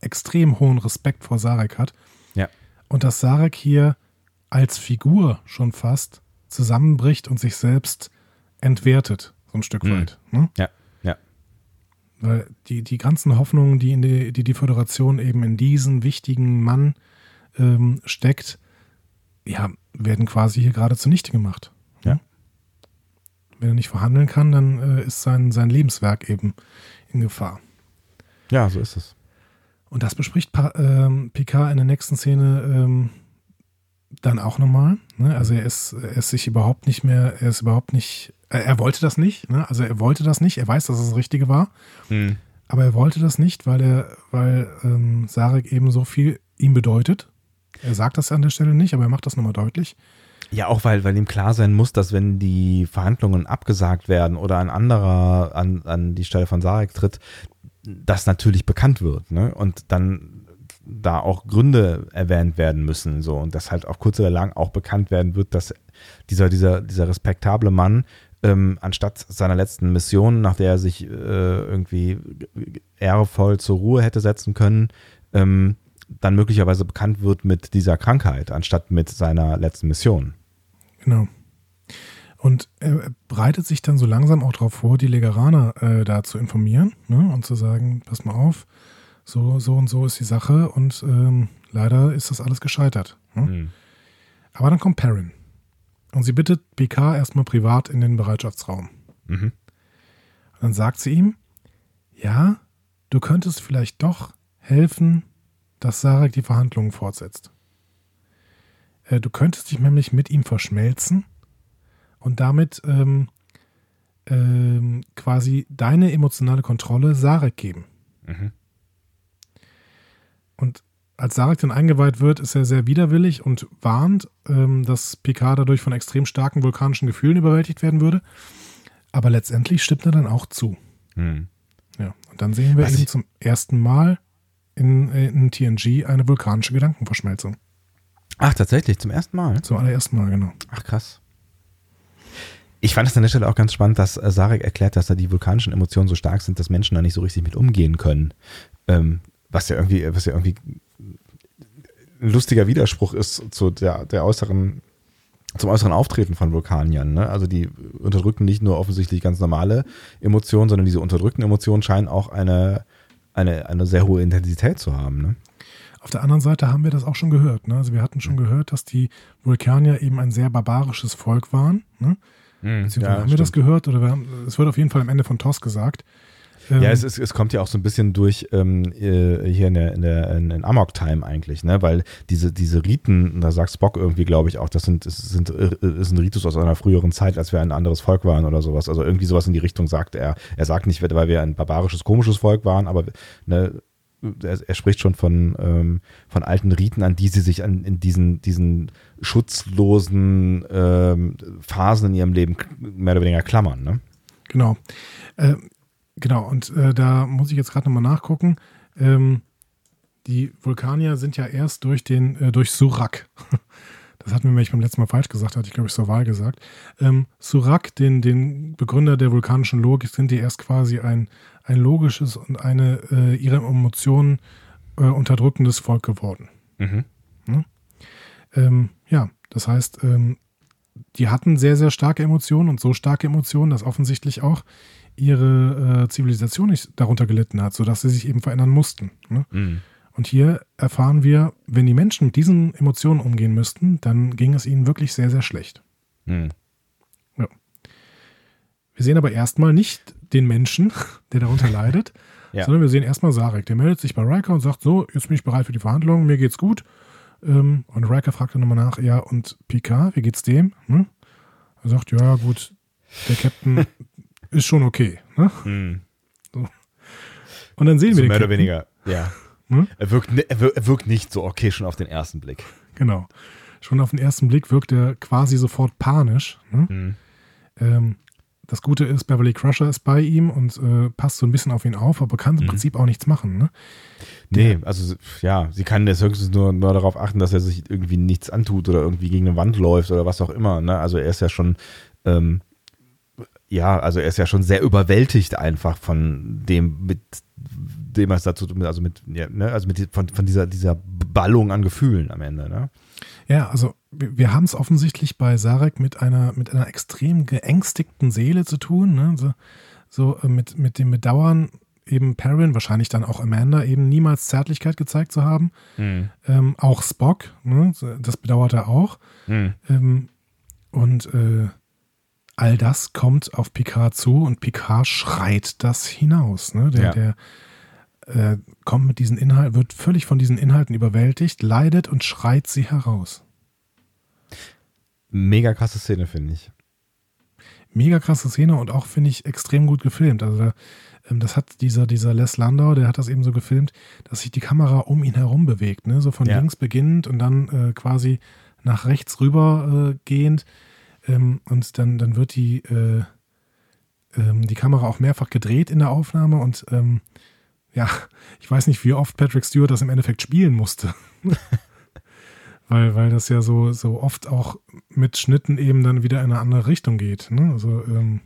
extrem hohen Respekt vor Sarek hat. Ja. Und dass Sarek hier als Figur schon fast zusammenbricht und sich selbst entwertet, so ein Stück mhm. weit. Ne? Ja. Weil die, die ganzen Hoffnungen, die, in die, die die Föderation eben in diesen wichtigen Mann ähm, steckt, ja, werden quasi hier gerade zunichte gemacht. Ja. Wenn er nicht verhandeln kann, dann äh, ist sein, sein Lebenswerk eben in Gefahr. Ja, so ist es. Und das bespricht pa ähm, Picard in der nächsten Szene ähm, dann auch nochmal. Ne? Also er ist, er ist sich überhaupt nicht mehr, er ist überhaupt nicht er wollte das nicht, ne? also er wollte das nicht, er weiß, dass es das Richtige war, hm. aber er wollte das nicht, weil er, weil ähm, Sarek eben so viel ihm bedeutet. Er sagt das an der Stelle nicht, aber er macht das nochmal deutlich. Ja, auch weil, weil ihm klar sein muss, dass wenn die Verhandlungen abgesagt werden oder ein anderer an, an die Stelle von Sarek tritt, das natürlich bekannt wird, ne? Und dann da auch Gründe erwähnt werden müssen, so und dass halt auch kurz oder lang auch bekannt werden wird, dass dieser, dieser, dieser respektable Mann ähm, anstatt seiner letzten Mission, nach der er sich äh, irgendwie ehrevoll zur Ruhe hätte setzen können, ähm, dann möglicherweise bekannt wird mit dieser Krankheit, anstatt mit seiner letzten Mission. Genau. Und er bereitet sich dann so langsam auch darauf vor, die Legeraner äh, da zu informieren ne, und zu sagen, pass mal auf, so, so und so ist die Sache und ähm, leider ist das alles gescheitert. Ne? Mhm. Aber dann kommt Perrin. Und sie bittet BK erstmal privat in den Bereitschaftsraum. Mhm. Dann sagt sie ihm, ja, du könntest vielleicht doch helfen, dass Sarek die Verhandlungen fortsetzt. Äh, du könntest dich nämlich mit ihm verschmelzen und damit ähm, ähm, quasi deine emotionale Kontrolle Sarek geben. Mhm. Und als Sarek dann eingeweiht wird, ist er sehr widerwillig und warnt, ähm, dass Picard dadurch von extrem starken vulkanischen Gefühlen überwältigt werden würde. Aber letztendlich stimmt er dann auch zu. Hm. Ja, und dann sehen wir Was eben zum ersten Mal in, in TNG eine vulkanische Gedankenverschmelzung. Ach, tatsächlich, zum ersten Mal? Zum allerersten Mal, genau. Ach, krass. Ich fand es an der Stelle auch ganz spannend, dass äh, Sarek erklärt, dass da die vulkanischen Emotionen so stark sind, dass Menschen da nicht so richtig mit umgehen können. Ähm, was ja irgendwie, was ja irgendwie ein lustiger Widerspruch ist zu der, der äußeren, zum äußeren Auftreten von Vulkaniern. Ne? Also die unterdrücken nicht nur offensichtlich ganz normale Emotionen, sondern diese unterdrückten Emotionen scheinen auch eine, eine, eine sehr hohe Intensität zu haben. Ne? Auf der anderen Seite haben wir das auch schon gehört. Ne? Also wir hatten schon gehört, dass die Vulkanier eben ein sehr barbarisches Volk waren. Ne? Hm, Beziehungsweise ja, haben wir das gehört oder es wird auf jeden Fall am Ende von TOS gesagt. Ähm, ja, es, ist, es kommt ja auch so ein bisschen durch ähm, äh, hier in der, in der in, in Amok Time eigentlich, ne? Weil diese, diese Riten, da sagt Spock irgendwie, glaube ich, auch, das sind, das sind, äh, ist ein Ritus aus einer früheren Zeit, als wir ein anderes Volk waren oder sowas. Also irgendwie sowas in die Richtung sagt er. Er sagt nicht, weil wir ein barbarisches, komisches Volk waren, aber ne, er, er, spricht schon von, ähm, von alten Riten, an die sie sich an, in diesen, diesen schutzlosen ähm, Phasen in ihrem Leben mehr oder weniger klammern. Ne? Genau. Äh, genau, und äh, da muss ich jetzt gerade nochmal nachgucken. Ähm, die Vulkanier sind ja erst durch den, äh, durch Surak. *laughs* Das hatten wir nämlich beim letzten Mal falsch gesagt, hatte ich glaube ich zur Wahl gesagt. Ähm, Surak, den, den Begründer der vulkanischen Logik, sind die erst quasi ein, ein logisches und eine äh, ihre Emotionen äh, unterdrückendes Volk geworden. Mhm. Ja? Ähm, ja, das heißt, ähm, die hatten sehr, sehr starke Emotionen und so starke Emotionen, dass offensichtlich auch ihre äh, Zivilisation nicht darunter gelitten hat, sodass sie sich eben verändern mussten. Ne? Mhm. Und hier erfahren wir, wenn die Menschen mit diesen Emotionen umgehen müssten, dann ging es ihnen wirklich sehr, sehr schlecht. Mhm. Ja. Wir sehen aber erstmal nicht den Menschen, *laughs* der darunter leidet, *laughs* ja. sondern wir sehen erstmal Sarek. Der meldet sich bei Riker und sagt: So, jetzt bin ich bereit für die Verhandlungen, mir geht's gut. Ähm, und Riker fragt dann nochmal nach: Ja, und Picard, wie geht's dem? Hm? Er sagt: Ja, gut, der Captain *laughs* ist schon okay. Ne? Hm. So. Und dann sehen so wir den mehr Captain. oder weniger, ja. Hm? Er, wirkt, er, wirkt, er wirkt nicht so okay schon auf den ersten Blick. Genau. Schon auf den ersten Blick wirkt er quasi sofort panisch. Ne? Hm. Ähm, das Gute ist, Beverly Crusher ist bei ihm und äh, passt so ein bisschen auf ihn auf, aber kann im mhm. Prinzip auch nichts machen. Ne? Nee, also ja, sie kann jetzt höchstens nur, nur darauf achten, dass er sich irgendwie nichts antut oder irgendwie gegen eine Wand läuft oder was auch immer. Ne? Also er ist ja schon, ähm, ja, also er ist ja schon sehr überwältigt einfach von dem, mit dem es dazu, also mit, ja, ne? also mit von, von dieser, dieser Ballung an Gefühlen am Ende. Ne? Ja, also wir haben es offensichtlich bei Sarek mit einer, mit einer extrem geängstigten Seele zu tun. Ne? So, so äh, mit, mit dem Bedauern, eben Perrin, wahrscheinlich dann auch Amanda, eben niemals Zärtlichkeit gezeigt zu haben. Mhm. Ähm, auch Spock, ne? das bedauert er auch. Mhm. Ähm, und äh, all das kommt auf Picard zu und Picard schreit das hinaus. Ne? Der, ja. der äh, kommt mit diesen Inhalten, wird völlig von diesen Inhalten überwältigt, leidet und schreit sie heraus. Mega krasse Szene, finde ich. Mega krasse Szene und auch, finde ich, extrem gut gefilmt. Also ähm, das hat dieser, dieser Les Landau, der hat das eben so gefilmt, dass sich die Kamera um ihn herum bewegt, ne? So von ja. links beginnend und dann äh, quasi nach rechts rüber äh, gehend. Ähm, und dann, dann wird die, äh, ähm, die Kamera auch mehrfach gedreht in der Aufnahme und ähm, ja, ich weiß nicht, wie oft Patrick Stewart das im Endeffekt spielen musste. *laughs* weil, weil das ja so, so oft auch mit Schnitten eben dann wieder in eine andere Richtung geht. Ne? Also, ähm,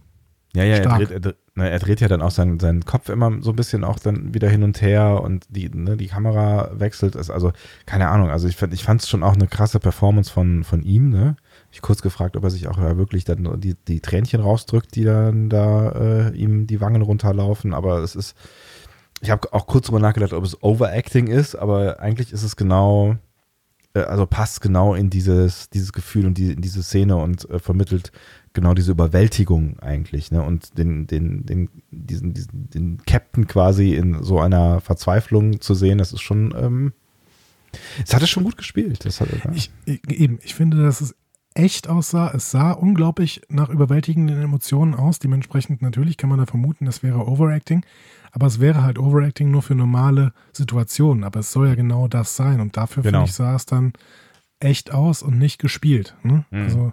ja, ja, er dreht, er, er dreht, ja dann auch seinen, seinen Kopf immer so ein bisschen auch dann wieder hin und her und die, ne, die Kamera wechselt. Also, keine Ahnung, also ich, ich fand es schon auch eine krasse Performance von, von ihm, ne? Ich kurz gefragt, ob er sich auch ja, wirklich dann die, die Tränchen rausdrückt, die dann da äh, ihm die Wangen runterlaufen, aber es ist, ich habe auch kurz drüber nachgedacht, ob es Overacting ist, aber eigentlich ist es genau, äh, also passt genau in dieses, dieses Gefühl und die, in diese Szene und äh, vermittelt genau diese Überwältigung eigentlich, ne? Und den, den, den, diesen, diesen, den Captain quasi in so einer Verzweiflung zu sehen, das ist schon, ähm, es hat es schon gut gespielt. Das hat, ja. ich, eben, ich finde, dass es echt aussah. Es sah unglaublich nach überwältigenden Emotionen aus. Dementsprechend natürlich kann man da vermuten, das wäre Overacting. Aber es wäre halt Overacting nur für normale Situationen. Aber es soll ja genau das sein. Und dafür, genau. finde ich, sah es dann echt aus und nicht gespielt. Ne? Mhm. Also,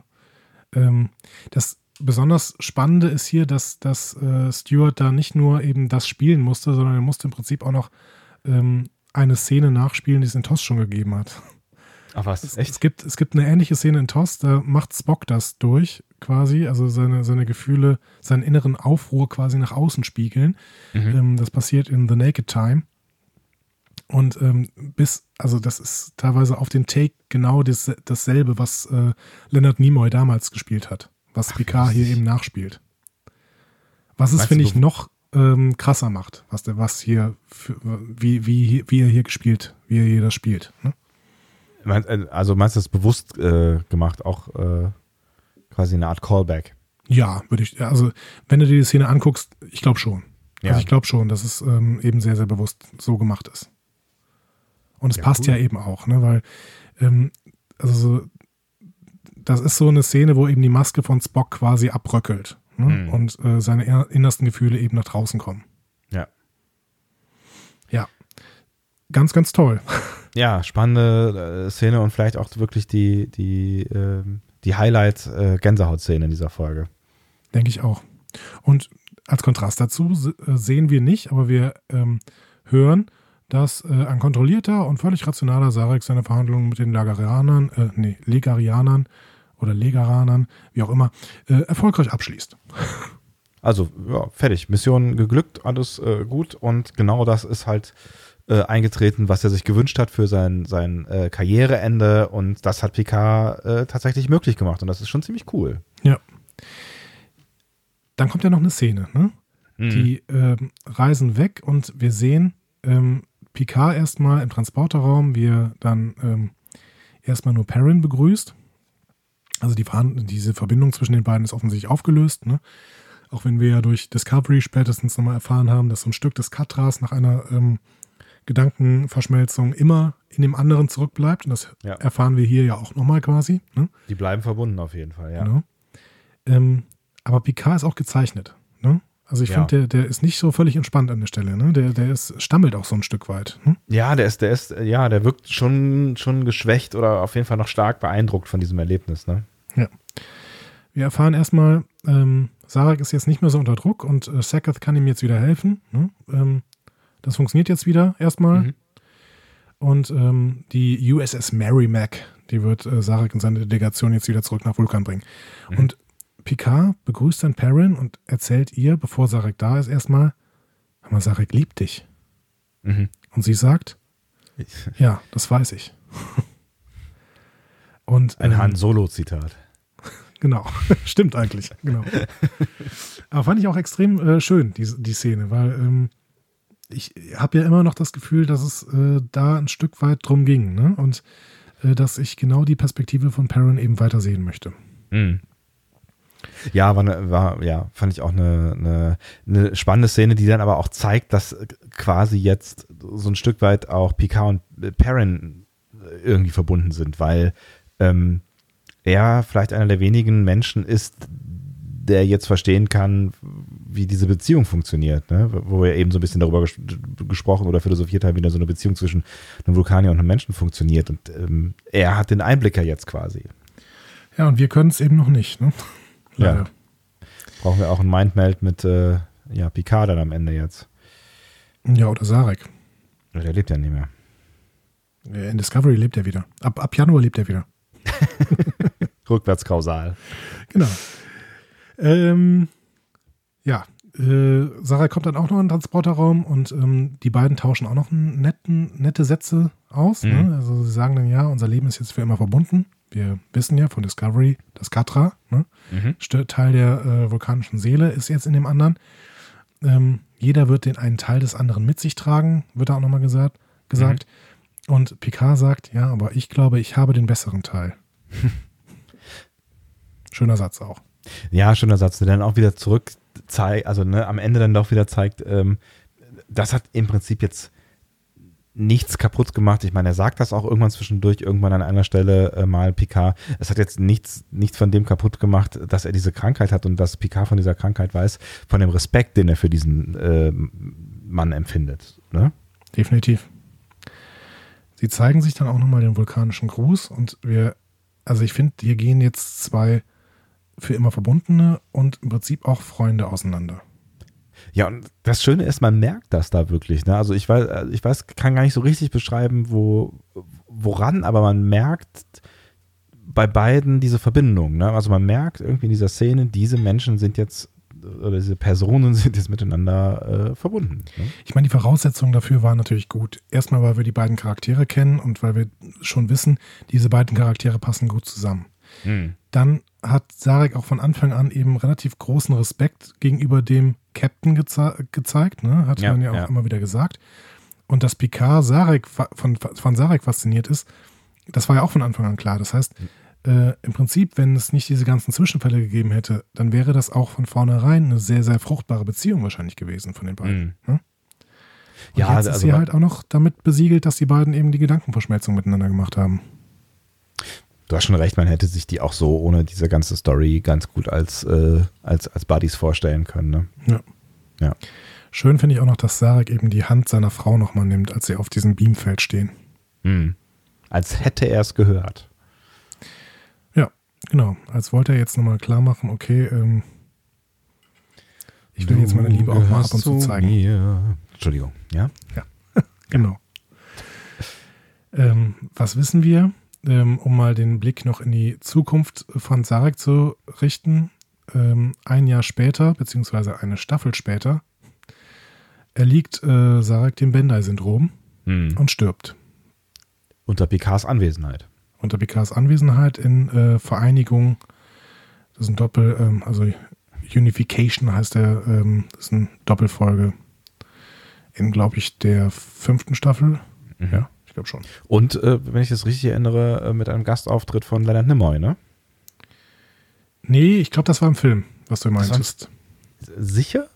ähm, das besonders Spannende ist hier, dass, dass äh, Stewart da nicht nur eben das spielen musste, sondern er musste im Prinzip auch noch ähm, eine Szene nachspielen, die es in TOS schon gegeben hat. Ach was, es, echt? Es gibt, es gibt eine ähnliche Szene in TOS, da macht Spock das durch, quasi, also seine, seine Gefühle, seinen inneren Aufruhr quasi nach außen spiegeln. Mhm. Ähm, das passiert in The Naked Time. Und ähm, bis, also das ist teilweise auf den Take genau das, dasselbe, was äh, Leonard Nimoy damals gespielt hat, was Ach, Picard hier eben nachspielt. Was es, finde ich, noch ähm, krasser macht, was der, was hier, für, wie, wie, wie er hier gespielt, wie er hier das spielt. Ne? Äh, also meinst du das bewusst äh, gemacht, auch äh, quasi eine Art Callback? Ja, würde ich, also wenn du dir die Szene anguckst, ich glaube schon. Ja. Also ich glaube schon, dass es ähm, eben sehr, sehr bewusst so gemacht ist. Und es ja, passt cool. ja eben auch, ne? weil ähm, also so, das ist so eine Szene, wo eben die Maske von Spock quasi abbröckelt ne? mhm. und äh, seine innersten Gefühle eben nach draußen kommen. Ja. Ja. Ganz, ganz toll. *laughs* Ja, spannende äh, Szene und vielleicht auch wirklich die, die, äh, die Highlight-Gänsehaut-Szene in dieser Folge. Denke ich auch. Und als Kontrast dazu äh, sehen wir nicht, aber wir ähm, hören, dass äh, ein kontrollierter und völlig rationaler Sarek seine Verhandlungen mit den Lagarianern, äh, nee, Legarianern oder Legaranern, wie auch immer, äh, erfolgreich abschließt. Also, ja, fertig. Mission geglückt, alles äh, gut und genau das ist halt äh, eingetreten, was er sich gewünscht hat für sein, sein äh, Karriereende und das hat Picard äh, tatsächlich möglich gemacht und das ist schon ziemlich cool. Ja. Dann kommt ja noch eine Szene, ne? Mhm. Die ähm, reisen weg und wir sehen ähm, Picard erstmal im Transporterraum, wie er dann ähm, erstmal nur Perrin begrüßt also die diese Verbindung zwischen den beiden ist offensichtlich aufgelöst. Ne? Auch wenn wir ja durch Discovery spätestens nochmal erfahren haben, dass so ein Stück des Katras nach einer ähm, Gedankenverschmelzung immer in dem anderen zurückbleibt. Und das ja. erfahren wir hier ja auch nochmal quasi. Ne? Die bleiben verbunden auf jeden Fall, ja. Genau. Ähm, aber Picard ist auch gezeichnet. Ne? Also ich ja. finde, der, der ist nicht so völlig entspannt an der Stelle, ne? Der, der ist, stammelt auch so ein Stück weit. Hm? Ja, der ist, der ist, ja, der wirkt schon, schon geschwächt oder auf jeden Fall noch stark beeindruckt von diesem Erlebnis, ne? Ja. Wir erfahren erstmal, ähm, Sarek ist jetzt nicht mehr so unter Druck und äh, Sakath kann ihm jetzt wieder helfen. Ne? Ähm, das funktioniert jetzt wieder erstmal. Mhm. Und ähm, die USS Merrimack, die wird äh, Sarek und seine Delegation jetzt wieder zurück nach Vulkan bringen. Mhm. Und Picard begrüßt dann Perrin und erzählt ihr, bevor Sarek da ist, erstmal, aber Sarek liebt dich. Mhm. Und sie sagt, *laughs* ja, das weiß ich. *laughs* Und, Ein ähm, Han Solo-Zitat. *laughs* Genau, stimmt eigentlich. Genau. Aber fand ich auch extrem äh, schön, die, die Szene, weil ähm, ich habe ja immer noch das Gefühl, dass es äh, da ein Stück weit drum ging. Ne? Und äh, dass ich genau die Perspektive von Perrin eben weiter sehen möchte. Mhm. Ja, war, eine, war, ja, fand ich auch eine, eine, eine, spannende Szene, die dann aber auch zeigt, dass quasi jetzt so ein Stück weit auch Picard und Perrin irgendwie verbunden sind, weil ähm, er vielleicht einer der wenigen Menschen ist, der jetzt verstehen kann, wie diese Beziehung funktioniert, ne? wo wir eben so ein bisschen darüber ges gesprochen oder philosophiert haben, wie da so eine Beziehung zwischen einem Vulkanier und einem Menschen funktioniert. Und ähm, er hat den Einblick ja jetzt quasi. Ja, und wir können es eben noch nicht. Ne? Leider. Ja. Brauchen wir auch ein Mindmeld mit äh, ja, Picard dann am Ende jetzt. Ja, oder Sarek. Der lebt ja nicht mehr. In Discovery lebt er wieder. Ab, ab Januar lebt er wieder. *laughs* Rückwärtskausal. Genau. Ähm, ja, äh, Sarah kommt dann auch noch in den Transporterraum und ähm, die beiden tauschen auch noch netten, nette Sätze aus. Ne? Mhm. Ne? Also sie sagen dann, ja, unser Leben ist jetzt für immer verbunden wir wissen ja von Discovery, das Katra, ne? mhm. Teil der äh, vulkanischen Seele ist jetzt in dem anderen. Ähm, jeder wird den einen Teil des anderen mit sich tragen, wird da auch nochmal gesagt. gesagt. Mhm. Und Picard sagt, ja, aber ich glaube, ich habe den besseren Teil. *laughs* Schöner Satz auch. Ja, schöner Satz, dann auch wieder zurück zeigt, also ne, am Ende dann doch wieder zeigt, ähm, das hat im Prinzip jetzt nichts kaputt gemacht. Ich meine, er sagt das auch irgendwann zwischendurch, irgendwann an einer Stelle äh, mal Picard. Es hat jetzt nichts, nichts von dem kaputt gemacht, dass er diese Krankheit hat und dass Picard von dieser Krankheit weiß, von dem Respekt, den er für diesen äh, Mann empfindet. Ne? Definitiv. Sie zeigen sich dann auch nochmal den vulkanischen Gruß und wir, also ich finde, hier gehen jetzt zwei für immer Verbundene und im Prinzip auch Freunde auseinander. Ja, und das Schöne ist, man merkt das da wirklich. Ne? Also ich weiß, äh, ich weiß, kann gar nicht so richtig beschreiben, wo, woran, aber man merkt bei beiden diese Verbindung. Ne? Also man merkt irgendwie in dieser Szene, diese Menschen sind jetzt oder diese Personen *laughs* sind jetzt miteinander äh, verbunden. Ne? Ich meine, die Voraussetzungen dafür waren natürlich gut. Erstmal, weil wir die beiden Charaktere kennen und weil wir schon wissen, diese beiden Charaktere passen gut zusammen. Hm. Dann hat Sarek auch von Anfang an eben relativ großen Respekt gegenüber dem Captain geze gezeigt, ne? hat ja, man ja auch ja. immer wieder gesagt. Und dass Picard Sarek von, von Sarek fasziniert ist, das war ja auch von Anfang an klar. Das heißt, äh, im Prinzip, wenn es nicht diese ganzen Zwischenfälle gegeben hätte, dann wäre das auch von vornherein eine sehr, sehr fruchtbare Beziehung wahrscheinlich gewesen von den beiden. Mhm. Ne? ja, jetzt also ist sie halt auch noch damit besiegelt, dass die beiden eben die Gedankenverschmelzung miteinander gemacht haben. Du hast schon recht, man hätte sich die auch so ohne diese ganze Story ganz gut als, äh, als, als Buddies vorstellen können. Ne? Ja. ja. Schön finde ich auch noch, dass Sarek eben die Hand seiner Frau nochmal nimmt, als sie auf diesem Beamfeld stehen. Mhm. Als hätte er es gehört. Ja, genau. Als wollte er jetzt nochmal klar machen, okay, ähm, ich will du jetzt meine Liebe auch mal ab und zu zeigen. Mir. Entschuldigung, ja? Ja, *laughs* genau. ähm, was wissen wir? Ähm, um mal den Blick noch in die Zukunft von Sarek zu richten, ähm, ein Jahr später, beziehungsweise eine Staffel später, erliegt äh, Sarek dem Bendai-Syndrom hm. und stirbt. Unter Picards Anwesenheit. Unter Picards Anwesenheit in äh, Vereinigung, das ist ein Doppel, ähm, also Unification heißt der, ähm, das ist eine Doppelfolge in, glaube ich, der fünften Staffel. Mhm. Ja glaube schon. Und, äh, wenn ich das richtig erinnere, äh, mit einem Gastauftritt von Leonard Nimoy, ne? Nee, ich glaube, das war im Film, was du meintest. Sicher?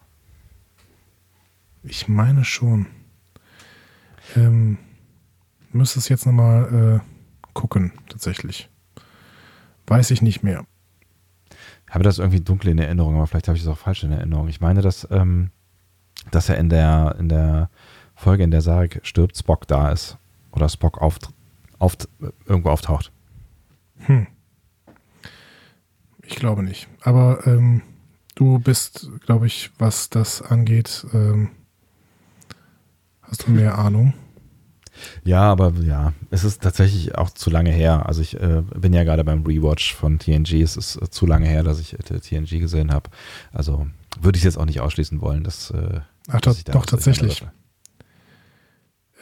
Ich meine schon. Ähm, müsste es jetzt nochmal äh, gucken, tatsächlich. Weiß ich nicht mehr. Ich habe das irgendwie dunkel in Erinnerung, aber vielleicht habe ich das auch falsch in Erinnerung. Ich meine, dass, ähm, dass er in der, in der Folge, in der Sarek stirbt, Spock da ist oder Spock auf, auf, irgendwo auftaucht. Hm. Ich glaube nicht. Aber ähm, du bist, glaube ich, was das angeht, ähm, hast du mehr Ahnung? Ja, aber ja, es ist tatsächlich auch zu lange her. Also ich äh, bin ja gerade beim Rewatch von TNG. Es ist äh, zu lange her, dass ich äh, TNG gesehen habe. Also würde ich jetzt auch nicht ausschließen wollen, dass. Äh, Ach, dass da doch, tatsächlich.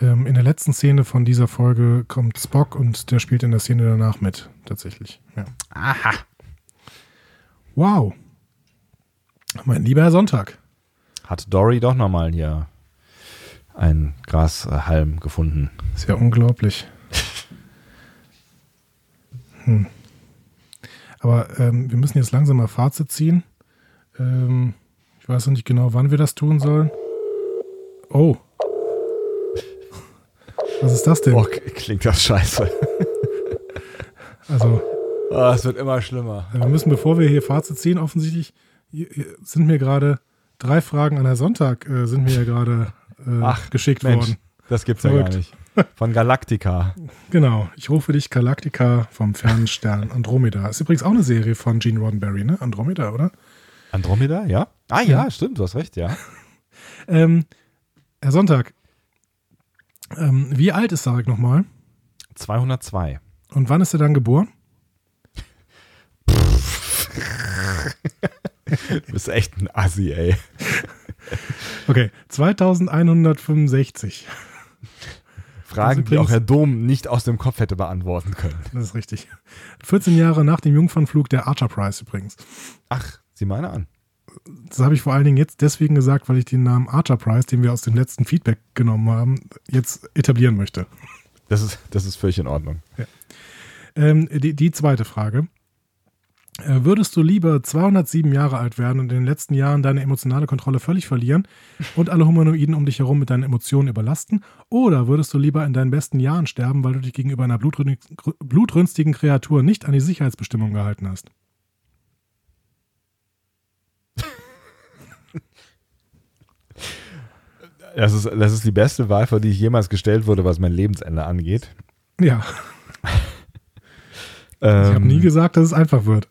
Ähm, in der letzten Szene von dieser Folge kommt Spock und der spielt in der Szene danach mit, tatsächlich. Ja. Aha. Wow. Mein lieber Herr Sonntag. Hat Dory doch nochmal hier einen Grashalm gefunden. Ist ja unglaublich. *laughs* hm. Aber ähm, wir müssen jetzt langsam mal Fazit ziehen. Ähm, ich weiß noch nicht genau, wann wir das tun sollen. Oh. Was ist das denn? Oh, klingt das scheiße. *laughs* Also. Oh, es wird immer schlimmer. Wir müssen, bevor wir hier Fazit ziehen, offensichtlich sind mir gerade drei Fragen an der Sonntag äh, sind mir ja gerade äh, geschickt Mensch, worden. Das gibt's Verrückt. ja gar nicht. Von Galactica. *laughs* Genau. Ich rufe dich Galactica vom Fernstern Andromeda. Ist übrigens auch eine Serie von Gene Roddenberry, ne? Andromeda, oder? Andromeda, ja? Ah ja, ja. stimmt, du hast recht, ja. *laughs* ähm, Herr Sonntag, ähm, wie alt ist Sarek nochmal? 202. Und wann ist er dann geboren? *laughs* du bist echt ein Assi, ey. Okay, 2165. Fragen, die auch Herr Dom nicht aus dem Kopf hätte beantworten können. Das ist richtig. 14 Jahre nach dem Jungfernflug der Archer Prize übrigens. Ach, sieh meine an das habe ich vor allen Dingen jetzt deswegen gesagt, weil ich den Namen Archer Prize, den wir aus dem letzten Feedback genommen haben, jetzt etablieren möchte. Das ist, das ist völlig in Ordnung. Ja. Ähm, die, die zweite Frage. Äh, würdest du lieber 207 Jahre alt werden und in den letzten Jahren deine emotionale Kontrolle völlig verlieren und alle Humanoiden um dich herum mit deinen Emotionen überlasten? Oder würdest du lieber in deinen besten Jahren sterben, weil du dich gegenüber einer blutrünstigen Kreatur nicht an die Sicherheitsbestimmung gehalten hast? Das ist, das ist die beste Wahl, vor die ich jemals gestellt wurde, was mein Lebensende angeht. Ja. ähm, ich habe nie gesagt, dass es einfach wird.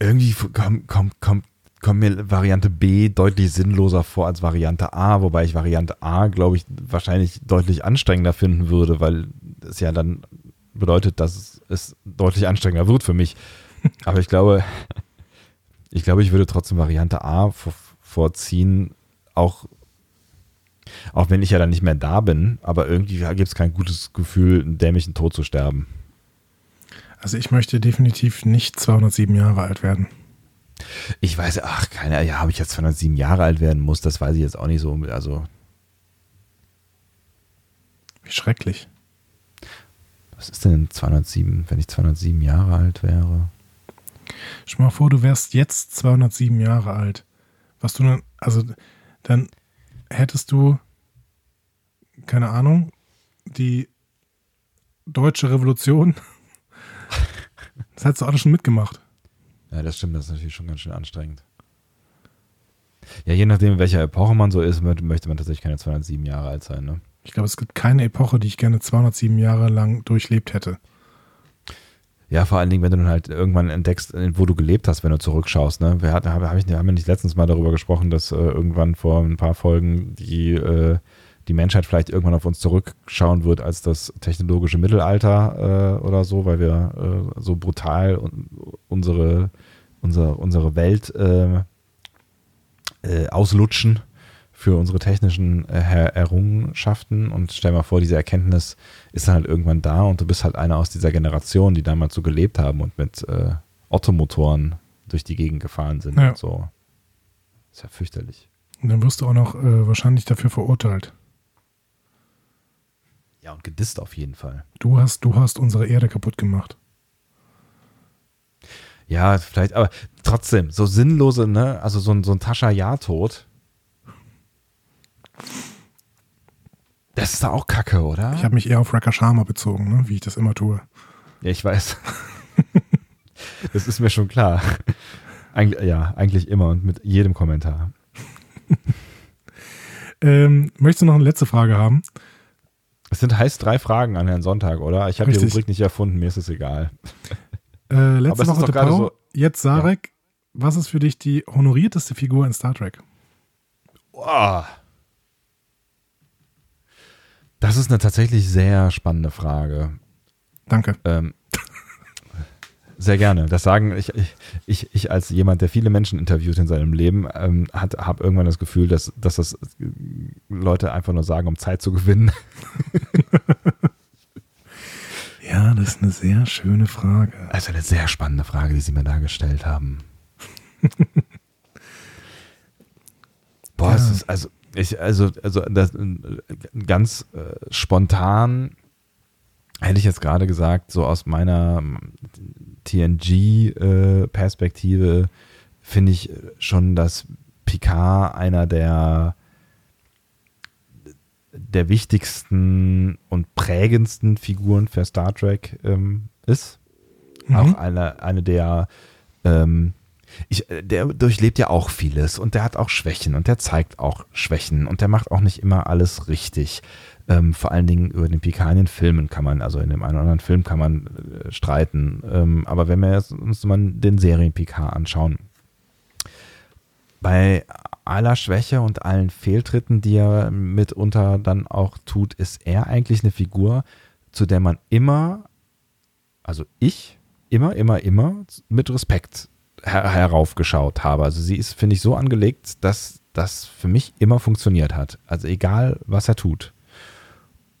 Irgendwie kommt, kommt, kommt, kommt mir Variante B deutlich sinnloser vor als Variante A, wobei ich Variante A, glaube ich, wahrscheinlich deutlich anstrengender finden würde, weil es ja dann bedeutet, dass es deutlich anstrengender wird für mich. *laughs* Aber ich glaube, ich glaube, ich würde trotzdem Variante A vorziehen, auch, auch wenn ich ja dann nicht mehr da bin, aber irgendwie gibt es kein gutes Gefühl, einen dämlichen Tod zu sterben. Also ich möchte definitiv nicht 207 Jahre alt werden. Ich weiß, ach, keine ja, ob ich jetzt 207 Jahre alt werden muss, das weiß ich jetzt auch nicht so. Also. Wie schrecklich. Was ist denn 207, wenn ich 207 Jahre alt wäre? Stell mal vor, du wärst jetzt 207 Jahre alt. Was du dann, also dann hättest du, keine Ahnung, die deutsche Revolution. *laughs* Das hättest du alles schon mitgemacht. Ja, das stimmt, das ist natürlich schon ganz schön anstrengend. Ja, je nachdem, in welcher Epoche man so ist, möchte man tatsächlich keine 207 Jahre alt sein, ne? Ich glaube, es gibt keine Epoche, die ich gerne 207 Jahre lang durchlebt hätte. Ja, vor allen Dingen, wenn du dann halt irgendwann entdeckst, wo du gelebt hast, wenn du zurückschaust. Ne? Wir hatten, hab, haben wir nicht letztens mal darüber gesprochen, dass äh, irgendwann vor ein paar Folgen die, äh, die Menschheit vielleicht irgendwann auf uns zurückschauen wird als das technologische Mittelalter äh, oder so, weil wir äh, so brutal unsere, unsere, unsere Welt äh, äh, auslutschen für unsere technischen äh, Errungenschaften und stell mal vor, diese Erkenntnis ist dann halt irgendwann da und du bist halt einer aus dieser Generation, die damals so gelebt haben und mit äh, Ottomotoren durch die Gegend gefahren sind ja. und so. ist ja fürchterlich. Und dann wirst du auch noch äh, wahrscheinlich dafür verurteilt. Ja, und gedisst auf jeden Fall. Du hast, du hast unsere Erde kaputt gemacht. Ja, vielleicht, aber trotzdem, so sinnlose, ne, also so ein, so ein Tascha-Ja-Tod, Das ist da auch kacke, oder? Ich habe mich eher auf Wrecker Sharma bezogen, ne? wie ich das immer tue. Ja, ich weiß. *laughs* das ist mir schon klar. Eig ja, eigentlich immer und mit jedem Kommentar. *laughs* ähm, möchtest du noch eine letzte Frage haben? Es sind heißt drei Fragen an Herrn Sonntag, oder? Ich habe die Rubrik nicht erfunden, mir ist es egal. Äh, letzte Woche gerade so, Jetzt Sarek, ja. was ist für dich die honorierteste Figur in Star Trek? Boah. Das ist eine tatsächlich sehr spannende Frage. Danke. Ähm, sehr gerne. Das sagen ich, ich, ich als jemand, der viele Menschen interviewt in seinem Leben, ähm, habe irgendwann das Gefühl, dass, dass das Leute einfach nur sagen, um Zeit zu gewinnen. *laughs* ja, das ist eine sehr schöne Frage. Also eine sehr spannende Frage, die Sie mir da gestellt haben. *laughs* Boah, ja. es ist also ich, also, also das, ganz äh, spontan hätte ich jetzt gerade gesagt, so aus meiner TNG-Perspektive äh, finde ich schon, dass Picard einer der der wichtigsten und prägendsten Figuren für Star Trek ähm, ist. Mhm. Auch eine, eine der ähm, ich, äh, der durchlebt ja auch vieles und der hat auch Schwächen und der zeigt auch Schwächen und der macht auch nicht immer alles richtig. Ähm, vor allen Dingen über den Picard in den Filmen kann man, also in dem einen oder anderen Film kann man äh, streiten. Ähm, aber wenn wir uns mal den Serien Picard anschauen, bei aller Schwäche und allen Fehltritten, die er mitunter dann auch tut, ist er eigentlich eine Figur, zu der man immer, also ich, immer, immer, immer mit Respekt her heraufgeschaut habe. Also sie ist, finde ich, so angelegt, dass das für mich immer funktioniert hat. Also egal, was er tut.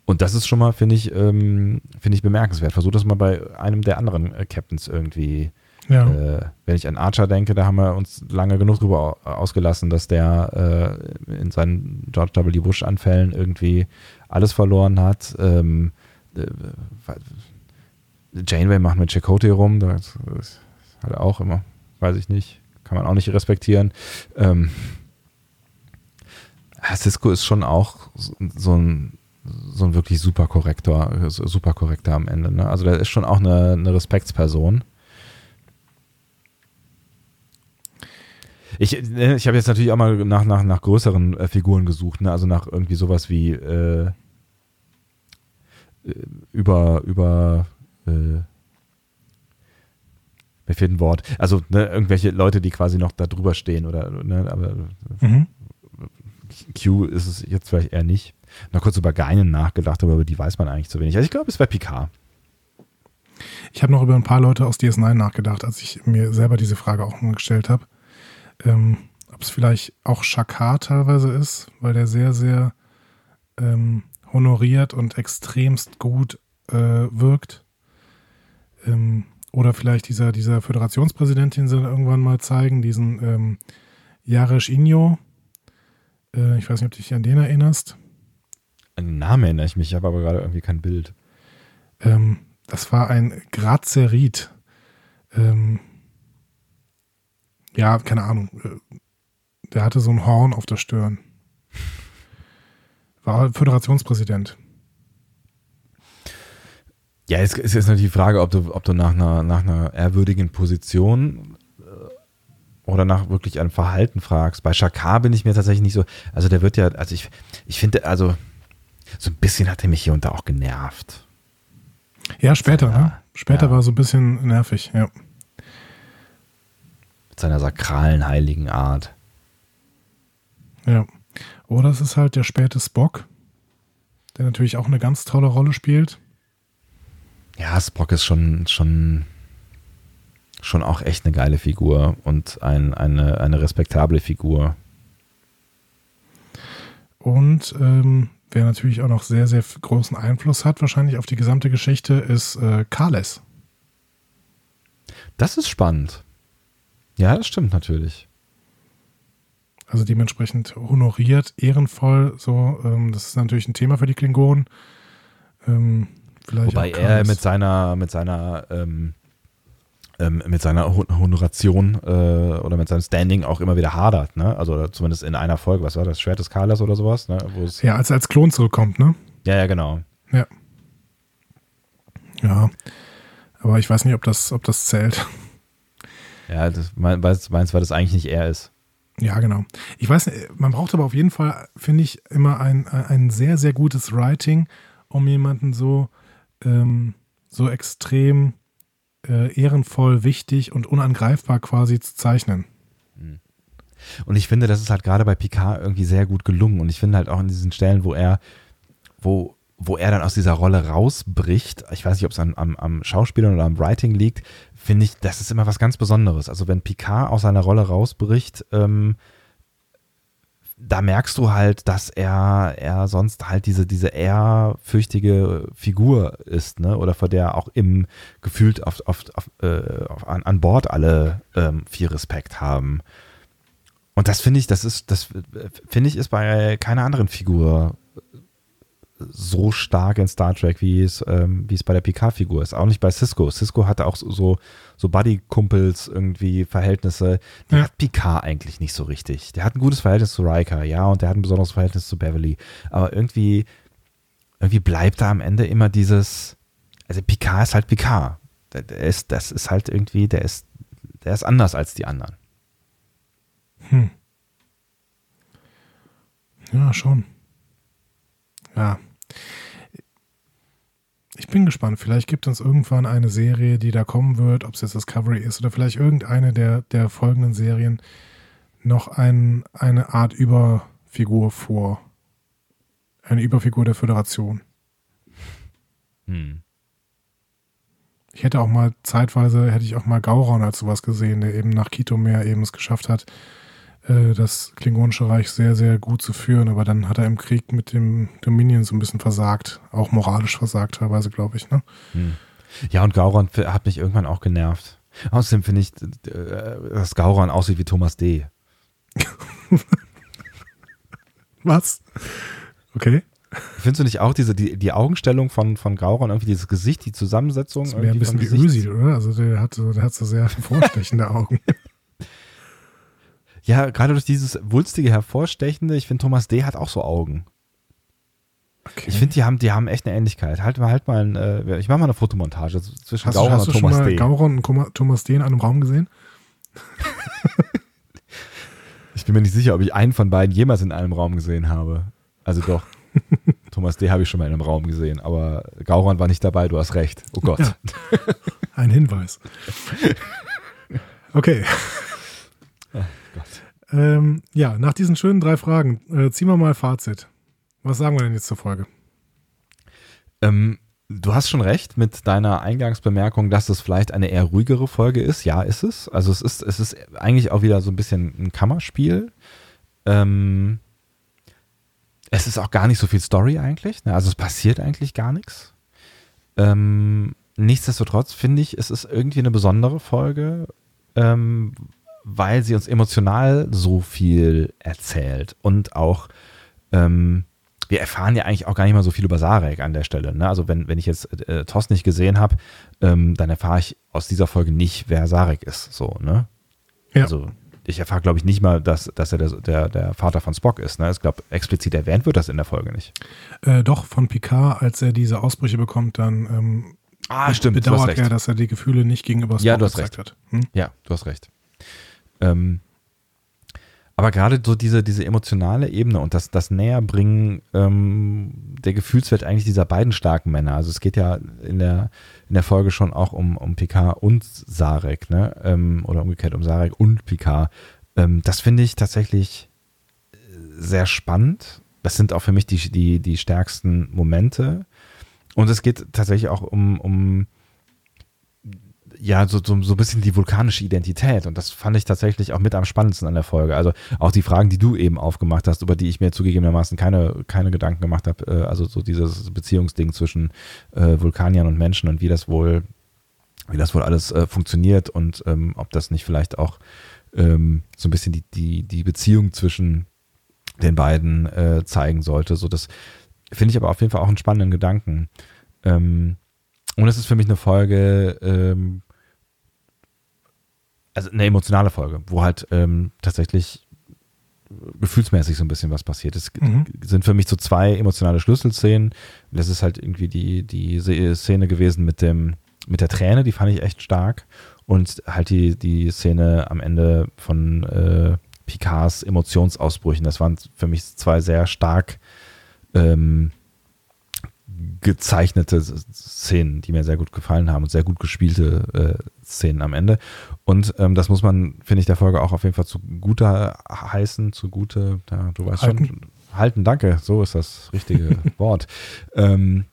Und das ist schon mal, finde ich, ähm, finde ich bemerkenswert. Versuch das mal bei einem der anderen äh, Captains irgendwie. Ja. Äh, wenn ich an Archer denke, da haben wir uns lange genug drüber ausgelassen, dass der äh, in seinen George W. Bush-Anfällen irgendwie alles verloren hat. Ähm, äh, Janeway macht mit Chakotay rum, das, hat er auch immer weiß ich nicht. Kann man auch nicht respektieren. Ähm, Cisco ist schon auch so ein, so ein wirklich super Korrektor, super Korrektor am Ende. Ne? Also der ist schon auch eine, eine Respektsperson. Ich, ne, ich habe jetzt natürlich auch mal nach, nach, nach größeren äh, Figuren gesucht, ne? also nach irgendwie sowas wie äh, äh über, über äh, mir fehlt ein Wort. Also ne, irgendwelche Leute, die quasi noch da drüber stehen oder, ne, aber mhm. Q ist es jetzt vielleicht eher nicht. Noch kurz über Geinen nachgedacht, aber über die weiß man eigentlich zu wenig. Also ich glaube, es wäre Picard. Ich habe noch über ein paar Leute aus DS9 nachgedacht, als ich mir selber diese Frage auch mal gestellt habe. Ähm, ob es vielleicht auch Shakar teilweise ist, weil der sehr, sehr ähm, honoriert und extremst gut äh, wirkt. Ähm, oder vielleicht dieser, dieser Föderationspräsident, den sie irgendwann mal zeigen, diesen ähm, Jaresh Inyo. Äh, ich weiß nicht, ob du dich an den erinnerst. An den Namen erinnere ich mich, ich habe aber gerade irgendwie kein Bild. Ähm, das war ein Grazerit. Ähm, ja, keine Ahnung. Äh, der hatte so ein Horn auf der Stirn. War Föderationspräsident. Ja, es ist jetzt natürlich die Frage, ob du, ob du nach einer, nach einer ehrwürdigen Position äh, oder nach wirklich einem Verhalten fragst. Bei Shakar bin ich mir tatsächlich nicht so, also der wird ja, also ich, ich finde, also so ein bisschen hat er mich hier und da auch genervt. Ja, später, seiner, ne? Später ja. war so ein bisschen nervig, ja. Mit seiner sakralen, heiligen Art. Ja. Oder es ist halt der späte Spock, der natürlich auch eine ganz tolle Rolle spielt. Ja, Spock ist schon, schon, schon auch echt eine geile Figur und ein, eine, eine respektable Figur. Und ähm, wer natürlich auch noch sehr, sehr großen Einfluss hat, wahrscheinlich auf die gesamte Geschichte, ist äh, Kales. Das ist spannend. Ja, das stimmt natürlich. Also dementsprechend honoriert, ehrenvoll, so, ähm, das ist natürlich ein Thema für die Klingonen. Ähm, Wobei er mit seiner, mit seiner, ähm, ähm, mit seiner Honoration äh, oder mit seinem Standing auch immer wieder hadert, ne? Also zumindest in einer Folge, was war das, Schwert des Kalas oder sowas, ne? ja, als er als Klon zurückkommt, ne? Ja, ja, genau. Ja. Ja. Aber ich weiß nicht, ob das, ob das zählt. Ja, das meinst, meinst weil das eigentlich nicht er ist. Ja, genau. Ich weiß, man braucht aber auf jeden Fall, finde ich, immer ein, ein sehr, sehr gutes Writing, um jemanden so ähm, so extrem äh, ehrenvoll, wichtig und unangreifbar quasi zu zeichnen. Hm. Und ich finde, das ist halt gerade bei Picard irgendwie sehr gut gelungen. Und ich finde halt auch in diesen Stellen, wo er, wo, wo er dann aus dieser Rolle rausbricht, ich weiß nicht, ob es am, am, am Schauspieler oder am Writing liegt, finde ich, das ist immer was ganz Besonderes. Also wenn Picard aus seiner Rolle rausbricht, ähm, da merkst du halt, dass er, er sonst halt diese, diese ehrfürchtige Figur ist, ne? Oder vor der auch im gefühlt auf, auf, auf, äh, auf an, an Bord alle ähm, viel Respekt haben. Und das finde ich, das ist, das finde ich, ist bei keiner anderen Figur so stark in Star Trek, wie es, ähm, wie es bei der Picard-Figur ist. Auch nicht bei Cisco. Cisco hatte auch so, so Buddy-Kumpels irgendwie Verhältnisse. Der ja. hat Picard eigentlich nicht so richtig. Der hat ein gutes Verhältnis zu Riker, ja, und der hat ein besonderes Verhältnis zu Beverly. Aber irgendwie, irgendwie bleibt da am Ende immer dieses, also Picard ist halt Picard. Der, der ist, das ist halt irgendwie, der ist, der ist anders als die anderen. Hm. Ja, schon. Ja, ich bin gespannt. Vielleicht gibt es irgendwann eine Serie, die da kommen wird, ob es jetzt Discovery ist oder vielleicht irgendeine der, der folgenden Serien, noch ein, eine Art Überfigur vor. Eine Überfigur der Föderation. Hm. Ich hätte auch mal zeitweise, hätte ich auch mal Gauron als sowas gesehen, der eben nach Kito mehr eben es geschafft hat, äh, das Klingonische Reich sehr, sehr gut zu führen. Aber dann hat er im Krieg mit dem Dominion so ein bisschen versagt. Auch moralisch versagt teilweise, glaube ich. Ne? Hm. Ja, und Gauron hat mich irgendwann auch genervt. Außerdem finde ich, äh, dass Gauron aussieht wie Thomas D. *laughs* Was? Okay. Findest du nicht auch diese, die, die Augenstellung von, von Gauron, irgendwie dieses Gesicht, die Zusammensetzung? Das wäre ein bisschen wie Ösi, oder? Also der hat, der hat so sehr *laughs* vorstechende Augen. Ja, gerade durch dieses wulstige, hervorstechende, ich finde, Thomas D. hat auch so Augen. Okay. Ich finde, die haben, die haben echt eine Ähnlichkeit. Halt mal, halt mal, ein, äh, ich mache mal eine Fotomontage zwischen hast Gauron du, hast und du Thomas schon mal D. Gauron und Thomas D. in einem Raum gesehen? ich bin mir nicht sicher, ob ich einen von beiden jemals in einem Raum gesehen habe. Also doch. *laughs* Thomas D. habe ich schon mal in einem Raum gesehen, aber Gauron war nicht dabei, du hast recht. Oh Gott. Ja. Ein Hinweis. *laughs* Okay. Ähm, ja, nach diesen schönen drei Fragen äh, ziehen wir mal Fazit. Was sagen wir denn jetzt zur Folge? Ähm, du hast schon recht mit deiner Eingangsbemerkung, dass es vielleicht eine eher ruhigere Folge ist. Ja, ist es. Also es ist, es ist eigentlich auch wieder so ein bisschen ein Kammerspiel. Ähm, es ist auch gar nicht so viel Story eigentlich. Ne? Also es passiert eigentlich gar nichts. Ähm, nichtsdestotrotz finde ich, es ist irgendwie eine besondere Folge, ähm, weil sie uns emotional so viel erzählt und auch ähm, wir erfahren ja eigentlich auch gar nicht mal so viel über Sarek an der Stelle. Ne? Also wenn, wenn ich jetzt äh, Toss nicht gesehen habe, ähm, dann erfahre ich aus dieser Folge nicht, wer Sarek ist. So, ne? Ja. Also ich erfahre, glaube ich, nicht mal, dass, dass er der, der, der Vater von Spock ist. Ne? Ich glaube, explizit erwähnt wird das in der Folge nicht. Äh, doch, von Picard, als er diese Ausbrüche bekommt, dann ähm, ah, stimmt, bedauert er, dass er die Gefühle nicht gegenüber Spock ja, du hast recht. hat. Hm? Ja, du hast recht. Ähm, aber gerade so diese, diese emotionale Ebene und das, das Näherbringen ähm, der Gefühlswelt eigentlich dieser beiden starken Männer. Also es geht ja in der, in der Folge schon auch um, um Picard und Sarek, ne? Ähm, oder umgekehrt um Sarek und Picard. Ähm, das finde ich tatsächlich äh, sehr spannend. Das sind auch für mich die, die, die stärksten Momente. Und es geht tatsächlich auch um, um ja, so, so, so ein bisschen die vulkanische Identität. Und das fand ich tatsächlich auch mit am spannendsten an der Folge. Also auch die Fragen, die du eben aufgemacht hast, über die ich mir zugegebenermaßen keine, keine Gedanken gemacht habe. Äh, also so dieses Beziehungsding zwischen äh, Vulkaniern und Menschen und wie das wohl, wie das wohl alles äh, funktioniert und ähm, ob das nicht vielleicht auch ähm, so ein bisschen die, die, die Beziehung zwischen den beiden äh, zeigen sollte. So das finde ich aber auf jeden Fall auch einen spannenden Gedanken. Ähm, und es ist für mich eine Folge, ähm, also eine emotionale Folge, wo halt ähm, tatsächlich gefühlsmäßig so ein bisschen was passiert. Es mhm. sind für mich so zwei emotionale Schlüsselszenen. Das ist halt irgendwie die, die Szene gewesen mit dem, mit der Träne, die fand ich echt stark. Und halt die, die Szene am Ende von äh, Picards Emotionsausbrüchen. Das waren für mich zwei sehr stark ähm, gezeichnete Szenen, die mir sehr gut gefallen haben und sehr gut gespielte äh, Szenen am Ende. Und ähm, das muss man, finde ich, der Folge auch auf jeden Fall zugute heißen, zugute, ja, du weißt halten. schon, halten, danke, so ist das richtige *laughs* Wort. Ähm,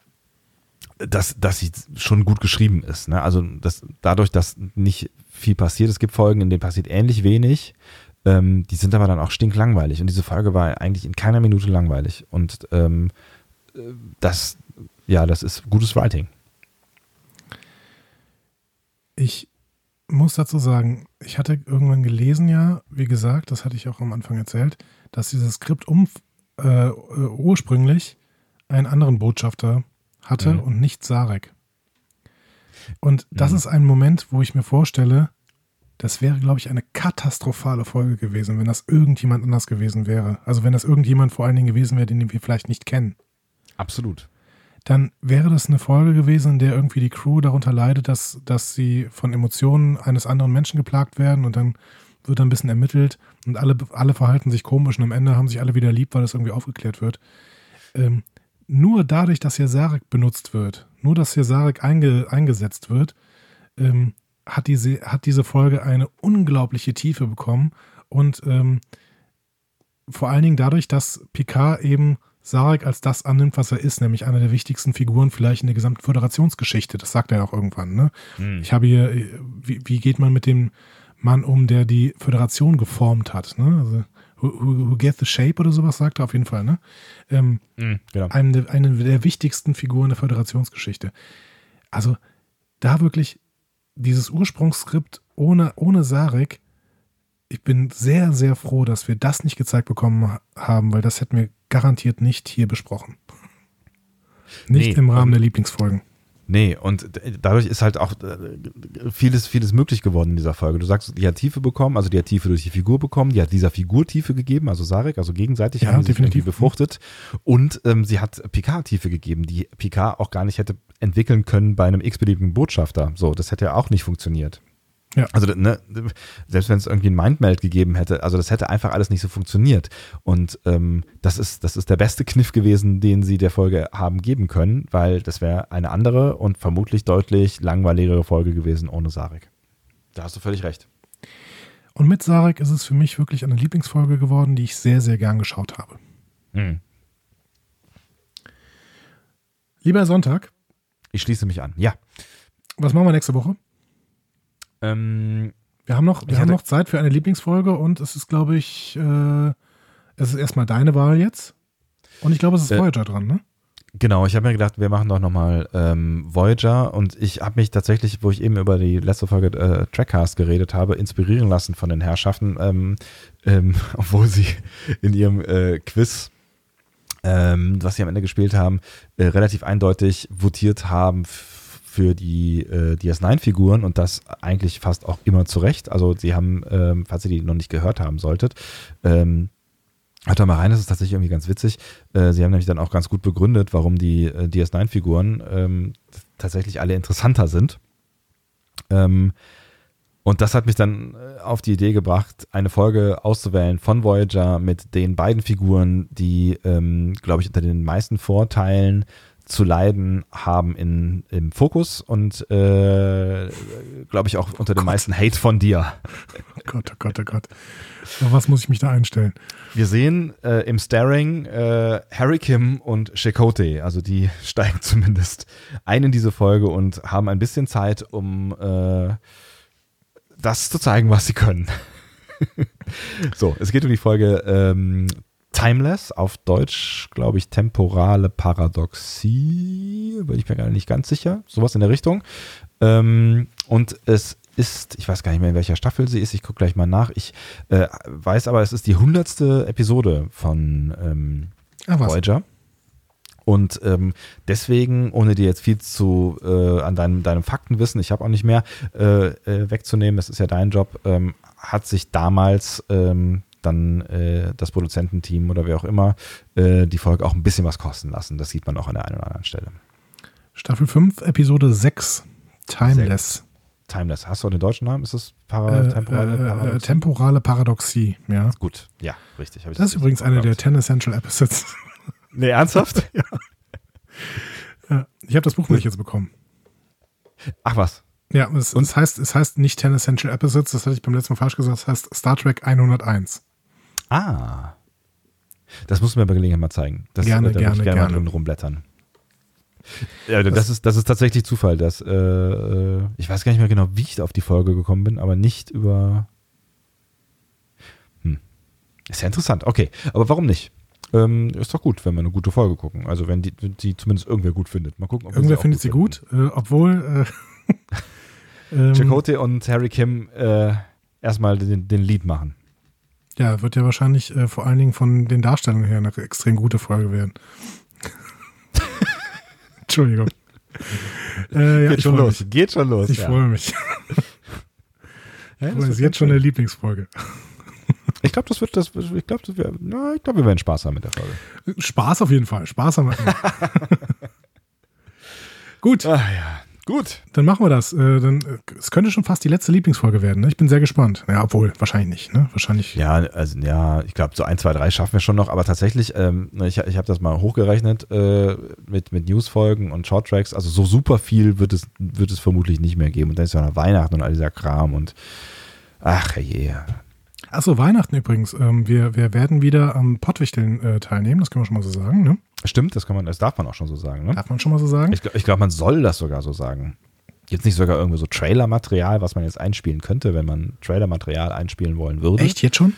dass, dass sie schon gut geschrieben ist. Ne? Also das, dadurch, dass nicht viel passiert, es gibt Folgen, in denen passiert ähnlich wenig, ähm, die sind aber dann auch stinklangweilig. Und diese Folge war eigentlich in keiner Minute langweilig. Und ähm, äh, das, ja, das ist gutes Writing. Ich muss dazu sagen, ich hatte irgendwann gelesen, ja, wie gesagt, das hatte ich auch am Anfang erzählt, dass dieses Skript um, äh, ursprünglich einen anderen Botschafter hatte mhm. und nicht Sarek. Und das mhm. ist ein Moment, wo ich mir vorstelle, das wäre, glaube ich, eine katastrophale Folge gewesen, wenn das irgendjemand anders gewesen wäre. Also wenn das irgendjemand vor allen Dingen gewesen wäre, den wir vielleicht nicht kennen. Absolut dann wäre das eine Folge gewesen, in der irgendwie die Crew darunter leidet, dass, dass sie von Emotionen eines anderen Menschen geplagt werden und dann wird ein bisschen ermittelt und alle, alle verhalten sich komisch und am Ende haben sich alle wieder lieb, weil das irgendwie aufgeklärt wird. Ähm, nur dadurch, dass hier Sarek benutzt wird, nur dass hier Sarek einge, eingesetzt wird, ähm, hat, diese, hat diese Folge eine unglaubliche Tiefe bekommen und ähm, vor allen Dingen dadurch, dass Picard eben Sarek als das annimmt, was er ist, nämlich einer der wichtigsten Figuren vielleicht in der gesamten Föderationsgeschichte. Das sagt er auch irgendwann. Ne? Mhm. Ich habe hier, wie, wie, geht man mit dem Mann um, der die Föderation geformt hat? Ne? Also, who, who get the shape oder sowas sagt er auf jeden Fall. Ne? Ähm, mhm, genau. eine, der, eine der wichtigsten Figuren der Föderationsgeschichte. Also da wirklich dieses Ursprungsskript ohne, ohne Sarek ich bin sehr, sehr froh, dass wir das nicht gezeigt bekommen haben, weil das hätten wir garantiert nicht hier besprochen. Nicht nee, im Rahmen der Lieblingsfolgen. Nee, und dadurch ist halt auch äh, vieles, vieles möglich geworden in dieser Folge. Du sagst, die hat Tiefe bekommen, also die hat Tiefe durch die Figur bekommen, die hat dieser Figur Tiefe gegeben, also Sarek, also gegenseitig ja, haben sie sich irgendwie befruchtet. Und ähm, sie hat Picard Tiefe gegeben, die Picard auch gar nicht hätte entwickeln können bei einem x-beliebigen Botschafter. So, das hätte ja auch nicht funktioniert. Ja. Also ne, selbst wenn es irgendwie ein Mindmeld gegeben hätte, also das hätte einfach alles nicht so funktioniert. Und ähm, das ist das ist der beste Kniff gewesen, den sie der Folge haben geben können, weil das wäre eine andere und vermutlich deutlich langweiligere Folge gewesen ohne Sarek. Da hast du völlig recht. Und mit Sarek ist es für mich wirklich eine Lieblingsfolge geworden, die ich sehr sehr gern geschaut habe. Hm. Lieber Sonntag. Ich schließe mich an. Ja. Was machen wir nächste Woche? Ähm, wir haben noch, wir haben noch Zeit für eine Lieblingsfolge und es ist, glaube ich, äh, es ist erstmal deine Wahl jetzt. Und ich glaube, es ist äh, Voyager dran, ne? Genau, ich habe mir gedacht, wir machen doch nochmal ähm, Voyager und ich habe mich tatsächlich, wo ich eben über die letzte Folge äh, Trackcast geredet habe, inspirieren lassen von den Herrschaften, ähm, ähm, *laughs* obwohl sie in ihrem äh, Quiz ähm, was sie am Ende gespielt haben, äh, relativ eindeutig votiert haben für die äh, DS9-Figuren und das eigentlich fast auch immer zurecht. Also sie haben, ähm, falls ihr die noch nicht gehört haben solltet, ähm, Hört da mal rein, das ist tatsächlich irgendwie ganz witzig. Äh, sie haben nämlich dann auch ganz gut begründet, warum die äh, DS9-Figuren ähm, tatsächlich alle interessanter sind. Ähm, und das hat mich dann äh, auf die Idee gebracht, eine Folge auszuwählen von Voyager mit den beiden Figuren, die, ähm, glaube ich, unter den meisten Vorteilen zu leiden haben in, im Fokus und äh, glaube ich auch unter dem meisten Hate von dir. Oh Gott, oh Gott, oh Gott. Auf was muss ich mich da einstellen? Wir sehen äh, im Staring äh, Harry Kim und Shekote, also die *laughs* steigen zumindest ein in diese Folge und haben ein bisschen Zeit, um äh, das zu zeigen, was sie können. *laughs* so, es geht um die Folge ähm, Timeless, auf Deutsch, glaube ich, temporale Paradoxie, bin ich mir gar nicht ganz sicher, sowas in der Richtung. Ähm, und es ist, ich weiß gar nicht mehr, in welcher Staffel sie ist, ich gucke gleich mal nach. Ich äh, weiß aber, es ist die hundertste Episode von ähm, Ach, Voyager. Und ähm, deswegen, ohne dir jetzt viel zu äh, an deinem, deinem Faktenwissen, ich habe auch nicht mehr, äh, äh, wegzunehmen, das ist ja dein Job, ähm, hat sich damals ähm, dann äh, das Produzententeam oder wer auch immer äh, die Folge auch ein bisschen was kosten lassen. Das sieht man auch an der einen oder anderen Stelle. Staffel 5, Episode 6, Timeless. 6. Timeless. Hast du den deutschen Namen? Ist das para äh, temporale, äh, Paradoxie? temporale Paradoxie? Ja. Gut, ja, richtig. das, das ist übrigens eine der 10 Essential Episodes. *laughs* Nee, ernsthaft? *laughs* ja. ja. Ich habe das Buch nicht jetzt bekommen. Ach was. Ja, es, es, heißt, es heißt nicht 10 Essential Episodes, das hatte ich beim letzten Mal falsch gesagt, es heißt Star Trek 101. Ah. Das musst du mir bei Gelegenheit mal zeigen. Das, gerne, da gerne, ich gerne. Mal drin rumblättern. Ja, das, das, ist, das ist tatsächlich Zufall, dass äh, äh, ich weiß gar nicht mehr genau, wie ich auf die Folge gekommen bin, aber nicht über. Hm. Ist ja interessant. Okay, aber warum nicht? Ähm, ist doch gut, wenn wir eine gute Folge gucken. Also wenn die, die zumindest irgendwer gut findet. Mal gucken. Ob irgendwer sie findet sie gut, äh, obwohl äh, *laughs* *laughs* ähm, Chakotay und Harry Kim äh, erstmal den, den Lead machen. Ja, wird ja wahrscheinlich äh, vor allen Dingen von den Darstellungen her eine extrem gute Folge werden. *laughs* Entschuldigung. *laughs* Äh, ja, Geht schon los. Geht schon los. Ich ja. freue mich. *laughs* ja, das ist jetzt schon eine Lieblingsfolge. Ich glaube, das wird, das, ich glaube, wär, na, ich glaube, wir werden Spaß haben mit der Folge. Spaß auf jeden Fall. Spaß haben wir. Gut. Ach ja. Gut. Dann machen wir das. Äh, dann, äh, es könnte schon fast die letzte Lieblingsfolge werden. Ne? Ich bin sehr gespannt. Ja, obwohl, wahrscheinlich nicht. Ne? Wahrscheinlich. Ja, also ja, ich glaube, so ein, zwei, drei schaffen wir schon noch. Aber tatsächlich, ähm, ne, ich, ich habe das mal hochgerechnet äh, mit, mit Newsfolgen und Shorttracks. Also so super viel wird es, wird es vermutlich nicht mehr geben. Und dann ist ja noch Weihnachten und all dieser Kram und ach je. Achso, Weihnachten übrigens. Ähm, wir, wir werden wieder am Pottwichteln äh, teilnehmen, das können wir schon mal so sagen, ne? Stimmt, das kann man, das darf man auch schon so sagen, ne? Darf man schon mal so sagen? Ich, ich glaube, man soll das sogar so sagen. Jetzt nicht sogar irgendwie so Trailer-Material, was man jetzt einspielen könnte, wenn man Trailer-Material einspielen wollen würde. Echt, jetzt schon?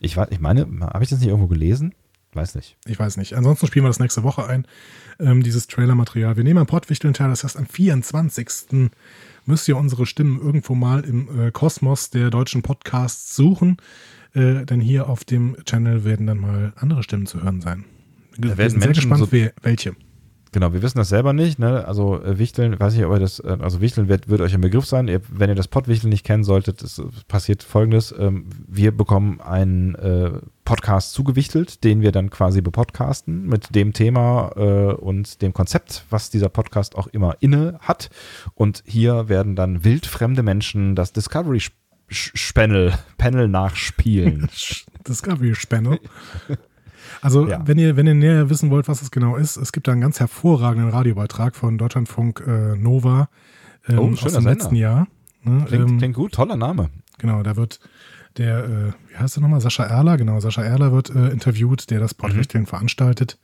Ich, ich meine, habe ich das nicht irgendwo gelesen? Weiß nicht. Ich weiß nicht. Ansonsten spielen wir das nächste Woche ein, ähm, dieses Trailer-Material. Wir nehmen am Pottwichteln teil, das heißt am 24 müsst ihr unsere Stimmen irgendwo mal im äh, Kosmos der deutschen Podcasts suchen. Äh, denn hier auf dem Channel werden dann mal andere Stimmen zu hören sein. Wir werden sehr Menschen gespannt, so, wer, welche. Genau, wir wissen das selber nicht. Ne? Also äh, Wichteln, weiß nicht, ob ihr das, äh, also Wichteln wird, wird euch ein Begriff sein. Ihr, wenn ihr das Pottwichteln nicht kennen solltet, es passiert folgendes. Ähm, wir bekommen einen äh, Podcast zugewichtelt, den wir dann quasi bepodcasten mit dem Thema äh, und dem Konzept, was dieser Podcast auch immer inne hat. Und hier werden dann wildfremde Menschen das Discovery Panel, Panel nachspielen. *laughs* Discovery Panel. Also, ja. wenn ihr, wenn ihr näher wissen wollt, was das genau ist, es gibt da einen ganz hervorragenden Radiobeitrag von Deutschlandfunk äh, Nova ähm, oh, aus dem letzten Jahr. Ne? Klingt, ähm, klingt, gut, toller Name. Genau, da wird der, äh, wie heißt der nochmal? Sascha Erler, genau, Sascha Erler wird äh, interviewt, der das Podcasting mhm. veranstaltet.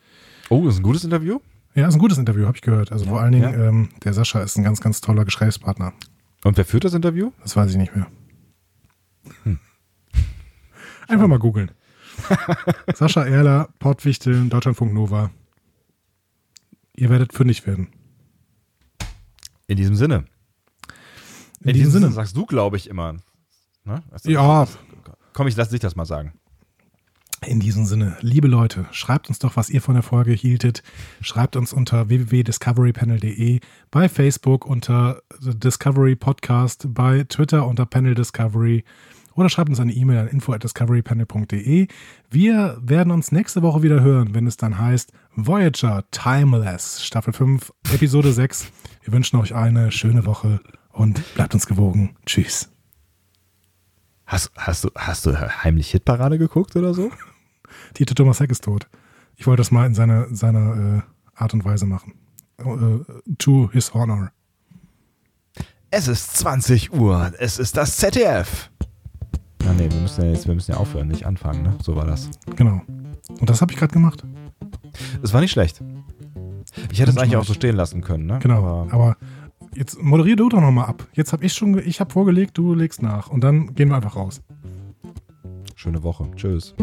Oh, ist ein gutes Interview? Ja, ist ein gutes Interview, habe ich gehört. Also ja, vor allen Dingen, ja. ähm, der Sascha ist ein ganz, ganz toller Gesprächspartner. Und wer führt das Interview? Das weiß ich nicht mehr. Hm. Einfach mal googeln. *laughs* Sascha Erler, Portwichteln, Deutschlandfunk Nova. Ihr werdet fündig werden. In diesem Sinne. In, In diesem, Sinne. Sinne sagst du, glaube ich, immer. Ne? ja. Komm, ich lasse dich das mal sagen. In diesem Sinne, liebe Leute, schreibt uns doch, was ihr von der Folge hieltet. Schreibt uns unter www.discoverypanel.de, bei Facebook unter Discovery Podcast, bei Twitter unter Panel Discovery oder schreibt uns eine E-Mail an info@discoverypanel.de. Wir werden uns nächste Woche wieder hören, wenn es dann heißt Voyager Timeless, Staffel 5, Episode *laughs* 6. Wir wünschen euch eine schöne Woche und bleibt uns gewogen. Tschüss. Hast, hast, du, hast du heimlich Hitparade geguckt oder so? Dieter Thomas Heck ist tot. Ich wollte das mal in seiner, seiner äh, Art und Weise machen. Uh, to his honor. Es ist 20 Uhr. Es ist das ZDF. Na nee, wir müssen ja jetzt wir müssen ja aufhören, nicht anfangen, ne? So war das. Genau. Und das habe ich gerade gemacht. Es war nicht schlecht. Ich hätte es eigentlich auch so stehen lassen können, ne? Genau. Aber, aber jetzt moderier du doch nochmal ab. Jetzt habe ich schon, ich habe vorgelegt, du legst nach. Und dann gehen wir einfach raus. Schöne Woche. Tschüss.